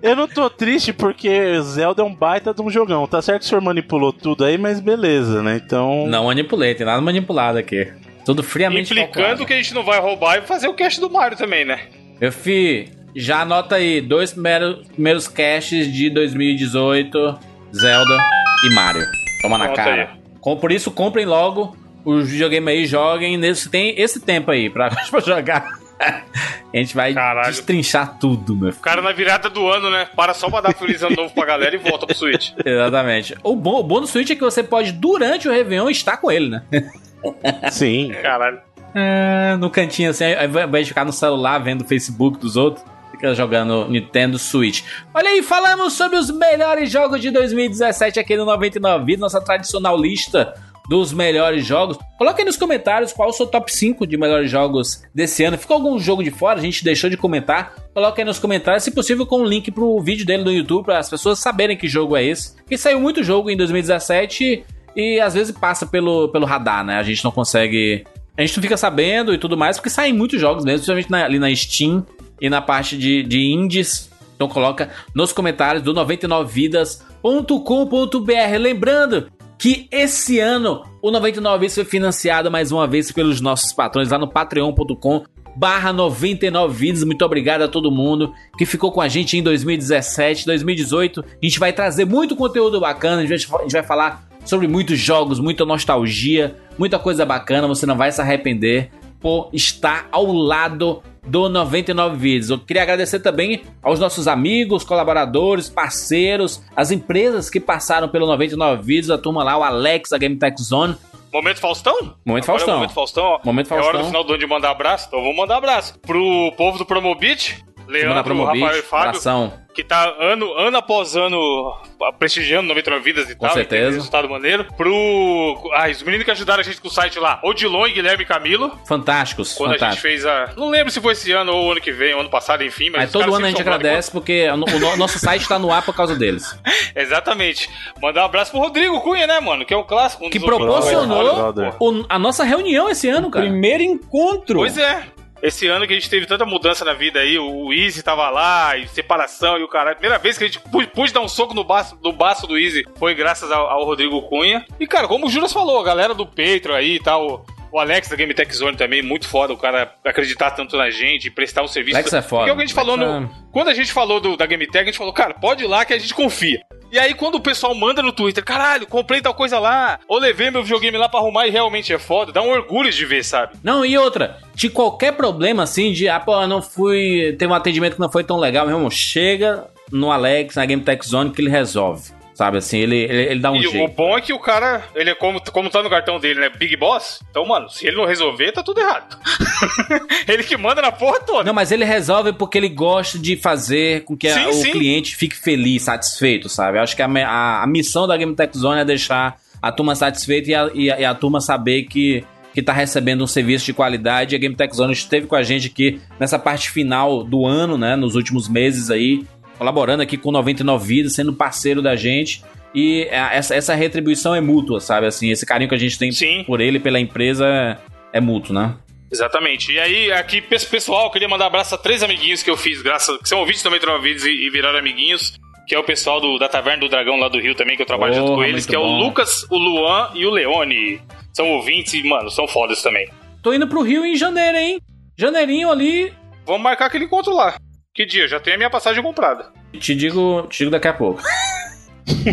Eu não tô triste porque Zelda é um baita de um jogão. Tá certo que o senhor manipulou tudo aí, mas beleza, né? Então. Não manipulei, tem nada manipulado aqui. Tudo friamente Implicando calculado. que a gente não vai roubar e fazer o cast do Mario também, né? Meu fi, já anota aí, dois primeiros, primeiros caches de 2018, Zelda e Mario. Toma na Anota cara. Com- por isso, comprem logo os videogames aí, joguem. Nesse, tem esse tempo aí pra, *laughs* pra jogar. A gente vai Caralho. destrinchar tudo, meu filho. O cara na virada do ano, né? Para só pra dar feliz ano novo pra galera e volta pro Switch. *laughs* Exatamente. O bom, o bom do Switch é que você pode, durante o Réveillon, estar com ele, né? *laughs* Sim. Caralho. É, no cantinho assim, ao invés de ficar no celular vendo o Facebook dos outros, fica jogando Nintendo Switch. Olha aí, falamos sobre os melhores jogos de 2017 aqui no 99 Vidas, nossa tradicional lista dos melhores jogos. Coloca aí nos comentários qual o seu top 5 de melhores jogos desse ano. Ficou algum jogo de fora? A gente deixou de comentar. Coloca aí nos comentários, se possível, com o link pro vídeo dele no YouTube, para as pessoas saberem que jogo é esse. Porque saiu muito jogo em 2017 e às vezes passa pelo, pelo radar, né? A gente não consegue. A gente não fica sabendo e tudo mais, porque saem muitos jogos mesmo, principalmente na- ali na Steam e na parte de, de indies. Então coloca nos comentários do 99vidas.com.br. Lembrando que esse ano o 99 Vidas foi financiado mais uma vez pelos nossos patrões lá no patreon.com barra 99 vidas. Muito obrigado a todo mundo que ficou com a gente em 2017, 2018. A gente vai trazer muito conteúdo bacana, a gente vai, falar sobre muitos jogos, muita nostalgia, muita coisa bacana, você não vai se arrepender por estar ao lado do 99 Vídeos. Eu queria agradecer também aos nossos amigos, colaboradores, parceiros, as empresas que passaram pelo 99 Vídeos, a turma lá, o Alex, a Game Tech Zone. Momento Faustão? Momento Agora é Faustão. o Momento Faustão, ó. Momento É hora Faustão. do final do ano de mandar abraço, então vamos mandar abraço. Pro povo do Promobit, Leandro, Rafael e Fábio, abração. que tá ano, ano após ano prestigiando 99 vidas e Com tal. certeza. e resultado maneiro. Pro. Ah, os meninos que ajudaram a gente com o site lá, Odilon e Guilherme Camilo. Fantásticos, Quando a gente fez a. Não lembro se foi esse ano ou ano que vem, ano passado, enfim, mas. Todo ano a gente agradece porque o, no- nosso site tá no ar por causa deles. brothers. *laughs* Exatamente. Mandar um abraço pro Rodrigo Cunha, né, mano? Que é um clássico. um Que proporcionou o- a nossa reunião esse ano, cara. Primeiro encontro. Pois é. Esse ano que a gente teve tanta mudança na vida aí, o Easy tava lá, e separação e o cara. Primeira vez que a gente pôde, pôde dar um soco no baço, no baço do Easy foi graças ao, ao Rodrigo Cunha. E, cara, como o Juras falou, a galera do Patreon aí e tal. O Alex da Game Tech Zone também, muito foda, o cara acreditar tanto na gente, prestar um serviço. Alex é foda. Porque é a gente falou no. Quando a gente falou do- da Game Tech, a gente falou, cara, pode ir lá que a gente confia. E aí, quando o pessoal manda no Twitter, caralho, comprei tal coisa lá, ou levei meu videogame lá pra arrumar e realmente é foda, dá um orgulho de ver, sabe? Não, e outra, de qualquer problema assim, de, ah, pô, não fui. Teve um atendimento que não foi tão legal, meu irmão, chega no Alex, na Game Tech Zone, que ele resolve. Sabe assim, ele, ele, ele dá um e o jeito. bom é que o cara, ele é como, como tá no cartão dele, né? Big Boss. Então, mano, se ele não resolver, tá tudo errado. *laughs* ele que manda na porra toda. Não, mas ele resolve porque ele gosta de fazer com que a- Sim, o sim. cliente fique feliz, satisfeito, sabe? Eu acho que a, a- a missão da Game Tech Zone é deixar a turma satisfeita e a, e a- e a turma saber que, que tá recebendo um serviço de qualidade. E a Game Tech Zone esteve com a gente aqui nessa parte final do ano, né? Nos últimos meses aí, colaborando aqui com 99 Vidas, sendo parceiro da gente. E a- essa, essa retribuição é mútua, sabe? Assim, esse carinho que a gente tem Sim. por ele, pela empresa, é, é mútuo, né? Exatamente. E aí, aqui, pe- pessoal, eu queria mandar um abraço a três amiguinhos que eu fiz, graças que são ouvintes também do vídeos e, e viraram amiguinhos. Que é o pessoal do, da Taverna do Dragão lá do Rio também, que eu trabalho junto Porra, com eles, que é o bom. Lucas, o Luan e o Leone. São ouvintes e, mano, são fodas também. Tô indo pro Rio em janeiro, hein? Janeirinho ali, Vamos marcar aquele encontro lá. Que dia? Já tenho a minha passagem comprada. Te digo, te digo daqui a pouco.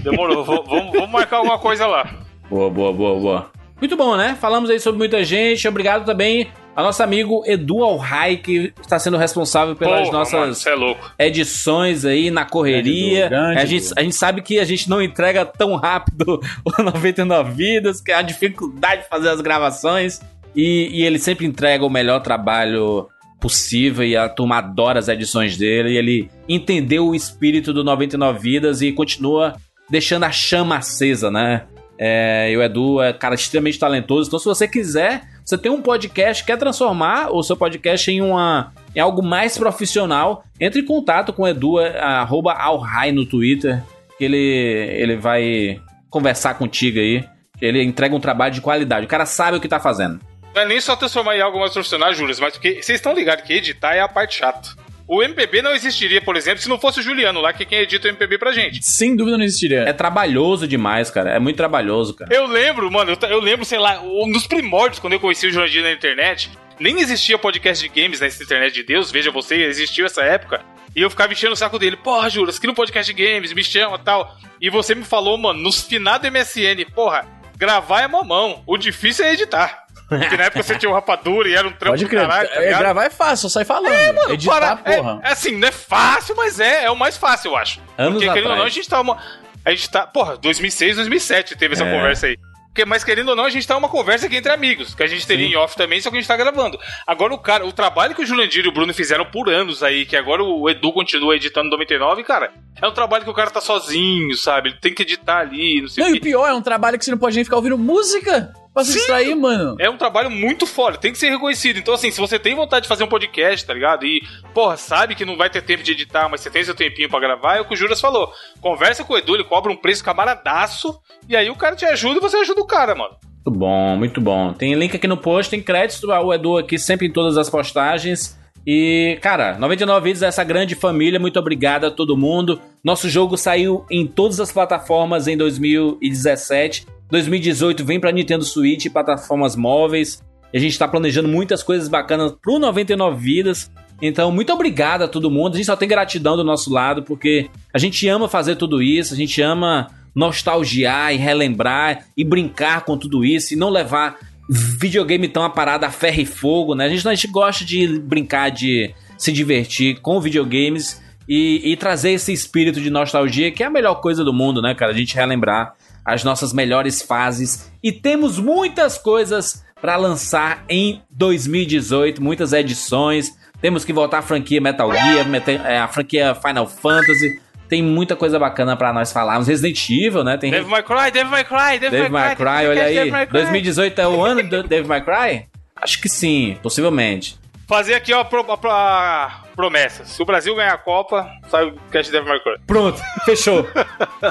Demorou, vamos, vamos marcar alguma coisa lá. Boa, boa, boa, boa. Muito bom, né? Falamos aí sobre muita gente. Obrigado também ao nosso amigo Edu Alhai, que está sendo responsável pelas Porra, mano, nossas Você é louco. edições aí na correria. Grande a, gente, a gente sabe que a gente não entrega tão rápido *laughs* o 99 Vidas, que é a dificuldade de fazer as gravações. E, e ele sempre entrega o melhor trabalho possível e a turma adora as edições dele. E ele entendeu o espírito do 99 Vidas e continua deixando a chama acesa, né? É, e o Edu é cara extremamente talentoso. Então, se você quiser, você tem um podcast, quer transformar o seu podcast em uma em algo mais profissional, entre em contato com o Edu, é, arroba Alhai no Twitter, que ele, ele vai conversar contigo aí. Ele entrega um trabalho de qualidade. O cara sabe o que tá fazendo. Não é nem só transformar em algo mais profissional, Júlio, mas porque vocês estão ligados que editar é a parte chata. O MPB não existiria, por exemplo, se não fosse o Juliano lá, que é quem edita o MPB pra gente. Sem dúvida não existiria. É trabalhoso demais, cara. É muito trabalhoso, cara. Eu lembro, mano, eu, eu lembro, sei lá, dos primórdios, quando eu conheci o Jurandir na internet, nem existia podcast de games nessa internet de Deus, veja você, existiu essa época. E eu ficava enchendo o saco dele, porra, Juras, aqui no podcast de games, me chama e tal. E você me falou, mano, nos finado MSN, porra, gravar é mamão, o difícil é editar. Porque na época você tinha o rapadura e era um trampo Pode crer. caralho, tá É, gravar é fácil, só sai falando. Editar, Para- porra. É, é assim, não é fácil, mas é, é o mais fácil, eu acho. Anos Porque, querendo ou não, a gente tá uma. A gente tá. Porra, 2006, 2007 teve essa É. conversa aí. Porque, mas querendo ou não, a gente tá uma conversa aqui entre amigos, que a gente teria Sim. em off também, só que a gente tá gravando. Agora o cara, o trabalho que o Jurandir e o Bruno fizeram por anos aí, que agora o Edu continua editando 99, cara, é um trabalho que o cara tá sozinho, sabe? Ele tem que editar ali, não sei Não, o e o quê. pior é um trabalho que você não pode nem ficar ouvindo música pra se Sim. distrair, mano. É um trabalho muito foda, tem que ser reconhecido. Então, assim, se você tem vontade de fazer um podcast, tá ligado? E, porra, sabe que não vai ter tempo de editar, mas você tem seu tempinho pra gravar, é o que o Juras falou. Conversa com o Edu, ele cobra um preço camaradaço, e aí o cara te ajuda e você ajuda o cara, mano. Muito bom, muito bom. Tem link aqui no post, tem crédito o Edu aqui sempre em todas as postagens. E, cara, 99 vídeos essa grande família, muito obrigado a todo mundo. Nosso jogo saiu em todas as plataformas em 2017. 2018 vem pra Nintendo Switch e plataformas móveis. E a gente tá planejando muitas coisas bacanas pro 99 vidas. Então, muito obrigado a todo mundo. A gente só tem gratidão do nosso lado, porque a gente ama fazer tudo isso, a gente ama nostalgiar e relembrar e brincar com tudo isso e não levar videogame tão a parada a ferro e fogo, né? A gente, a gente gosta de brincar, de se divertir com videogames e, e trazer esse espírito de nostalgia, que é a melhor coisa do mundo, né, cara? A gente relembrar as nossas melhores fases. E temos muitas coisas para lançar em 2018, muitas edições. Temos que voltar à franquia Metal Gear, é, a franquia Final Fantasy. Tem muita coisa bacana para nós falarmos. Resident Evil, né? Tem Devil May Cry, Devil May Cry, Devil, Devil May Cry, olha aí. Devil May Cry. 2018 é o ano do Devil May Cry? Acho que sim, possivelmente fazer aqui ó, pro, a, promessa. Se o Brasil ganhar a Copa, sai o Cash Devil May Cry. Pronto, fechou.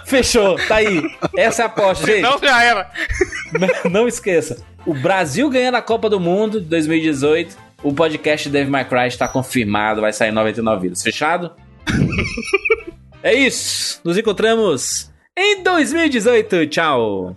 fechou, tá aí. Essa é a aposta, gente. Não, já era. não, não esqueça. O Brasil ganhando a Copa do Mundo de 2018, o podcast Devil May Cry está confirmado, vai sair 99 vidas. Fechado? *laughs* é isso. Nos encontramos em 2018. Tchau.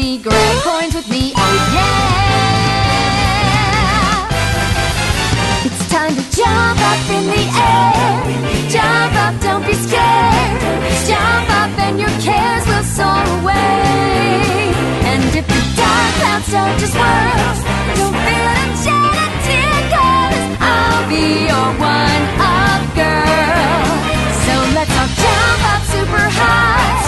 me, grab coins with me, oh yeah! It's time to jump up in the air. Jump up, don't be scared. Jump up and your cares will soar away. And if the dark clouds start to swirl, don't feel a jet of cause I'll be your one-up girl. So let's all jump up super high,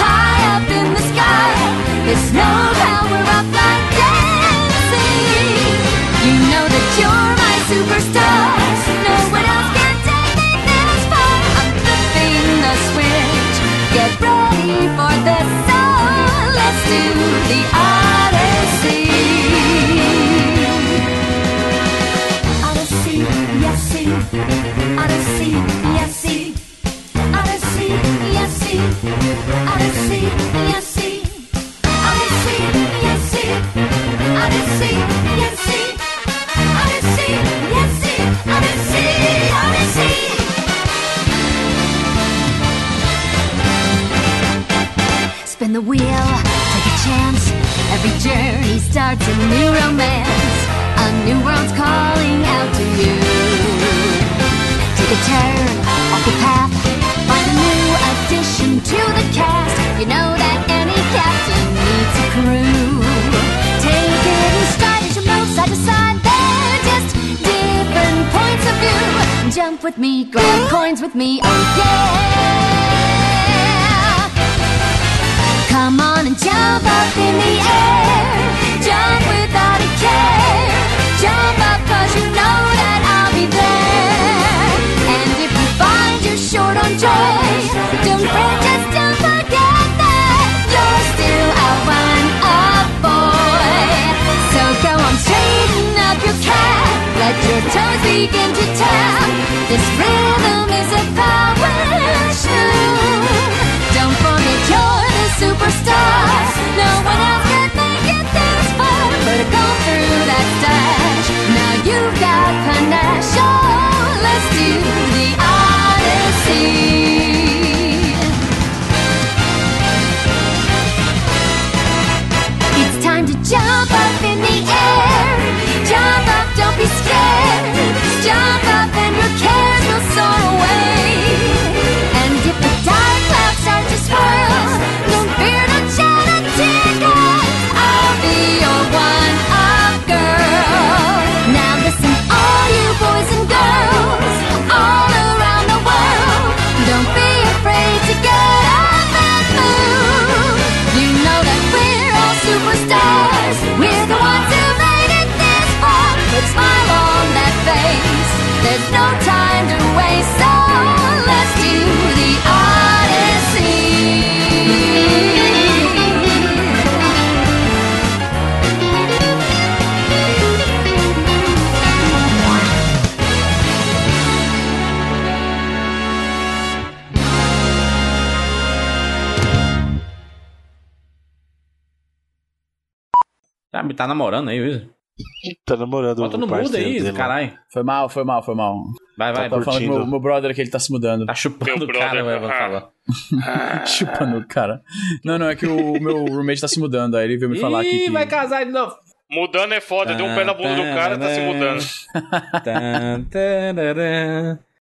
high up in the sky. It's no power of my dancing. You know that you're my superstar. No one else can take me this far. I'm flipping the switch. Get ready for. Let's do the. namorando aí, Wilson? Tá namorando Bota no mudo aí, caralho. Foi mal, foi mal, foi mal. Vai, vai, tá, tô falando meu, meu brother que ele tá se mudando. Tá chupando o cara, vai falar. *laughs* chupando o cara. Não, não, é que o meu roommate tá se mudando, aí ele veio me falar aqui. Ih, que... vai casar de novo. Mudando é foda, deu um pé na bunda do cara, tá se mudando.